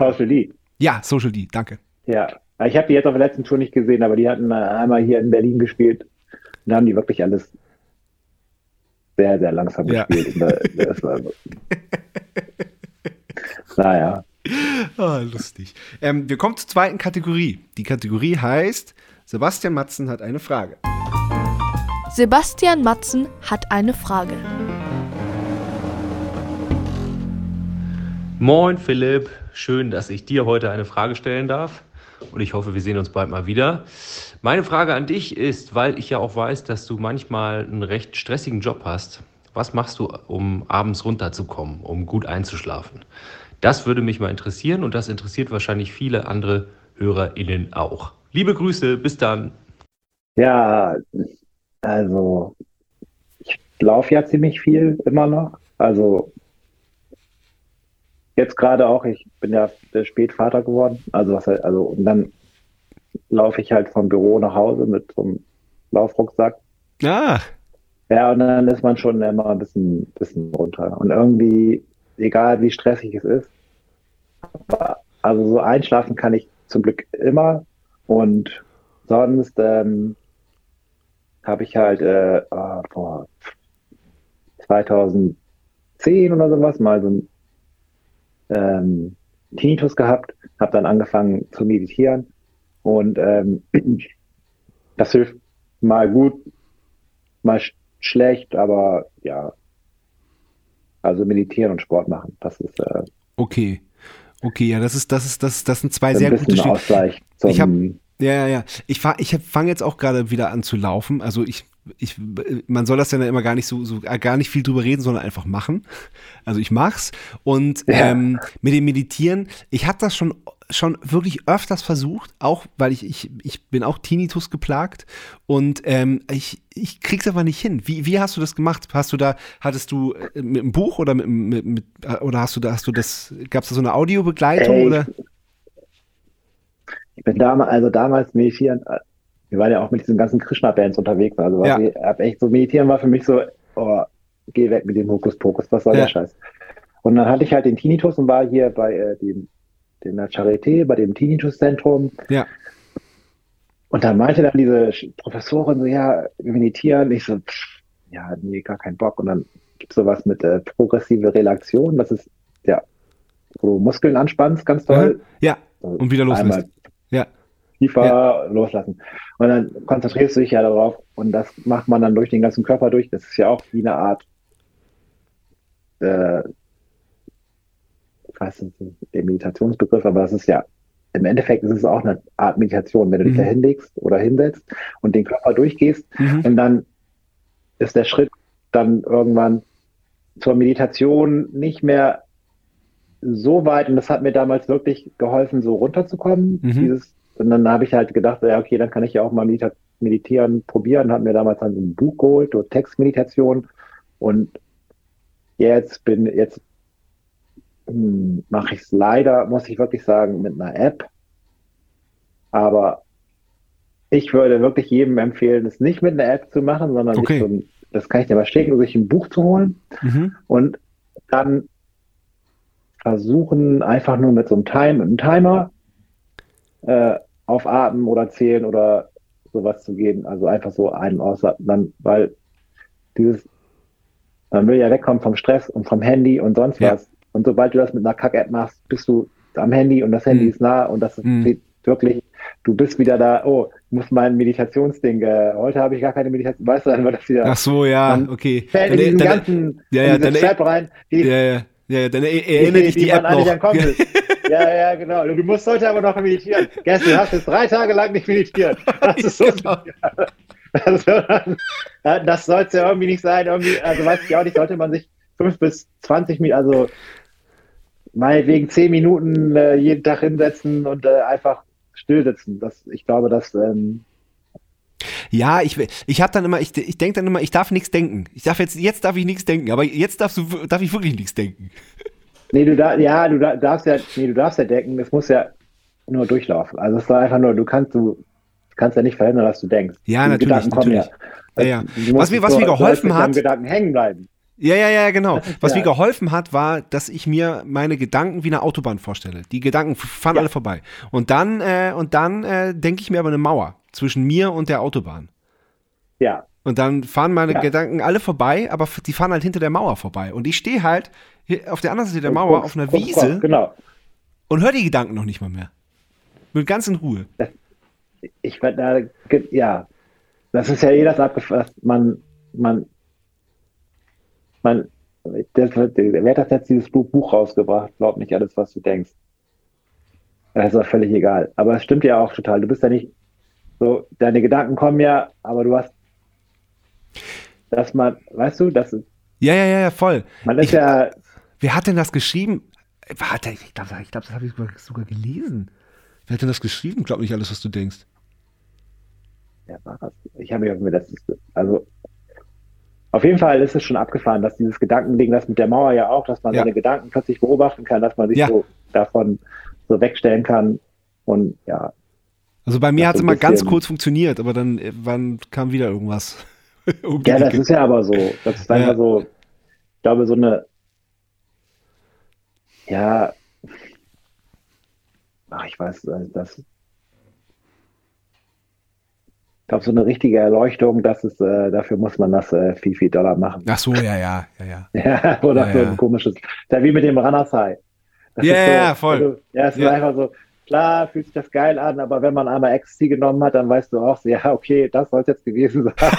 Social D. ja, Social D, danke. Ja, ich habe die jetzt auf der letzten Tour nicht gesehen, aber die hatten äh, einmal hier in Berlin gespielt. Und da haben die wirklich alles sehr, sehr langsam Ja. gespielt. Und, das war, naja, Ah, lustig. Ähm, wir kommen zur zweiten Kategorie. Die Kategorie heißt, Sebastian Matzen hat eine Frage. Sebastian Matzen hat eine Frage. Moin Philipp, schön, dass ich dir heute eine Frage stellen darf und ich hoffe, wir sehen uns bald mal wieder. Meine Frage an dich ist, weil ich ja auch weiß, dass du manchmal einen recht stressigen Job hast, was machst du, um abends runterzukommen, um gut einzuschlafen? Das würde mich mal interessieren und das interessiert wahrscheinlich viele andere HörerInnen auch. Liebe Grüße, bis dann. ja, also ich laufe ja ziemlich viel immer noch. Also jetzt gerade auch, ich bin ja spät Vater geworden. Also was halt- also und dann laufe ich halt vom Büro nach Hause mit so einem Laufrucksack. Ah, Ja, und dann ist man schon immer ein bisschen, bisschen runter. Und irgendwie, egal wie stressig es ist, also so einschlafen kann ich zum Glück immer. Und sonst ähm, habe ich halt äh, ah, vor 2010 oder sowas mal so ein ähm, Tinnitus gehabt, habe dann angefangen zu meditieren und ähm, das hilft mal gut, mal sch schlecht, aber ja, also meditieren und Sport machen, das ist äh, okay. Okay, ja, das ist, das ist, das, das sind zwei sehr gute. Ausgleich Ich hab- Ja, ja, ja. Ich, ich fange jetzt auch gerade wieder an zu laufen. Also ich, ich, man soll das ja immer gar nicht so, so gar nicht viel drüber reden, sondern einfach machen. Also ich mach's. Und Ja. ähm, mit dem Meditieren, ich habe das schon schon wirklich öfters versucht, auch weil ich, ich, ich bin auch Tinnitus geplagt und ähm, ich, ich krieg's aber nicht hin. Wie, wie hast du das gemacht? Hast du da, hattest du äh, mit einem Buch oder mit, mit, mit oder hast du da, hast du das, gab's da so eine Audiobegleitung Ey, oder? Ich bin damals, also damals meditieren, äh, wir waren ja auch mit diesen ganzen Krishna-Bands unterwegs, also Ja. ich hab echt so meditieren war für mich so, oh, geh weg mit dem Hokuspokus, was soll Ja. der Scheiß? Und dann hatte ich halt den Tinnitus und war hier bei äh, dem, dem der Charité, bei dem Tinnitus-Zentrum. Ja. Und dann meinte dann diese Professorin so, ja, wir meditieren. Ich so, pff, ja, nee, gar keinen Bock. Und dann gibt's sowas mit äh, progressive Relaktion, das ist, ja, wo du Muskeln anspannst, ganz toll. Ja, Also und wieder einmal loslässt. Ja. tiefer loslassen. Und dann konzentrierst du dich ja darauf und das macht man dann durch den ganzen Körper durch. Das ist ja auch wie eine Art, äh, ich weiß nicht, der Meditationsbegriff, aber das ist ja, im Endeffekt ist es auch eine Art Meditation, wenn du dich Mhm. da hinlegst oder hinsetzt und den Körper durchgehst Mhm. und dann ist der Schritt dann irgendwann zur Meditation nicht mehr so weit und das hat mir damals wirklich geholfen, so runterzukommen. Mhm. Dieses, und dann habe ich halt gedacht, ja, okay, dann kann ich ja auch mal medita meditieren probieren. Habe mir damals dann so ein Buch geholt, so Textmeditation. Und jetzt bin, jetzt hm, mache ich es leider, muss ich wirklich sagen, mit einer App. Aber ich würde wirklich jedem empfehlen, es nicht mit einer App zu machen, sondern Okay. so ein, das kann ich dir mal schicken, sich ein Buch zu holen Mhm. und dann versuchen, einfach nur mit so einem, Time, einem Timer äh, auf Atmen oder Zählen oder sowas zu gehen. Also einfach so einen aus, dann, weil dieses, man will ja wegkommen vom Stress und vom Handy und sonst Ja. was. Und sobald du das mit einer Kack-App machst, bist du am Handy und das Handy Mhm. ist nah und das ist Mhm. wirklich, du bist wieder da, oh, ich muss mein Meditationsding, äh, heute habe ich gar keine Meditation, weißt du, dann wird das wieder, Ach so, ja, okay. fällt in diesen dann- ganzen, ja, in ja, diese dann- rein, die, Ja, ja, ja, dann er- erinnere dich die man App eigentlich noch. Ja, ja, genau. Du musst heute aber noch meditieren. Gestern du hast jetzt drei Tage lang nicht meditiert. Das ist so. Genau. Das, das soll es ja irgendwie nicht sein. Irgendwie, also weiß ich auch nicht, sollte man sich fünf bis 20 Minuten, also meinetwegen zehn Minuten äh, jeden Tag hinsetzen und äh, einfach still sitzen. Das, ich glaube, das ähm, Ja, ich, ich habe dann immer, ich, ich denke dann immer, ich darf nichts denken. Ich darf jetzt, jetzt darf ich nichts denken, aber jetzt darfst du, darf ich wirklich nichts denken. Nee, du da, ja, du da, darfst ja, nee, du darfst ja denken, es muss ja nur durchlaufen. Also es war einfach nur, du kannst, du kannst ja nicht verhindern, dass du denkst. Ja, Die natürlich, Gedanken kommen natürlich. Ja. Ja, ja. Musst Was mir- was mir nur- geholfen hat- Gedanken hängen bleiben. Ja, ja, ja, genau. Was ja- mir geholfen hat, war, dass ich mir meine Gedanken wie eine Autobahn vorstelle. Die Gedanken fahren Ja. alle vorbei. Und dann, äh, und dann äh, denke ich mir aber eine Mauer zwischen mir und der Autobahn. Ja, Und dann fahren meine Ja. Gedanken alle vorbei, aber die fahren halt hinter der Mauer vorbei. Und ich stehe halt auf der anderen Seite der Und Mauer auf einer Wiese Genau. und höre die Gedanken noch nicht mal mehr. Mit ganz in Ruhe. Ich werd da, ja, das ist ja eh das abgefasst. Man, man, man, das, wer hat das jetzt dieses Buch, rausgebracht? Glaub nicht alles, was du denkst. Das ist auch völlig egal. Aber es stimmt ja auch total. Du bist ja nicht so, deine Gedanken kommen ja, aber du hast, dass man, weißt du, das, ist- Ja, ja, ja, ja, voll. man ist Ich- ja, Wer hat denn das geschrieben? Warte, ich glaube, ich glaub, das habe ich sogar, sogar gelesen. Wer hat denn das geschrieben? Glaub nicht alles, was du denkst. Ja, war das. Ich habe mir das ist, also auf jeden Fall ist es schon abgefahren, dass dieses Gedankending, das mit der Mauer ja auch, dass man Ja. seine Gedanken plötzlich beobachten kann, dass man sich Ja. so davon so wegstellen kann. Und ja, Also bei mir Das hat es immer ganz kurz funktioniert, aber dann äh, wann kam wieder irgendwas. ja, das ist ja aber so. Das ist Ja. einfach so, ich glaube, so eine, ja, ach, ich weiß, äh, das, ich glaube, so eine richtige Erleuchtung, das ist, äh, dafür muss man das äh, viel, viel Dollar machen. Ach so, ja, ja, ja, ja. Ja, oder Ja, so ja. ein komisches. Da wie mit dem Ranasai. Ja, ist so, ja, voll. Also, ja, es Ja. ist einfach so, klar fühlt sich das geil an, aber wenn man einmal Ecstasy genommen hat, dann weißt du auch, so, ja, okay, das soll es jetzt gewesen sein.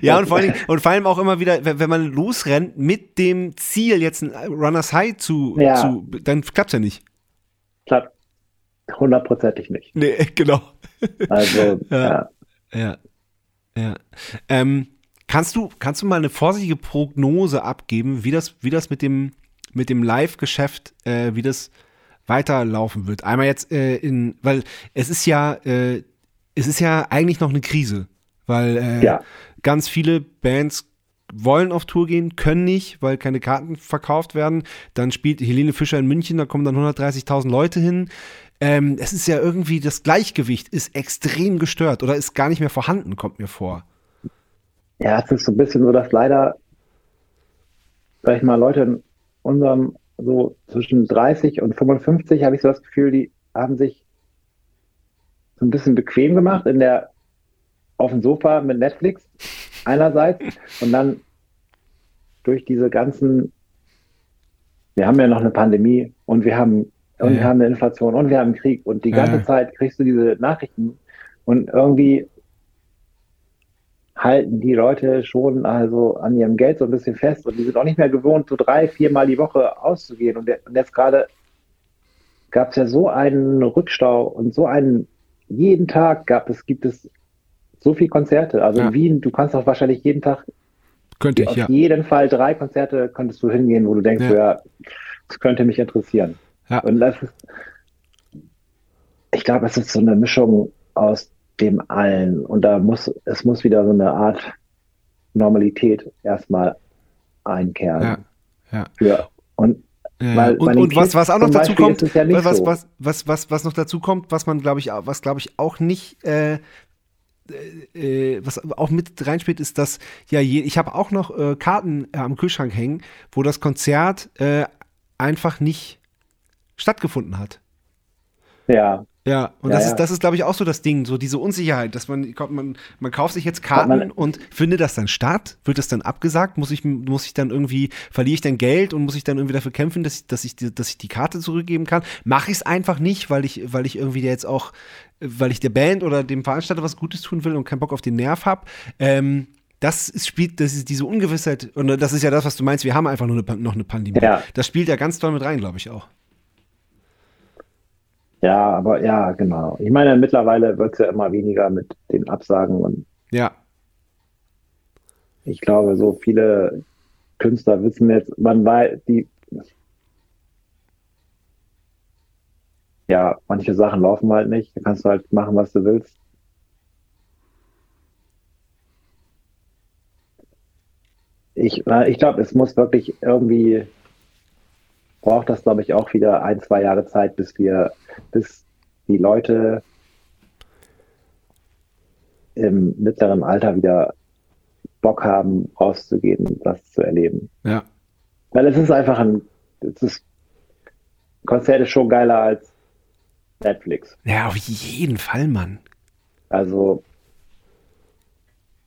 Ja, und vor, allem, und vor allem auch immer wieder, wenn, man losrennt mit dem Ziel, jetzt ein Runners High zu, Ja. zu dann klappt's ja nicht. Klappt hundertprozentig nicht. Nee, genau. Also, Ja. ja. Ja. Ja. Ähm, kannst du, kannst du mal eine vorsichtige Prognose abgeben, wie das, wie das mit dem, mit dem Live-Geschäft, äh, wie das weiterlaufen wird? Einmal jetzt äh, in, weil es ist ja, äh, es ist ja eigentlich noch eine Krise, weil äh, Ja. ganz viele Bands wollen auf Tour gehen, können nicht, weil keine Karten verkauft werden. Dann spielt Helene Fischer in München, da kommen dann 130.000 Leute hin. Ähm, es ist ja irgendwie, das Gleichgewicht ist extrem gestört oder ist gar nicht mehr vorhanden, kommt mir vor. Ja, es ist so ein bisschen so, dass leider, sag ich mal, Leute in unserem so zwischen 30 und 55 habe ich so das Gefühl, die haben sich so ein bisschen bequem gemacht in der auf dem Sofa mit Netflix einerseits und dann durch diese ganzen, wir haben ja noch eine Pandemie und wir haben und Ja. wir haben eine Inflation und wir haben einen Krieg und die Ja. ganze Zeit kriegst du diese Nachrichten und irgendwie halten die Leute schon also an ihrem Geld so ein bisschen fest und die sind auch nicht mehr gewohnt, so drei, viermal die Woche auszugehen. Und, der, und jetzt gerade gab es ja so einen Rückstau und so einen, jeden Tag gab es, gibt es so viele Konzerte. Also Ja. in Wien, du kannst auch wahrscheinlich jeden Tag, Könnte ich, auf ja. jeden Fall drei Konzerte könntest du hingehen, wo du denkst, Ja. ja, das könnte mich interessieren. Ja. Und das ist, ich glaube, es ist so eine Mischung aus dem allen. Und da muss, es muss wieder so eine Art Normalität erstmal einkehren. Ja, ja. Und Ja, Weil und und was, was auch noch dazu kommt, ja was, was, was, was, was noch dazu kommt, was man, glaube ich, was glaube ich auch nicht, äh, äh, was auch mit reinspielt, ist, dass ja, je, ich habe auch noch äh, Karten äh, am Kühlschrank hängen, wo das Konzert äh, einfach nicht stattgefunden hat. ja, Ja, und Ja, das ja. ist, das ist, glaube ich, auch so das Ding, so diese Unsicherheit, dass man, man, man kauft sich jetzt Hat man- Karten und findet das dann statt? Wird das dann abgesagt? Muss ich, muss ich dann irgendwie, verliere ich dann Geld und muss ich dann irgendwie dafür kämpfen, dass ich, dass ich, die- dass ich die Karte zurückgeben kann? Mache ich es einfach nicht, weil ich, weil ich irgendwie jetzt auch, weil ich der Band oder dem Veranstalter was Gutes tun will und keinen Bock auf den Nerv habe. Ähm, das ist, spielt, das ist diese Ungewissheit, und das ist ja das, was du meinst, wir haben einfach nur eine, noch eine Pandemie. Ja. Das spielt ja ganz doll mit rein, glaube ich auch. Ja, aber ja, genau. Ich meine, mittlerweile wird es ja immer weniger mit den Absagen und Ja, ich glaube, so viele Künstler wissen jetzt, man weiß, die, ja, manche Sachen laufen halt nicht. Da kannst du halt machen, was du willst. Ich, ich glaube, es muss wirklich irgendwie, braucht das, glaube ich, auch wieder ein, zwei Jahre Zeit, bis wir, bis die Leute im mittleren Alter wieder Bock haben, rauszugehen, das zu erleben. ja. Weil es ist einfach ein, es ist, Konzert ist schon geiler als Netflix. Ja, auf jeden Fall, Mann. Also,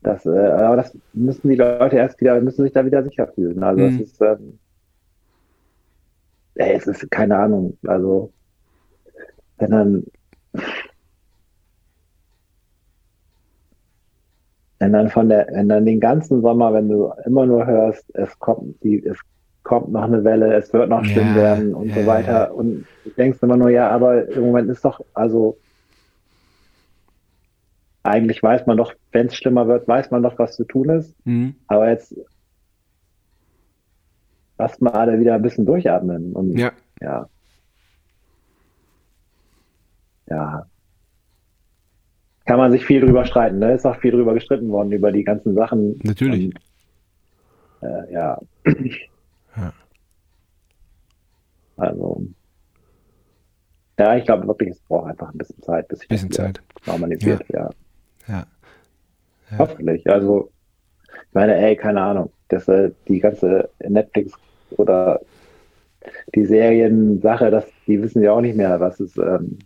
das, äh, aber das müssen die Leute erst wieder, müssen sich da wieder sicher fühlen. Also, Mhm. es ist, ähm, ey, es ist keine Ahnung. Also, wenn dann, wenn dann von der, wenn dann den ganzen Sommer, wenn du immer nur hörst, es kommt die, es kommt noch eine Welle, es wird noch schlimm Ja, werden und ja, so ja. weiter und du denkst immer nur, ja, aber im Moment ist doch, also eigentlich weiß man doch, wenn es schlimmer wird, weiß man doch, was zu tun ist. Mhm. Aber jetzt lasst mal alle wieder ein bisschen durchatmen. Und Ja. ja. Ja. Kann man sich viel drüber streiten. Ne? Ist auch viel drüber gestritten worden, über die ganzen Sachen. Natürlich. Und, äh, ja. Ja. Also. Ja, ich glaube wirklich, es braucht einfach ein bisschen Zeit, bis sich das Bisschen Zeit. normalisiert. Ja. Ja. Ja. Hoffentlich. Also, ich meine, ey, keine Ahnung. Das, äh, die ganze Netflix oder die Serien-Sache, das, die wissen ja auch nicht mehr, was es, ähm,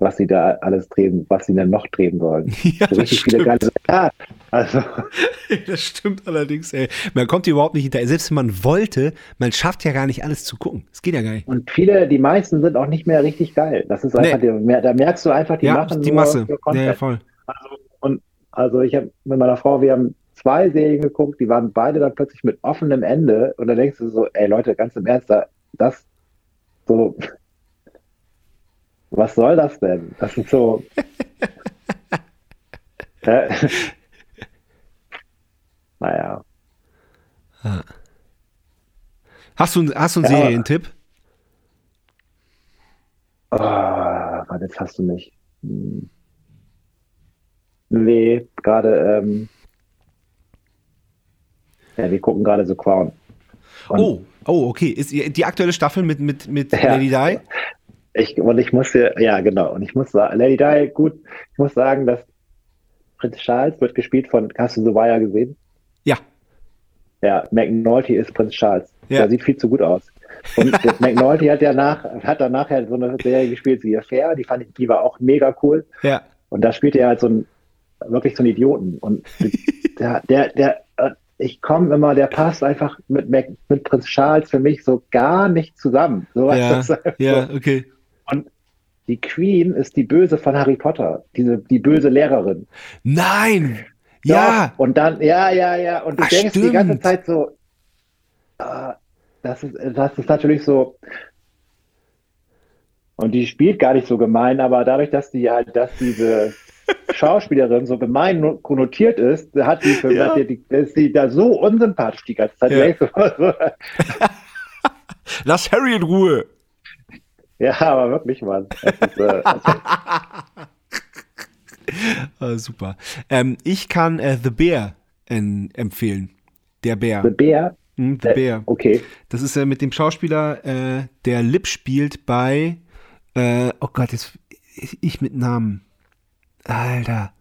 was sie da alles drehen, was sie denn noch drehen sollen. Ja, So das richtig viele stimmt. geile ja, also, Das stimmt allerdings, ey. Man kommt hier überhaupt nicht hinterher. Selbst wenn man wollte, man schafft ja gar nicht alles zu gucken. Es geht ja gar nicht. und viele, die meisten sind auch nicht mehr richtig geil. Das ist einfach, Nee. da merkst du einfach, die ja, machen die Masse. Ja, ja, voll. Also, und also ich habe mit meiner Frau, wir haben zwei Serien geguckt, die waren beide dann plötzlich mit offenem Ende und dann denkst du so, ey Leute, ganz im Ernst, da, das so, was soll das denn? Das ist so. Hä? naja, Hast du, hast du einen Ja. Serientipp? oh, Mann, jetzt hast du mich. Hm. Nee, gerade, ähm, ja, wir gucken gerade so Crown. Und- Oh, oh, okay. Ist die aktuelle Staffel mit, mit, mit Ja. Lady Di? Ich, und ich musste, ja, genau. Und ich muss sagen, Lady Di, gut, ich muss sagen, dass Prinz Charles wird gespielt von, hast du The Wire gesehen? Ja. Ja, McNulty ist Prinz Charles. Ja. Der sieht viel zu gut aus. Und McNulty hat ja nach, hat danach ja so eine Serie gespielt wie Affair, die fand ich, die war auch mega cool. Ja. Und da spielt er halt so ein, wirklich so einen Idioten. Und der, der, der, ich komme immer, der passt einfach mit, Mac, mit Prinz Charles für mich so gar nicht zusammen. So, Ja, ja, okay. die Queen ist die Böse von Harry Potter, diese die böse Lehrerin. Nein! Ja! Doch. Und dann, ja, ja, ja. Und du Ach, denkst die ganze stimmt. Zeit so, ah, das ist, das ist natürlich so. Und die spielt gar nicht so gemein, aber dadurch, dass die halt, dass diese Schauspielerin so gemein no- konnotiert ist, hat die für Ja. die, ist die da so unsympathisch die ganze Zeit. Ja. Lass Harry in Ruhe! ja, aber wirklich, Mann. Ist, äh, Ah, super. Ähm, ich kann äh, The Bear en- empfehlen. Der Bär. The Bear, Hm, The äh, Bear. okay. Das ist äh, mit dem Schauspieler, äh, der Lip spielt bei, äh, oh Gott, jetzt ich mit Namen. Alter.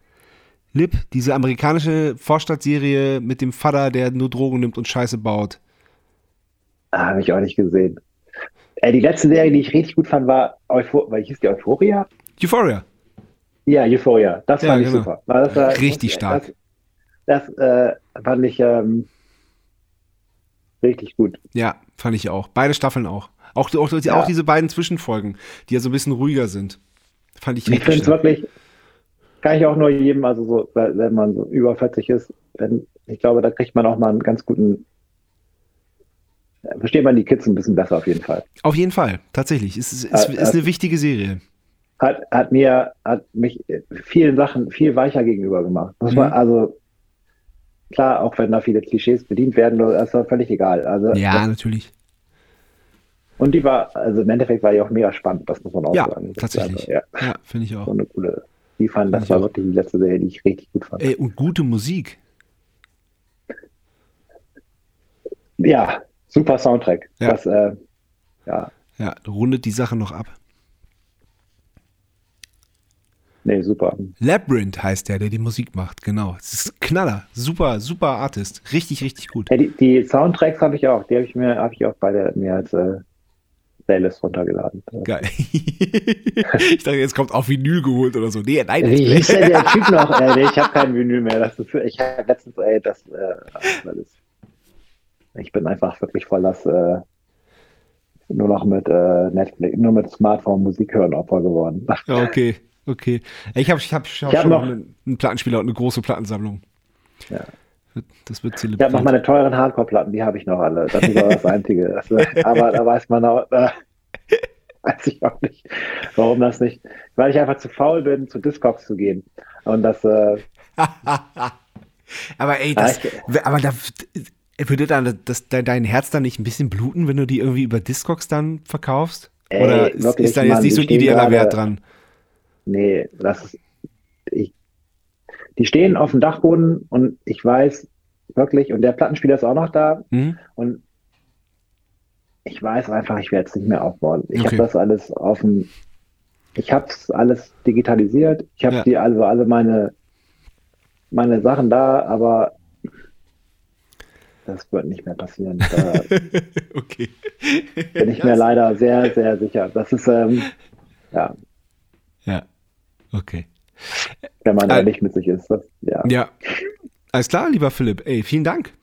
Lip, diese amerikanische Vorstadtserie mit dem Vater, der nur Drogen nimmt und Scheiße baut. Ah, Habe ich auch nicht gesehen. Äh, die letzte Serie, die ich richtig gut fand, war Euphor weil hieß die Euphoria? Euphoria. Ja, Euphoria. Das Ja, fand ich genau. super. Weil Das war, Richtig das, stark. Das, das äh, fand ich ähm, richtig gut. Ja, fand ich auch. Beide Staffeln auch. Auch, auch, Ja. auch diese beiden Zwischenfolgen, die ja so ein bisschen ruhiger sind. Fand ich Ich richtig finde es stark. wirklich, kann ich auch nur jedem, also so, wenn man so über 40 ist, wenn, ich glaube, da kriegt man auch mal einen ganz guten, äh, versteht man die Kids ein bisschen besser auf jeden Fall. Auf jeden Fall, tatsächlich. Es ist, es Äh, ist eine äh, wichtige Serie. Hat, hat mir, hat mich vielen Sachen viel weicher gegenüber gemacht. Muss man, Mhm. also, klar, auch wenn da viele Klischees bedient werden, das war völlig egal. Also, Ja, natürlich. Und die war, also im Endeffekt war die auch mega spannend, das muss man auch Ja, sagen. Das tatsächlich. war, ja, Ja, finde ich auch. so eine coole, die fand, das war wirklich die letzte Serie, die ich richtig gut fand. Ey, und gute Musik. Ja, super Soundtrack. Ja. Das, äh, ja, Ja, rundet die Sache noch ab. nee, super. Labyrinth heißt der, der die Musik macht, genau. Es ist ein Knaller. Super, super Artist. Richtig, richtig gut. Ja, die, die Soundtracks habe ich auch, die habe ich mir, habe ich auch beide mir als, äh, Playlist runtergeladen. Geil. ich dachte, jetzt kommt auf Vinyl geholt oder so. Nee, nein. Wie hieß denn der Typ noch? Äh, nee, ich habe kein Vinyl mehr. Das ist, ich habe letztens, ey, das, äh, ist, ich bin einfach wirklich voll das äh, nur noch mit äh, Netflix, nur mit Smartphone Musik hören Opfer geworden. Ja, okay, okay. Ich habe ich hab, ich hab Ich hab schon noch- einen, einen Plattenspieler und eine große Plattensammlung. Ja. Das wird Ich habe noch zelebriert. meine teuren Hardcore-Platten, die habe ich noch alle. Das ist aber das Einzige. Das, äh, aber da weiß man auch, äh, weiß ich auch nicht, warum das nicht. Weil ich einfach zu faul bin, zu Discogs zu gehen. Und das, äh, aber ey, das, Ja, aber da würde dann das, de- dein Herz dann nicht ein bisschen bluten, wenn du die irgendwie über Discogs dann verkaufst? Ey, Oder ist, wirklich, ist da jetzt Mann, nicht so ein idealer Wert dran? nee, das ist, die stehen auf dem Dachboden und ich weiß wirklich, und der Plattenspieler ist auch noch da Hm? und ich weiß einfach, ich werde es nicht mehr aufbauen. Ich Okay. habe das alles auf dem, ich habe es alles digitalisiert, ich habe Ja. die also alle meine, meine Sachen da, aber das wird nicht mehr passieren. Da okay. bin ich mir leider sehr, sehr sicher. Das ist, ähm, ja, Ja, okay. Wenn man Äh, ehrlich mit sich ist. Das, ja. Ja. Alles klar, lieber Philipp. Ey, vielen Dank.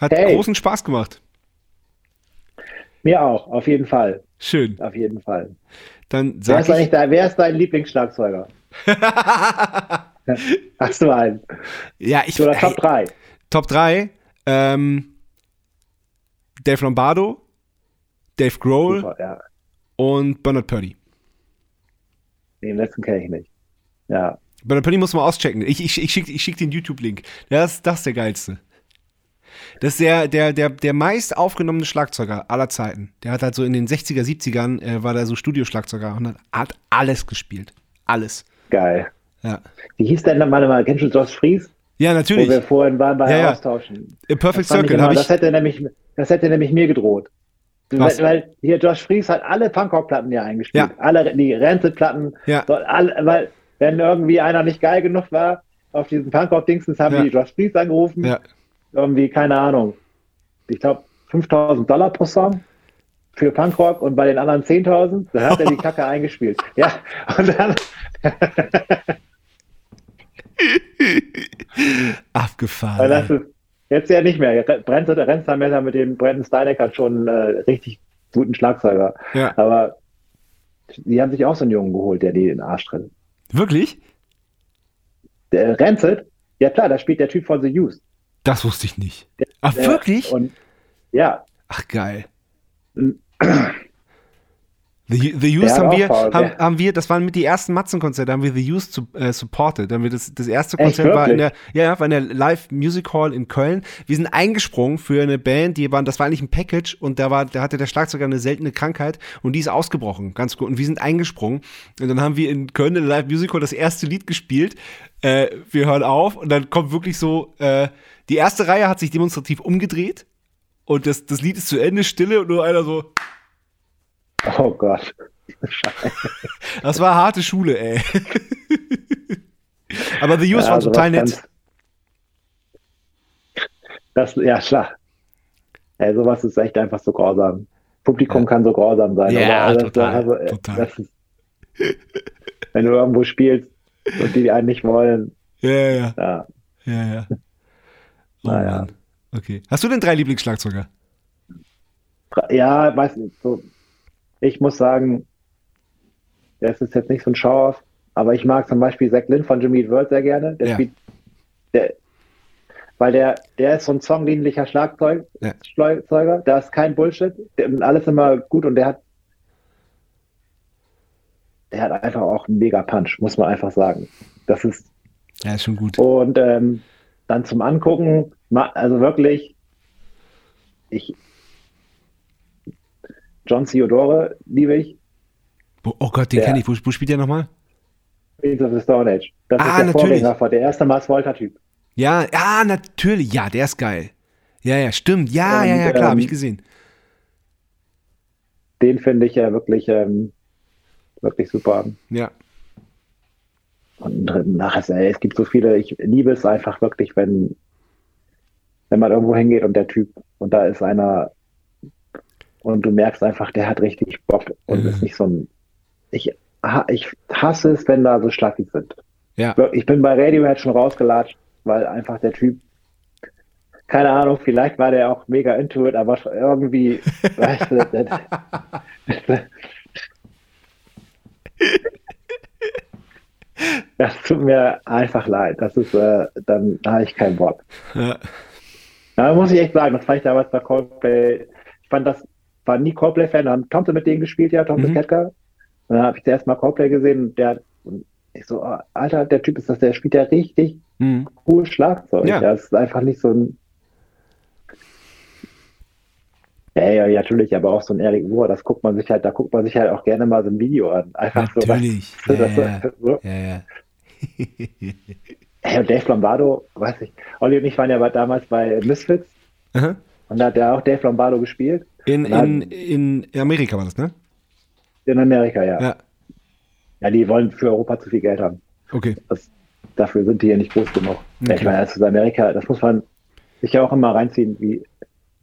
Hat Hey. großen Spaß gemacht. Mir auch, auf jeden Fall. Schön. Auf jeden Fall. Dann Wer sag ist, eigentlich ich. dein, wer ist dein Lieblingsschlagzeuger? Hast du einen? ja, ich. Oder Top 3? Top 3. Ähm, Dave Lombardo, Dave Grohl Super, ja. und Bernard Purdy. Den letzten kenne ich nicht. Ja. Bernard Purdy muss man auschecken. Ich, ich, ich schicke ich schick den YouTube-Link. Das, das ist der geilste. Das ist der, der, der, der meist aufgenommene Schlagzeuger aller Zeiten. Der hat halt so in den 60er, 70ern, äh, war der so Studioschlagzeuger und hat, hat alles gespielt. Alles. Geil. Ja. Wie hieß denn, warte mal, kennst du Josh Fries? Ja, Wo natürlich. wir vorhin waren bei Ja, ja. Austauschen. Im Perfect ich Circle immer, habe das, ich. hätte nämlich, das hätte nämlich mir gedroht. Weil, weil hier Josh Fries hat alle Punkrock-Platten hier eingespielt. Ja. Alle, die Rented-Platten. Ja. Alle, weil, wenn irgendwie einer nicht geil genug war, auf diesen Punkrock-Dingsens haben Ja. die Josh Fries angerufen. Ja. Irgendwie, keine Ahnung. Ich glaube, 5000 Dollar pro Song für Punkrock und bei den anderen 10.000. Da hat er die Kacke eingespielt. Ja, und dann, Abgefahren. das ist jetzt ja nicht mehr. Brent Renzermesser mit dem Brandon Steineck hat schon äh, richtig guten Schlagzeuger. Ja. Aber die haben sich auch so einen Jungen geholt, der die in den Arsch tritt. Wirklich? Der Rancid, ja klar, da spielt der Typ von The Used. Das wusste ich nicht. Ach, Der- wirklich? Und ja, Ach, geil. The, the Used haben wir, haben, haben wir, das waren mit die ersten Matzenkonzerte, haben wir The Used zu, äh, supported. Dann wir das, das erste Echt, Konzert war in der, ja, war in der Live Music Hall in Köln. Wir sind eingesprungen für eine Band, die waren, das war eigentlich ein Package und da war, da hatte der Schlagzeuger eine seltene Krankheit und die ist ausgebrochen, ganz gut. Und wir sind eingesprungen und dann haben wir in Köln in der Live Music Hall das erste Lied gespielt. Äh, wir hören auf und dann kommt wirklich so, äh, die erste Reihe hat sich demonstrativ umgedreht und das, das Lied ist zu Ende, Stille und nur einer so, oh Gott. Das war harte Schule, ey. Aber The Used Ja, waren sowas total nett. Das, ja, klar. Ey, sowas ist echt einfach so grausam. Publikum kann so grausam sein. Ja, aber total, also, äh, total. Ist, wenn du irgendwo spielst und die einen nicht wollen, Ja, ja, ja. ja, ja. Oh Naja. Okay. Hast du denn drei Lieblingsschlagzeuger? Ja, weiß nicht. So, ich muss sagen, das ist jetzt nicht so ein Show-Off, aber ich mag zum Beispiel Zach Lynn von Jimmy Eat World sehr gerne. Der Ja. spielt, der, weil der, der ist so ein songdienlicher Schlagzeug, Ja. Schlagzeuger, da ist kein Bullshit, der, alles immer gut und der hat, der hat einfach auch einen mega Punch, muss man einfach sagen. Das ist, Ja, ist schon gut. und ähm, dann zum Angucken, also wirklich, ich, John Theodore liebe ich, Oh Gott, den kenne ich. Wo, wo spielt der nochmal? Queens of the Stone Age. Das Ah, ist der natürlich. Vorgänger der erste Mars Volta-Typ. Ja, ja, natürlich. Ja, der ist geil. Ja, ja, stimmt. Ja, Und, ja, ja, klar, ähm, habe ich gesehen. Den finde ich ja wirklich, ähm, wirklich super. Ja. Und nachher, ey, es gibt so viele, ich liebe es einfach wirklich, wenn, wenn man irgendwo hingeht und der Typ, und da ist einer, und du merkst einfach, der hat richtig Bock und Mhm. ist nicht so ein. Ich, ich hasse es, wenn da so Schlackis sind. Ja. Ich bin bei Radiohead schon rausgelatscht, weil einfach der Typ, keine Ahnung, vielleicht war der auch mega into it, aber irgendwie, weißt du, das, das tut mir einfach leid. Das ist, äh, dann habe ich keinen Bock. Ja. Ja, muss ich echt sagen, das fand ich damals bei Coldplay. Ich fand das, war nie Coldplay-Fan, haben Tomte mit denen gespielt, ja, Tomte Mhm. Ketka. Und dann habe ich zuerst mal Coldplay gesehen und der, und ich so, ah, Alter, der Typ ist das, der spielt ja richtig Mhm. cool Schlagzeug. Ja. Das ist einfach nicht so ein. Ja, ja, ja, natürlich, aber auch so ein Eric Moore, das guckt man sich halt, da guckt man sich halt auch gerne mal so ein Video an. Einfach Natürlich. so. Ja, was- ja. so. Ja, ja. Hey, und Dave Lombardo, weiß ich, Olli und ich waren ja damals bei Misfits Aha. und da hat ja auch Dave Lombardo gespielt. In, in, in Amerika war das, ne? In Amerika, ja. ja. Ja. die wollen für Europa zu viel Geld haben. Okay. Das, dafür sind die hier nicht groß genug. Okay. Ich meine, das ist Amerika, das muss man sich ja auch immer reinziehen, wie,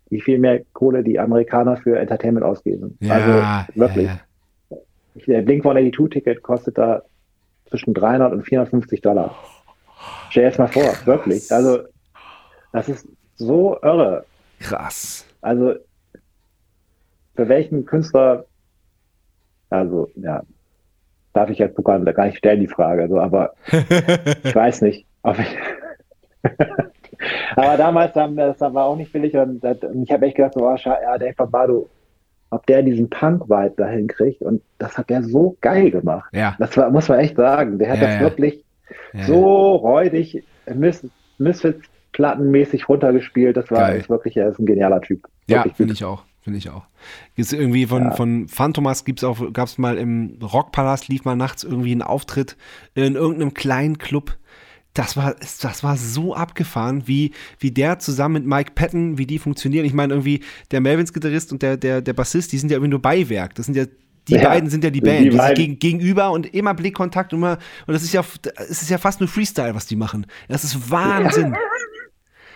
wie viel mehr Kohle die Amerikaner für Entertainment ausgeben. Ja, also wirklich. Ja, ja. Der Blink 182-Ticket kostet da zwischen 300 und 450 Dollar. Stell dir jetzt mal vor, wirklich. Also, das ist so irre. Krass. Also, für welchen Künstler, also, ja, darf ich jetzt gar gar nicht stellen, die Frage, also, aber ich weiß nicht. Ob ich aber damals haben wir, das war auch nicht billig und, und ich habe echt gedacht, so, oh, ja, Dave Lombardo, ob der diesen Punk-Vibe dahin kriegt und das hat der so geil gemacht. Ja. Das war, muss man echt sagen. Der hat Ja, das ja. wirklich so räudig, Mis Misfits plattenmäßig runtergespielt. Das war wirklich, er ist ein genialer Typ. Ja, finde ich auch. Finde ich auch. Gibt's irgendwie von, Ja. von Phantomas gibt's auch, gab's mal im Rockpalast, lief mal nachts irgendwie ein Auftritt in irgendeinem kleinen Club. Das war, das war so abgefahren, wie, wie der zusammen mit Mike Patton, wie die funktionieren. Ich meine, irgendwie der Melvins-Gitarrist und der, der, der Bassist, die sind ja irgendwie nur Beiwerk. Das sind ja, die Ja, beiden sind ja die die Band. Die, sind beiden. gegen, gegenüber und immer Blickkontakt und immer, und das ist ja, es ist ja fast nur Freestyle, was die machen. Das ist Wahnsinn.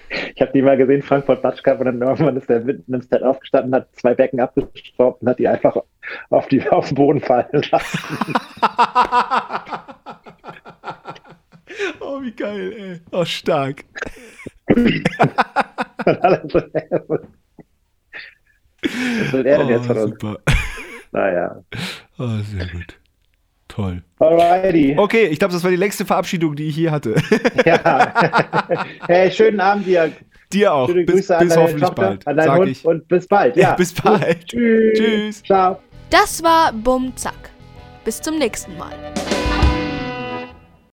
Ich habe die mal gesehen, Frankfurt Batsch Cup, und dann irgendwann ist der mitten im Set aufgestanden, hat zwei Becken abgestaubt und hat die einfach auf, die, auf den Boden fallen lassen. oh, wie geil, ey. Oh, stark. Was will er denn jetzt von oh, uns? super. Naja. Oh, sehr gut. Toll. Alrighty. Okay, ich glaube, das war die längste Verabschiedung, die ich je hatte. Ja. hey, schönen Abend dir. Dir auch. Schöne Bis, Grüße an bis deine hoffentlich Tochter, bald. an deinen Hund ich. und bis bald. Ja. Bis bald. Tschüss. Tschüss. Ciao. Das war Bum Zack. Bis zum nächsten Mal.